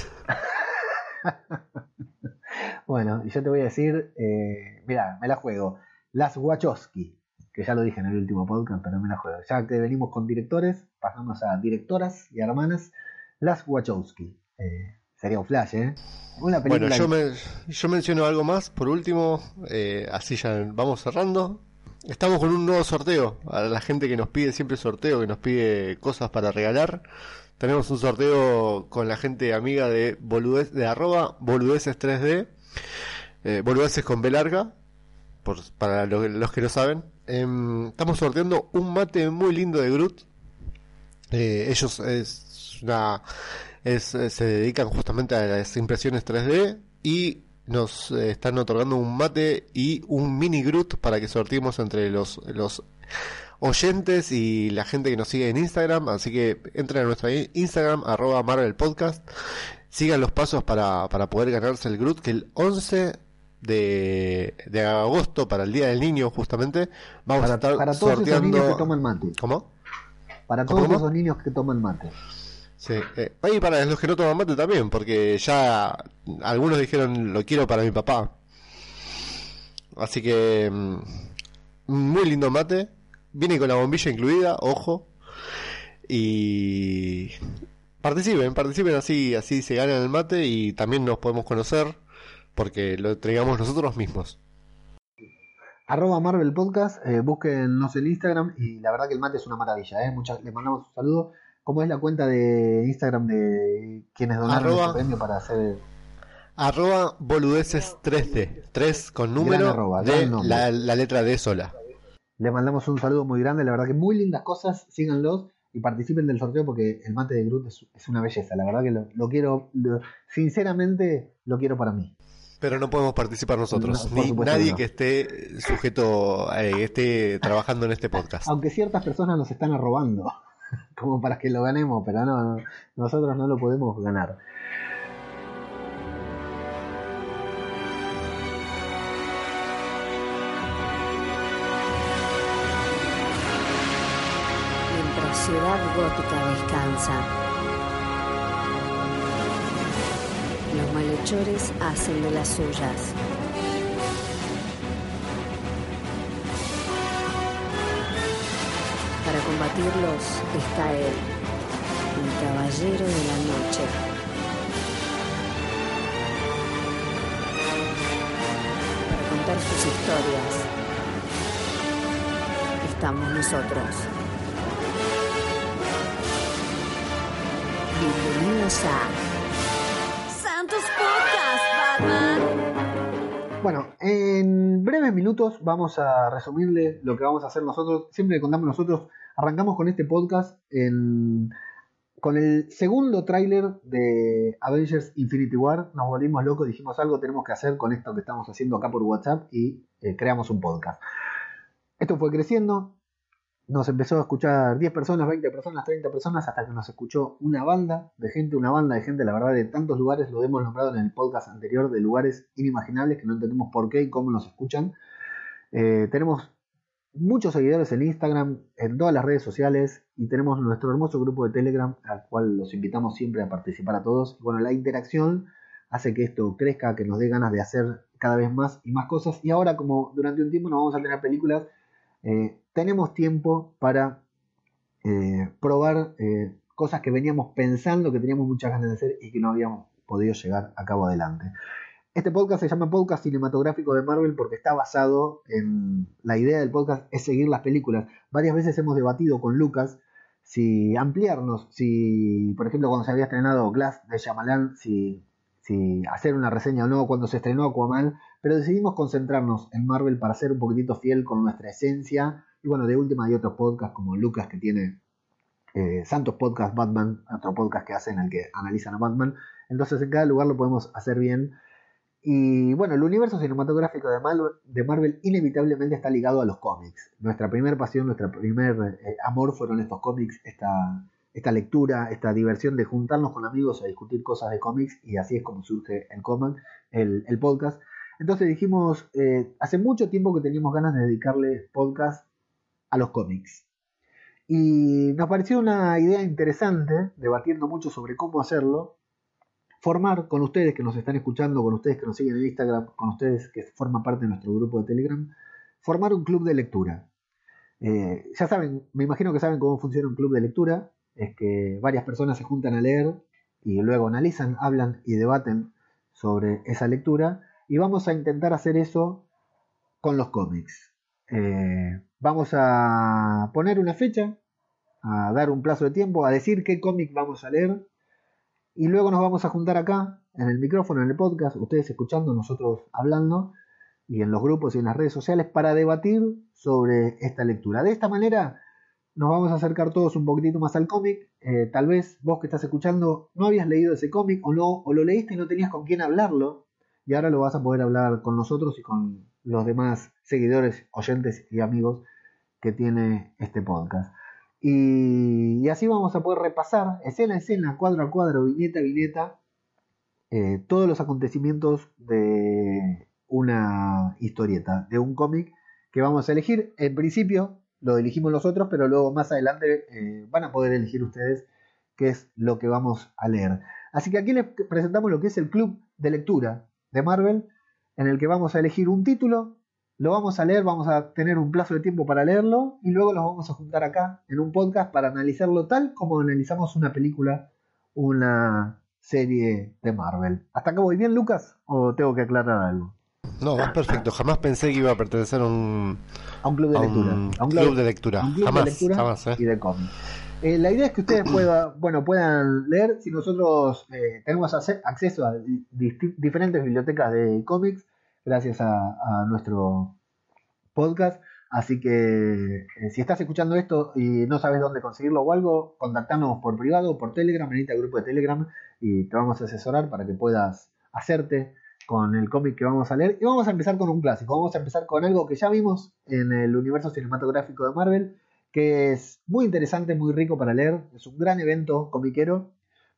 Bueno, y yo te voy a decir, eh, mira, me la juego. Las Wachowski, que ya lo dije en el último podcast, pero me la juego. Ya que venimos con directores, pasamos a directoras y hermanas. Las Wachowski. Eh, sería un flash, ¿eh? Una Bueno, película. yo, me, yo menciono algo más. Por último, eh, así ya vamos cerrando. Estamos con un nuevo sorteo. A la gente que nos pide siempre sorteo, que nos pide cosas para regalar. Tenemos un sorteo con la gente amiga de, boludez, de arroba boludeces 3D. Eh, boludeces con B larga. Por, para lo- los que lo saben. Em, estamos sorteando un mate muy lindo de Groot. Eh, ellos es una es, eh, se dedican justamente a las impresiones 3D y nos eh, están otorgando un mate y un mini Groot para que sorteemos entre los, los oyentes y la gente que nos sigue en Instagram. Así que entren a nuestra Instagram, arroba Marvel Podcast. Sigan los pasos para, para poder ganarse el Groot, que el 11 de, de agosto, para el Día del Niño, justamente, vamos para, a estar para todos esos sorteando. niños que toman mate. ¿Cómo? Para ¿Cómo, todos cómo? esos niños que toman mate. Sí, eh, y para los que no toman mate también, porque ya algunos dijeron lo quiero para mi papá. Así que mm, muy lindo mate, viene con la bombilla incluida, ojo. Y participen, participen así, así se ganan el mate y también nos podemos conocer porque lo entregamos nosotros mismos. Arroba Marvel Podcast, eh, búsquennos en Instagram y la verdad que el mate es una maravilla, ¿eh? Muchas, les mandamos un saludo. ¿Cómo es la cuenta de Instagram de quienes donaron Arroba- este premio para hacer Arroba boludeces 3D, 3 con número arroba, de la, la letra D sola. Le mandamos un saludo muy grande, la verdad que muy lindas cosas, síganlos y participen del sorteo porque el mate de Groot es, es una belleza, la verdad que lo, lo quiero, lo- sinceramente lo quiero para mí. Pero no podemos participar nosotros, No, ni nadie que no. que esté sujeto, eh, esté trabajando en este podcast. Aunque ciertas personas nos están arrobando, como para que lo ganemos, pero no, no, nosotros no lo podemos ganar. Mientras Ciudad Gótica descansa, los malhechores hacen de las suyas. Combatirlos está él, el caballero de la noche. Para contar sus historias, estamos nosotros. Bienvenidos a Santos Podcast, Batman. Bueno, en breves minutos vamos a resumirle lo que vamos a hacer nosotros. Siempre contamos nosotros, arrancamos con este podcast con el segundo tráiler de Avengers Infinity War. Nos volvimos locos, dijimos algo tenemos que hacer con esto que estamos haciendo acá por WhatsApp y eh, creamos un podcast. Esto fue creciendo, nos empezó a escuchar 10 personas, 20 personas, 30 personas, hasta que nos escuchó una banda de gente, una banda de gente, la verdad, de tantos lugares, lo hemos nombrado en el podcast anterior, de lugares inimaginables que no entendemos por qué y cómo nos escuchan. Eh, tenemos muchos seguidores en Instagram, en todas las redes sociales y tenemos nuestro hermoso grupo de Telegram al cual los invitamos siempre a participar a todos. Y bueno, la interacción hace que esto crezca, que nos dé ganas de hacer cada vez más y más cosas. Y ahora como durante un tiempo no vamos a tener películas, eh, tenemos tiempo para eh, probar eh, cosas que veníamos pensando que teníamos muchas ganas de hacer y que no habíamos podido llegar a cabo adelante. Este podcast se llama Podcast Cinematográfico de Marvel porque está basado en la idea del podcast es seguir las películas. Varias veces hemos debatido con Lucas si ampliarnos, si por ejemplo cuando se había estrenado Glass de Shyamalan, si, hacer una reseña o no, cuando se estrenó Aquaman, pero decidimos concentrarnos en Marvel para ser un poquitito fiel con nuestra esencia. Y bueno, de última hay otros podcasts como Lucas que tiene eh, Santos Podcast Batman, otro podcast que hacen en el que analizan a Batman. Entonces en cada lugar lo podemos hacer bien. Y bueno, el universo cinematográfico de Marvel, inevitablemente está ligado a los cómics. Nuestra primera pasión, nuestro primer eh, amor fueron estos cómics, esta, esta lectura, esta diversión de juntarnos con amigos a discutir cosas de cómics y así es como surge el, el podcast. Entonces dijimos, eh, hace mucho tiempo que teníamos ganas de dedicarle podcast a los cómics. Y nos pareció una idea interesante, debatiendo mucho sobre cómo hacerlo, formar con ustedes que nos están escuchando, con ustedes que nos siguen en Instagram, con ustedes que forman parte de nuestro grupo de Telegram, formar un club de lectura. Eh, ya saben, me imagino que saben cómo funciona un club de lectura, es que varias personas se juntan a leer y luego analizan, hablan y debaten sobre esa lectura y vamos a intentar hacer eso con los cómics. Eh, vamos a poner una fecha, a dar un plazo de tiempo, a decir qué cómic vamos a leer y luego nos vamos a juntar acá, en el micrófono, en el podcast, ustedes escuchando, nosotros hablando, y en los grupos y en las redes sociales, para debatir sobre esta lectura. De esta manera nos vamos a acercar todos un poquitito más al cómic. Eh, tal vez vos que estás escuchando no habías leído ese cómic o, no, o lo leíste y no tenías con quién hablarlo, y ahora lo vas a poder hablar con nosotros y con los demás seguidores, oyentes y amigos que tiene este podcast. Y, así vamos a poder repasar escena a escena, cuadro a cuadro, viñeta a viñeta, eh, todos los acontecimientos de una historieta, de un cómic que vamos a elegir. En principio lo elegimos nosotros, pero luego más adelante eh, van a poder elegir ustedes qué es lo que vamos a leer. Así que aquí les presentamos lo que es el club de lectura de Marvel, en el que vamos a elegir un título, lo vamos a leer, vamos a tener un plazo de tiempo para leerlo y luego los vamos a juntar acá en un podcast para analizarlo tal como analizamos una película, una serie de Marvel. ¿Hasta acá voy bien, Lucas? ¿O tengo que aclarar algo? No, vas perfecto. Jamás pensé que iba a pertenecer a un, A un club de lectura. A un club de lectura. a un club Jamás, de lectura jamás, ¿eh? y de cómic. Eh, la idea es que ustedes pueda, bueno, puedan leer si nosotros eh, tenemos acceso a di- di- diferentes bibliotecas de cómics gracias a, nuestro podcast. Así que eh, si estás escuchando esto y no sabes dónde conseguirlo o algo, contactanos por privado, por Telegram, venite al grupo de Telegram y te vamos a asesorar para que puedas hacerte con el cómic que vamos a leer. Y vamos a empezar con un clásico, vamos a empezar con algo que ya vimos en el universo cinematográfico de Marvel, que es muy interesante, muy rico para leer, es un gran evento comiquero.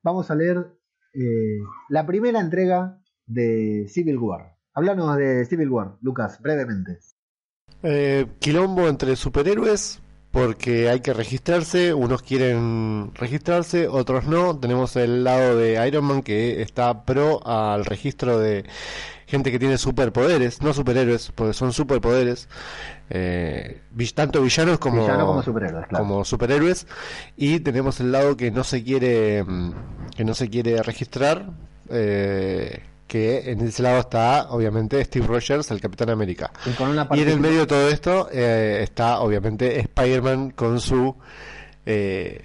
Vamos a leer eh, la primera entrega de Civil War. Háblanos de Civil War, Lucas, brevemente. Eh, quilombo entre superhéroes porque hay que registrarse, unos quieren registrarse, otros no. Tenemos el lado de Iron Man que está pro al registro de gente que tiene superpoderes, no superhéroes, porque son superpoderes, eh, tanto villanos como, Villano como superhéroes, claro. como superhéroes. Y tenemos el lado que no se quiere, mm, que no se quiere registrar. eh, que en ese lado está obviamente Steve Rogers, el Capitán América. Y con una Y en el medio de todo esto eh, está obviamente Spider-Man con su eh,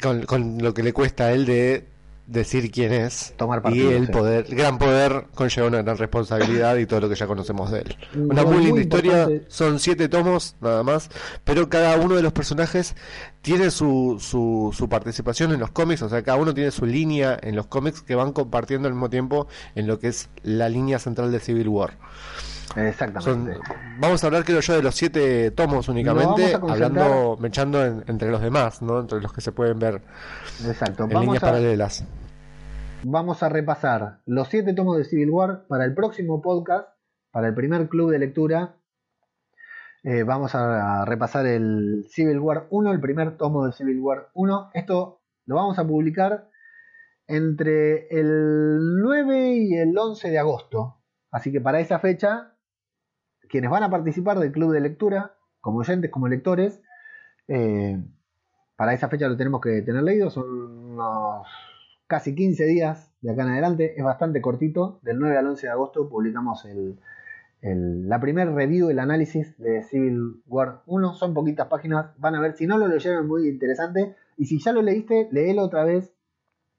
con, con lo que le cuesta a él de decir quién es Tomar y partido, el sí. poder, el gran poder conlleva una gran responsabilidad y todo lo que ya conocemos de él. Un Una rol muy linda muy historia, son siete tomos nada más, pero cada uno de los personajes tiene su, su, su participación en los cómics, o sea, cada uno tiene su línea en los cómics que van compartiendo al mismo tiempo en lo que es la línea central de Civil War. Son- Exactamente. vamos a hablar, creo yo, de los siete tomos únicamente, hablando, mechando en- entre los demás, ¿no? Entre los que se pueden ver Exacto. en Vamos líneas a, paralelas. Vamos a repasar los siete tomos de Civil War para el próximo podcast, para el primer club de lectura. Eh, vamos a repasar el Civil War 1, el primer tomo de Civil War 1. Esto lo vamos a publicar entre el 9 y el 11 de agosto. Así que para esa fecha, quienes van a participar del club de lectura, como oyentes, como lectores, eh, para esa fecha lo tenemos que tener leído, son unos casi 15 días de acá en adelante, es bastante cortito, del 9 al 11 de agosto publicamos el, la primer review, el análisis de Civil War 1, son poquitas páginas, van a ver, si no lo leyeron muy interesante, y si ya lo leíste, léelo otra vez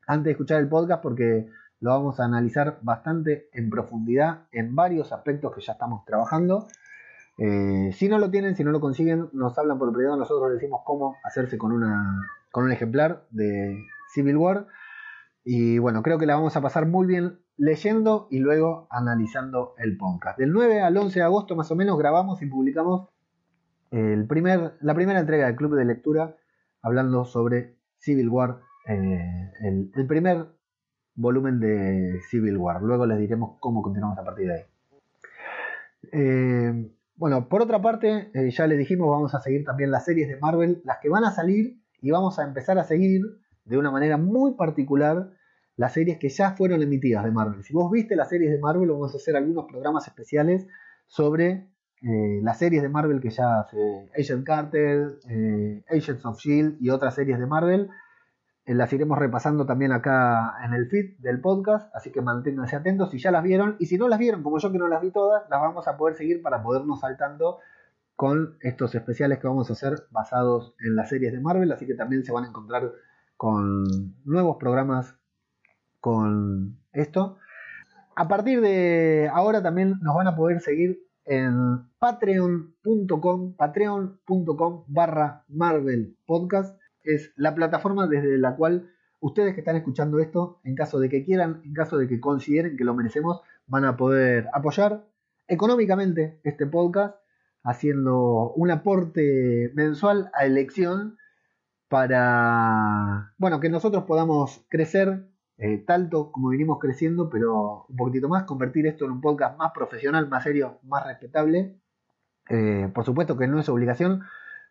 antes de escuchar el podcast porque lo vamos a analizar bastante en profundidad en varios aspectos que ya estamos trabajando. Eh, si no lo tienen, si no lo consiguen, nos hablan por privado, nosotros les decimos cómo hacerse con, una, con un ejemplar de Civil War. Y bueno, creo que la vamos a pasar muy bien leyendo y luego analizando el podcast. Del 9 al 11 de agosto más o menos grabamos y publicamos la primera entrega del Club de Lectura hablando sobre Civil War, eh, el, el primer volumen de Civil War. Luego les diremos cómo continuamos a partir de ahí. Eh, bueno, por otra parte, eh, ya les dijimos, vamos a seguir también las series de Marvel, las que van a salir, y vamos a empezar a seguir de una manera muy particular las series que ya fueron emitidas de Marvel. Si vos viste las series de Marvel, vamos a hacer algunos programas especiales sobre eh, las series de Marvel que ya hace Agent Carter, eh, Agents of Shield y otras series de Marvel. Eh, las iremos repasando también acá en el feed del podcast, así que manténganse atentos si ya las vieron y si no las vieron, como yo que no las vi todas, las vamos a poder seguir para podernos saltando con estos especiales que vamos a hacer basados en las series de Marvel, así que también se van a encontrar con nuevos programas con esto. A partir de ahora también nos van a poder seguir en patreon.com, patreon.com barra Marvel Podcast. Es la plataforma desde la cual ustedes que están escuchando esto, en caso de que quieran, en caso de que consideren que lo merecemos, van a poder apoyar económicamente este podcast haciendo un aporte mensual a elección para, bueno, que nosotros podamos crecer eh, tanto como venimos creciendo, pero un poquitito más, convertir esto en un podcast más profesional, más serio, más respetable. Eh, por supuesto que no es obligación,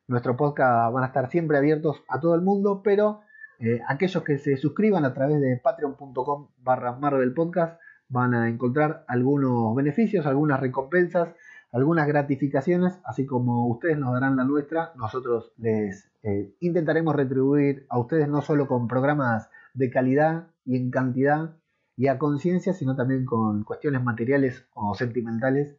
nuestro podcast van a estar siempre abiertos a todo el mundo, pero eh, aquellos que se suscriban a través de patreon.com barra Marvel Podcast van a encontrar algunos beneficios, algunas recompensas, algunas gratificaciones, así como ustedes nos darán la nuestra, nosotros les eh, intentaremos retribuir a ustedes no solo con programas de calidad y en cantidad y a conciencia, sino también con cuestiones materiales o sentimentales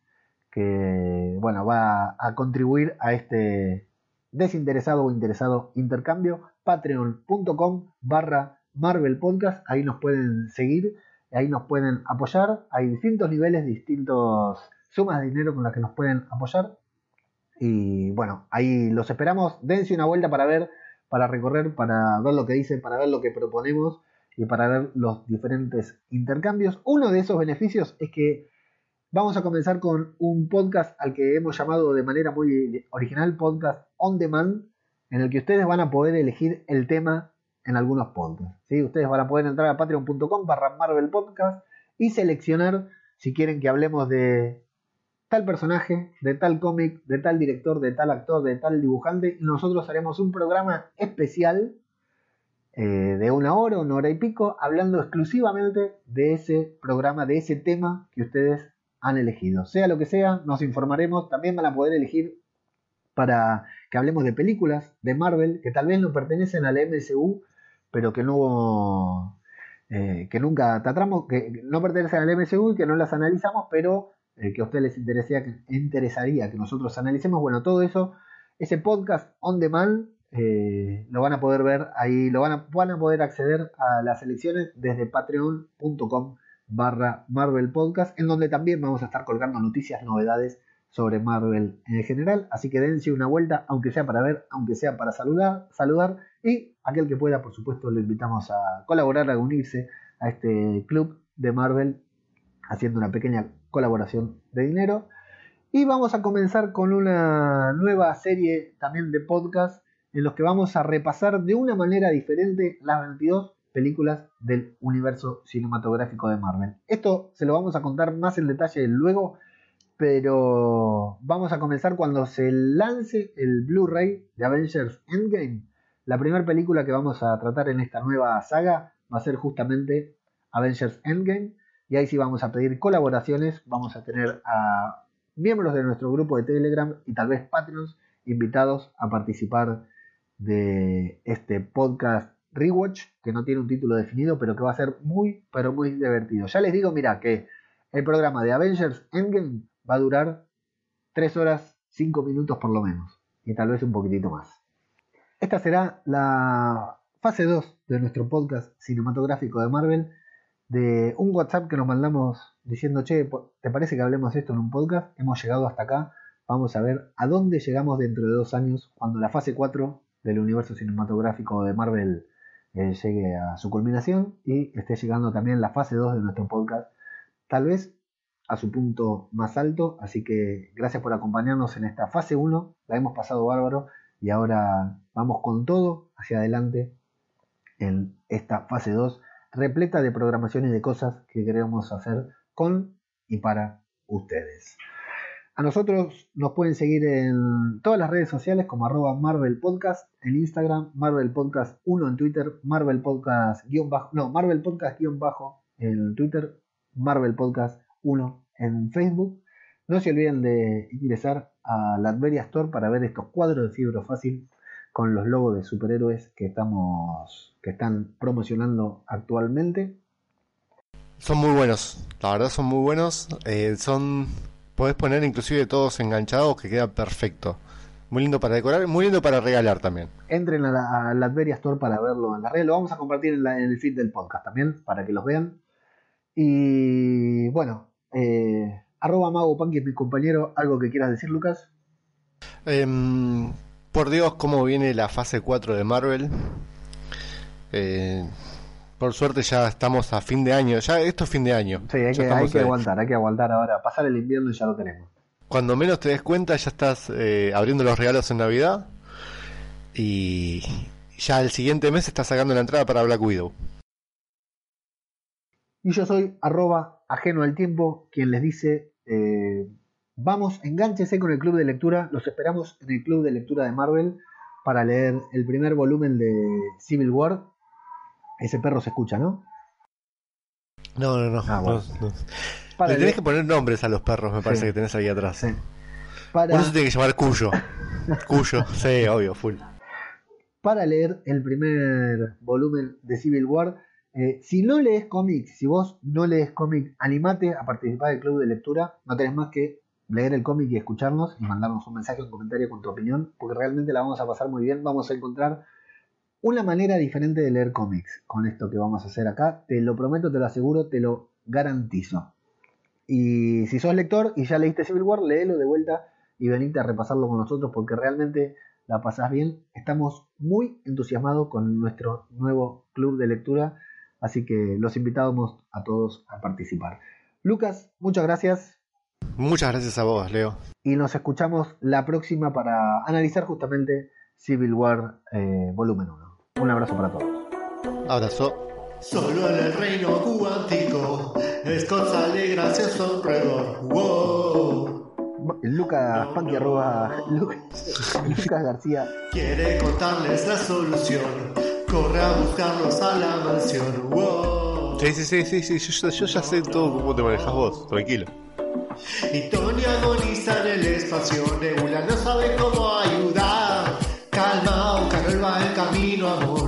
que, bueno, va a contribuir a este desinteresado o interesado intercambio. Patreon.com barra Marvel Podcast, ahí nos pueden seguir, ahí nos pueden apoyar, hay distintos niveles, distintas sumas de dinero con las que nos pueden apoyar. Y bueno, ahí los esperamos, dense una vuelta para ver, para recorrer, para ver lo que dice, para ver lo que proponemos y para ver los diferentes intercambios. Uno de esos beneficios es que vamos a comenzar con un podcast al que hemos llamado de manera muy original podcast on demand, en el que ustedes van a poder elegir el tema en algunos podcasts. ¿sí? Ustedes van a poder entrar a patreon.com barra Marvel Podcast y seleccionar si quieren que hablemos de tal personaje, de tal cómic, de tal director, de tal actor, de tal dibujante, y nosotros haremos un programa especial eh, de una hora, una hora y pico, hablando exclusivamente de ese programa, de ese tema que ustedes han elegido. Sea lo que sea, nos informaremos. También van a poder elegir para que hablemos de películas de Marvel que tal vez no pertenecen al MCU, pero que no eh, que nunca tratamos, que no pertenecen al MCU y que no las analizamos, pero eh, que a ustedes les interesaría interesaría que nosotros analicemos. Bueno, todo eso, ese podcast on demand, eh, lo van a poder ver ahí, lo van a, van a poder acceder a las elecciones desde patreon.com barra Marvel Podcast, en donde también vamos a estar colgando noticias, novedades sobre Marvel en general. Así que dense una vuelta, aunque sea para ver, aunque sea para saludar, saludar. Y aquel que pueda, por supuesto, le invitamos a colaborar, a unirse a este club de Marvel, haciendo una pequeña colaboración de dinero. Y vamos a comenzar con una nueva serie también de podcast en los que vamos a repasar de una manera diferente las 22 películas del universo cinematográfico de Marvel. Esto se lo vamos a contar más en detalle luego, pero vamos a comenzar cuando se lance el Blu-ray de Avengers Endgame. La primera película que vamos a tratar en esta nueva saga va a ser justamente Avengers Endgame. Y ahí sí vamos a pedir colaboraciones, vamos a tener a miembros de nuestro grupo de Telegram y tal vez Patreons invitados a participar de este podcast Rewatch, que no tiene un título definido, pero que va a ser muy, pero muy divertido. Ya les digo, mira, que el programa de Avengers Endgame va a durar 3 horas 5 minutos por lo menos, y tal vez un poquitito más. Esta será la fase 2 de nuestro podcast cinematográfico de Marvel, de un WhatsApp que nos mandamos diciendo, che, ¿te parece que hablemos esto en un podcast? Hemos llegado hasta acá, vamos a ver a dónde llegamos dentro de dos años, cuando la fase 4 del universo cinematográfico de Marvel eh, llegue a su culminación y esté llegando también la fase 2 de nuestro podcast, tal vez a su punto más alto, así que gracias por acompañarnos en esta fase 1, la hemos pasado bárbaro y ahora vamos con todo hacia adelante en esta fase 2, repleta de programación y de cosas que queremos hacer con y para ustedes. A nosotros nos pueden seguir en todas las redes sociales como arroba Marvel Podcast en Instagram, Marvel Podcast 1 en Twitter, Marvel Podcast guion bajo, no, Marvel Podcast guion bajo en Twitter, Marvel Podcast 1 en Facebook. No se olviden de ingresar a la Adveria Store para ver estos cuadros de fibro fácil con los logos de superhéroes que estamos que están promocionando actualmente. Son muy buenos, la verdad son muy buenos. Eh, son podés poner inclusive todos enganchados que queda perfecto. Muy lindo para decorar, muy lindo para regalar también. Entren a la, a la Adveria Store para verlo en la red. Lo vamos a compartir en, la- en el feed del podcast también para que los vean. Y bueno, eh, arroba Mago es mi compañero. ¿Algo que quieras decir, Lucas? Em, por Dios, cómo viene la fase 4 de Marvel. Eh, por suerte ya estamos a fin de año. Ya esto es fin de año. Sí, hay que, hay estamos, que aguantar, hay que aguantar ahora. Pasar el invierno y ya lo tenemos. Cuando menos te des cuenta ya estás eh, abriendo los regalos en Navidad. Y ya el siguiente mes estás sacando la entrada para Black Widow. Y yo soy arroba ajeno al tiempo, quien les dice, eh, vamos, enganchese con el club de lectura, los esperamos en el club de lectura de Marvel para leer el primer volumen de Civil War. Ese perro se escucha, ¿no? No, no, no. Ah, bueno. no, no. Para Le tenés que poner nombres a los perros, me parece Sí. que tenés ahí atrás. Sí. Para, Uno se tiene que llamar Cuyo. Cuyo, sí, obvio, full. para leer el primer volumen de Civil War. Eh, si no lees cómics, si vos no lees cómics, animate a participar del club de lectura. No tenés más que leer el cómic y escucharnos y mandarnos un mensaje un comentario con tu opinión, porque realmente la vamos a pasar muy bien. Vamos a encontrar una manera diferente de leer cómics con esto que vamos a hacer acá. Te lo prometo, te lo aseguro, te lo garantizo. Y si sos lector y ya leíste Civil War, léelo de vuelta y venite a repasarlo con nosotros porque realmente la pasás bien. Estamos muy entusiasmados con nuestro nuevo club de lectura, así que los invitamos a todos a participar. Lucas, muchas gracias Muchas gracias a vos, Leo. y nos escuchamos la próxima para analizar justamente Civil War eh, volumen 1. Un abrazo para todos. Abrazo. Solo en el reino cuántico, Scott sale gracias a un redor. Wow. Lucas arroba Lu- Lucas García. Quiere contarles la solución, corre a buscarlos a la mansión. Wow. Sí, sí, sí, sí, sí, yo, yo ya sé todo cómo te manejas vos, tranquilo. Tony agoniza en el espacio, Nebula no sabe cómo ayudar. Calma, Carol va el camino, amor.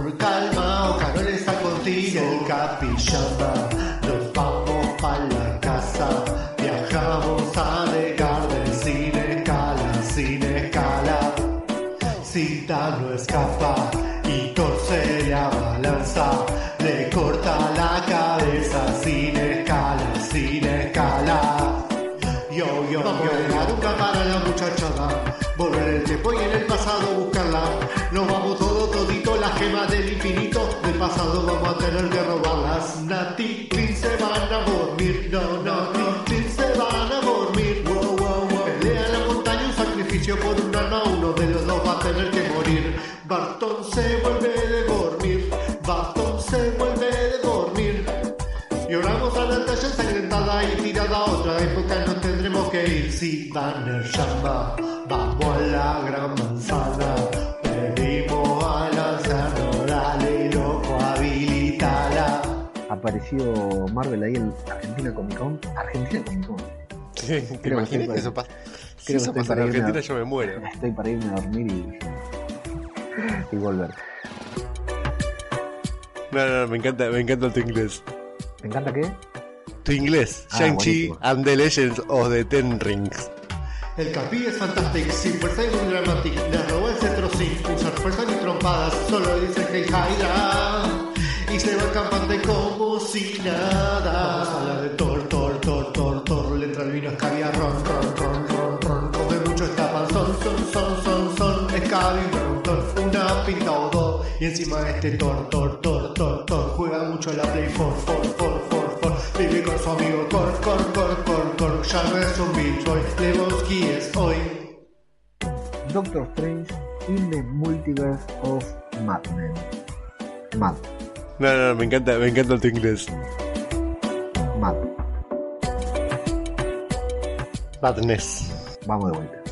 Nati, se van a dormir. No, no, no, Clint se van a dormir. Wow, wow, wow. Pelea la montaña, un sacrificio por un alma. Uno de los dos va a tener que morir. Barton se vuelve de dormir. Barton se vuelve de dormir. Lloramos a la talla ensangrentada y tirada a otra época nos tendremos que ir. Si Banner llama, vamos a la gran manzana. Pedimos al anciano, dale Apareció Marvel ahí en Argentina Comic Con. Argentina Comic Con. Sí, ¿Te Creo imaginas que eso pasa? Si creo que eso pasa en a- Argentina yo me muero. Estoy para irme a dormir y y volver. No, no, no, me encanta, me encanta tu inglés. ¿Te encanta qué? Tu inglés, Ah, Shang-Chi and the Legends of the Ten Rings. El capi es fantástico, sin fuerza y dramático. Le robó el cetro sin usar fuerza ni trompadas. Solo dice que Hydra. Y se va campante como si nada. Vamos a hablar de Thor, Thor, Thor, Thor, Thor. Le entra el vino escabia, ron, ron, ron, ron, ron. Come mucho esta panzón, son, son, son, son. Escabia, ron, Thor. Una pinta o dos. Y encima este Thor, Thor, Thor, Thor, Thor. Juega mucho la Play 4, 4, 4, 4, 4. Vive con su amigo Cor, Cor, Cor, Cor, Cor. Ya no es un Beach Boy. Lebowski es hoy. Doctor Strange in the Multiverse of Madness. Mad, No, no, no, me encanta, me encanta tu inglés. Mad. Madness. Vamos de vuelta.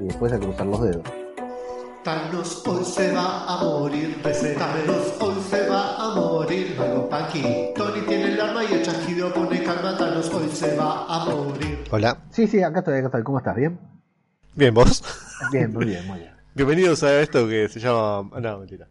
Y después a cruzar los dedos. Thanos hoy se va a morir. Thanos hoy se va a morir, luego Paki. Tony tiene el arma y el chasquido pone calma, Thanos hoy se va a morir. Hola. Sí, sí, acá estoy, acá estoy. ¿Cómo estás? ¿Bien? Bien, vos. Bien, muy bien, muy bien. Bienvenidos a esto que se llama. No, mentira.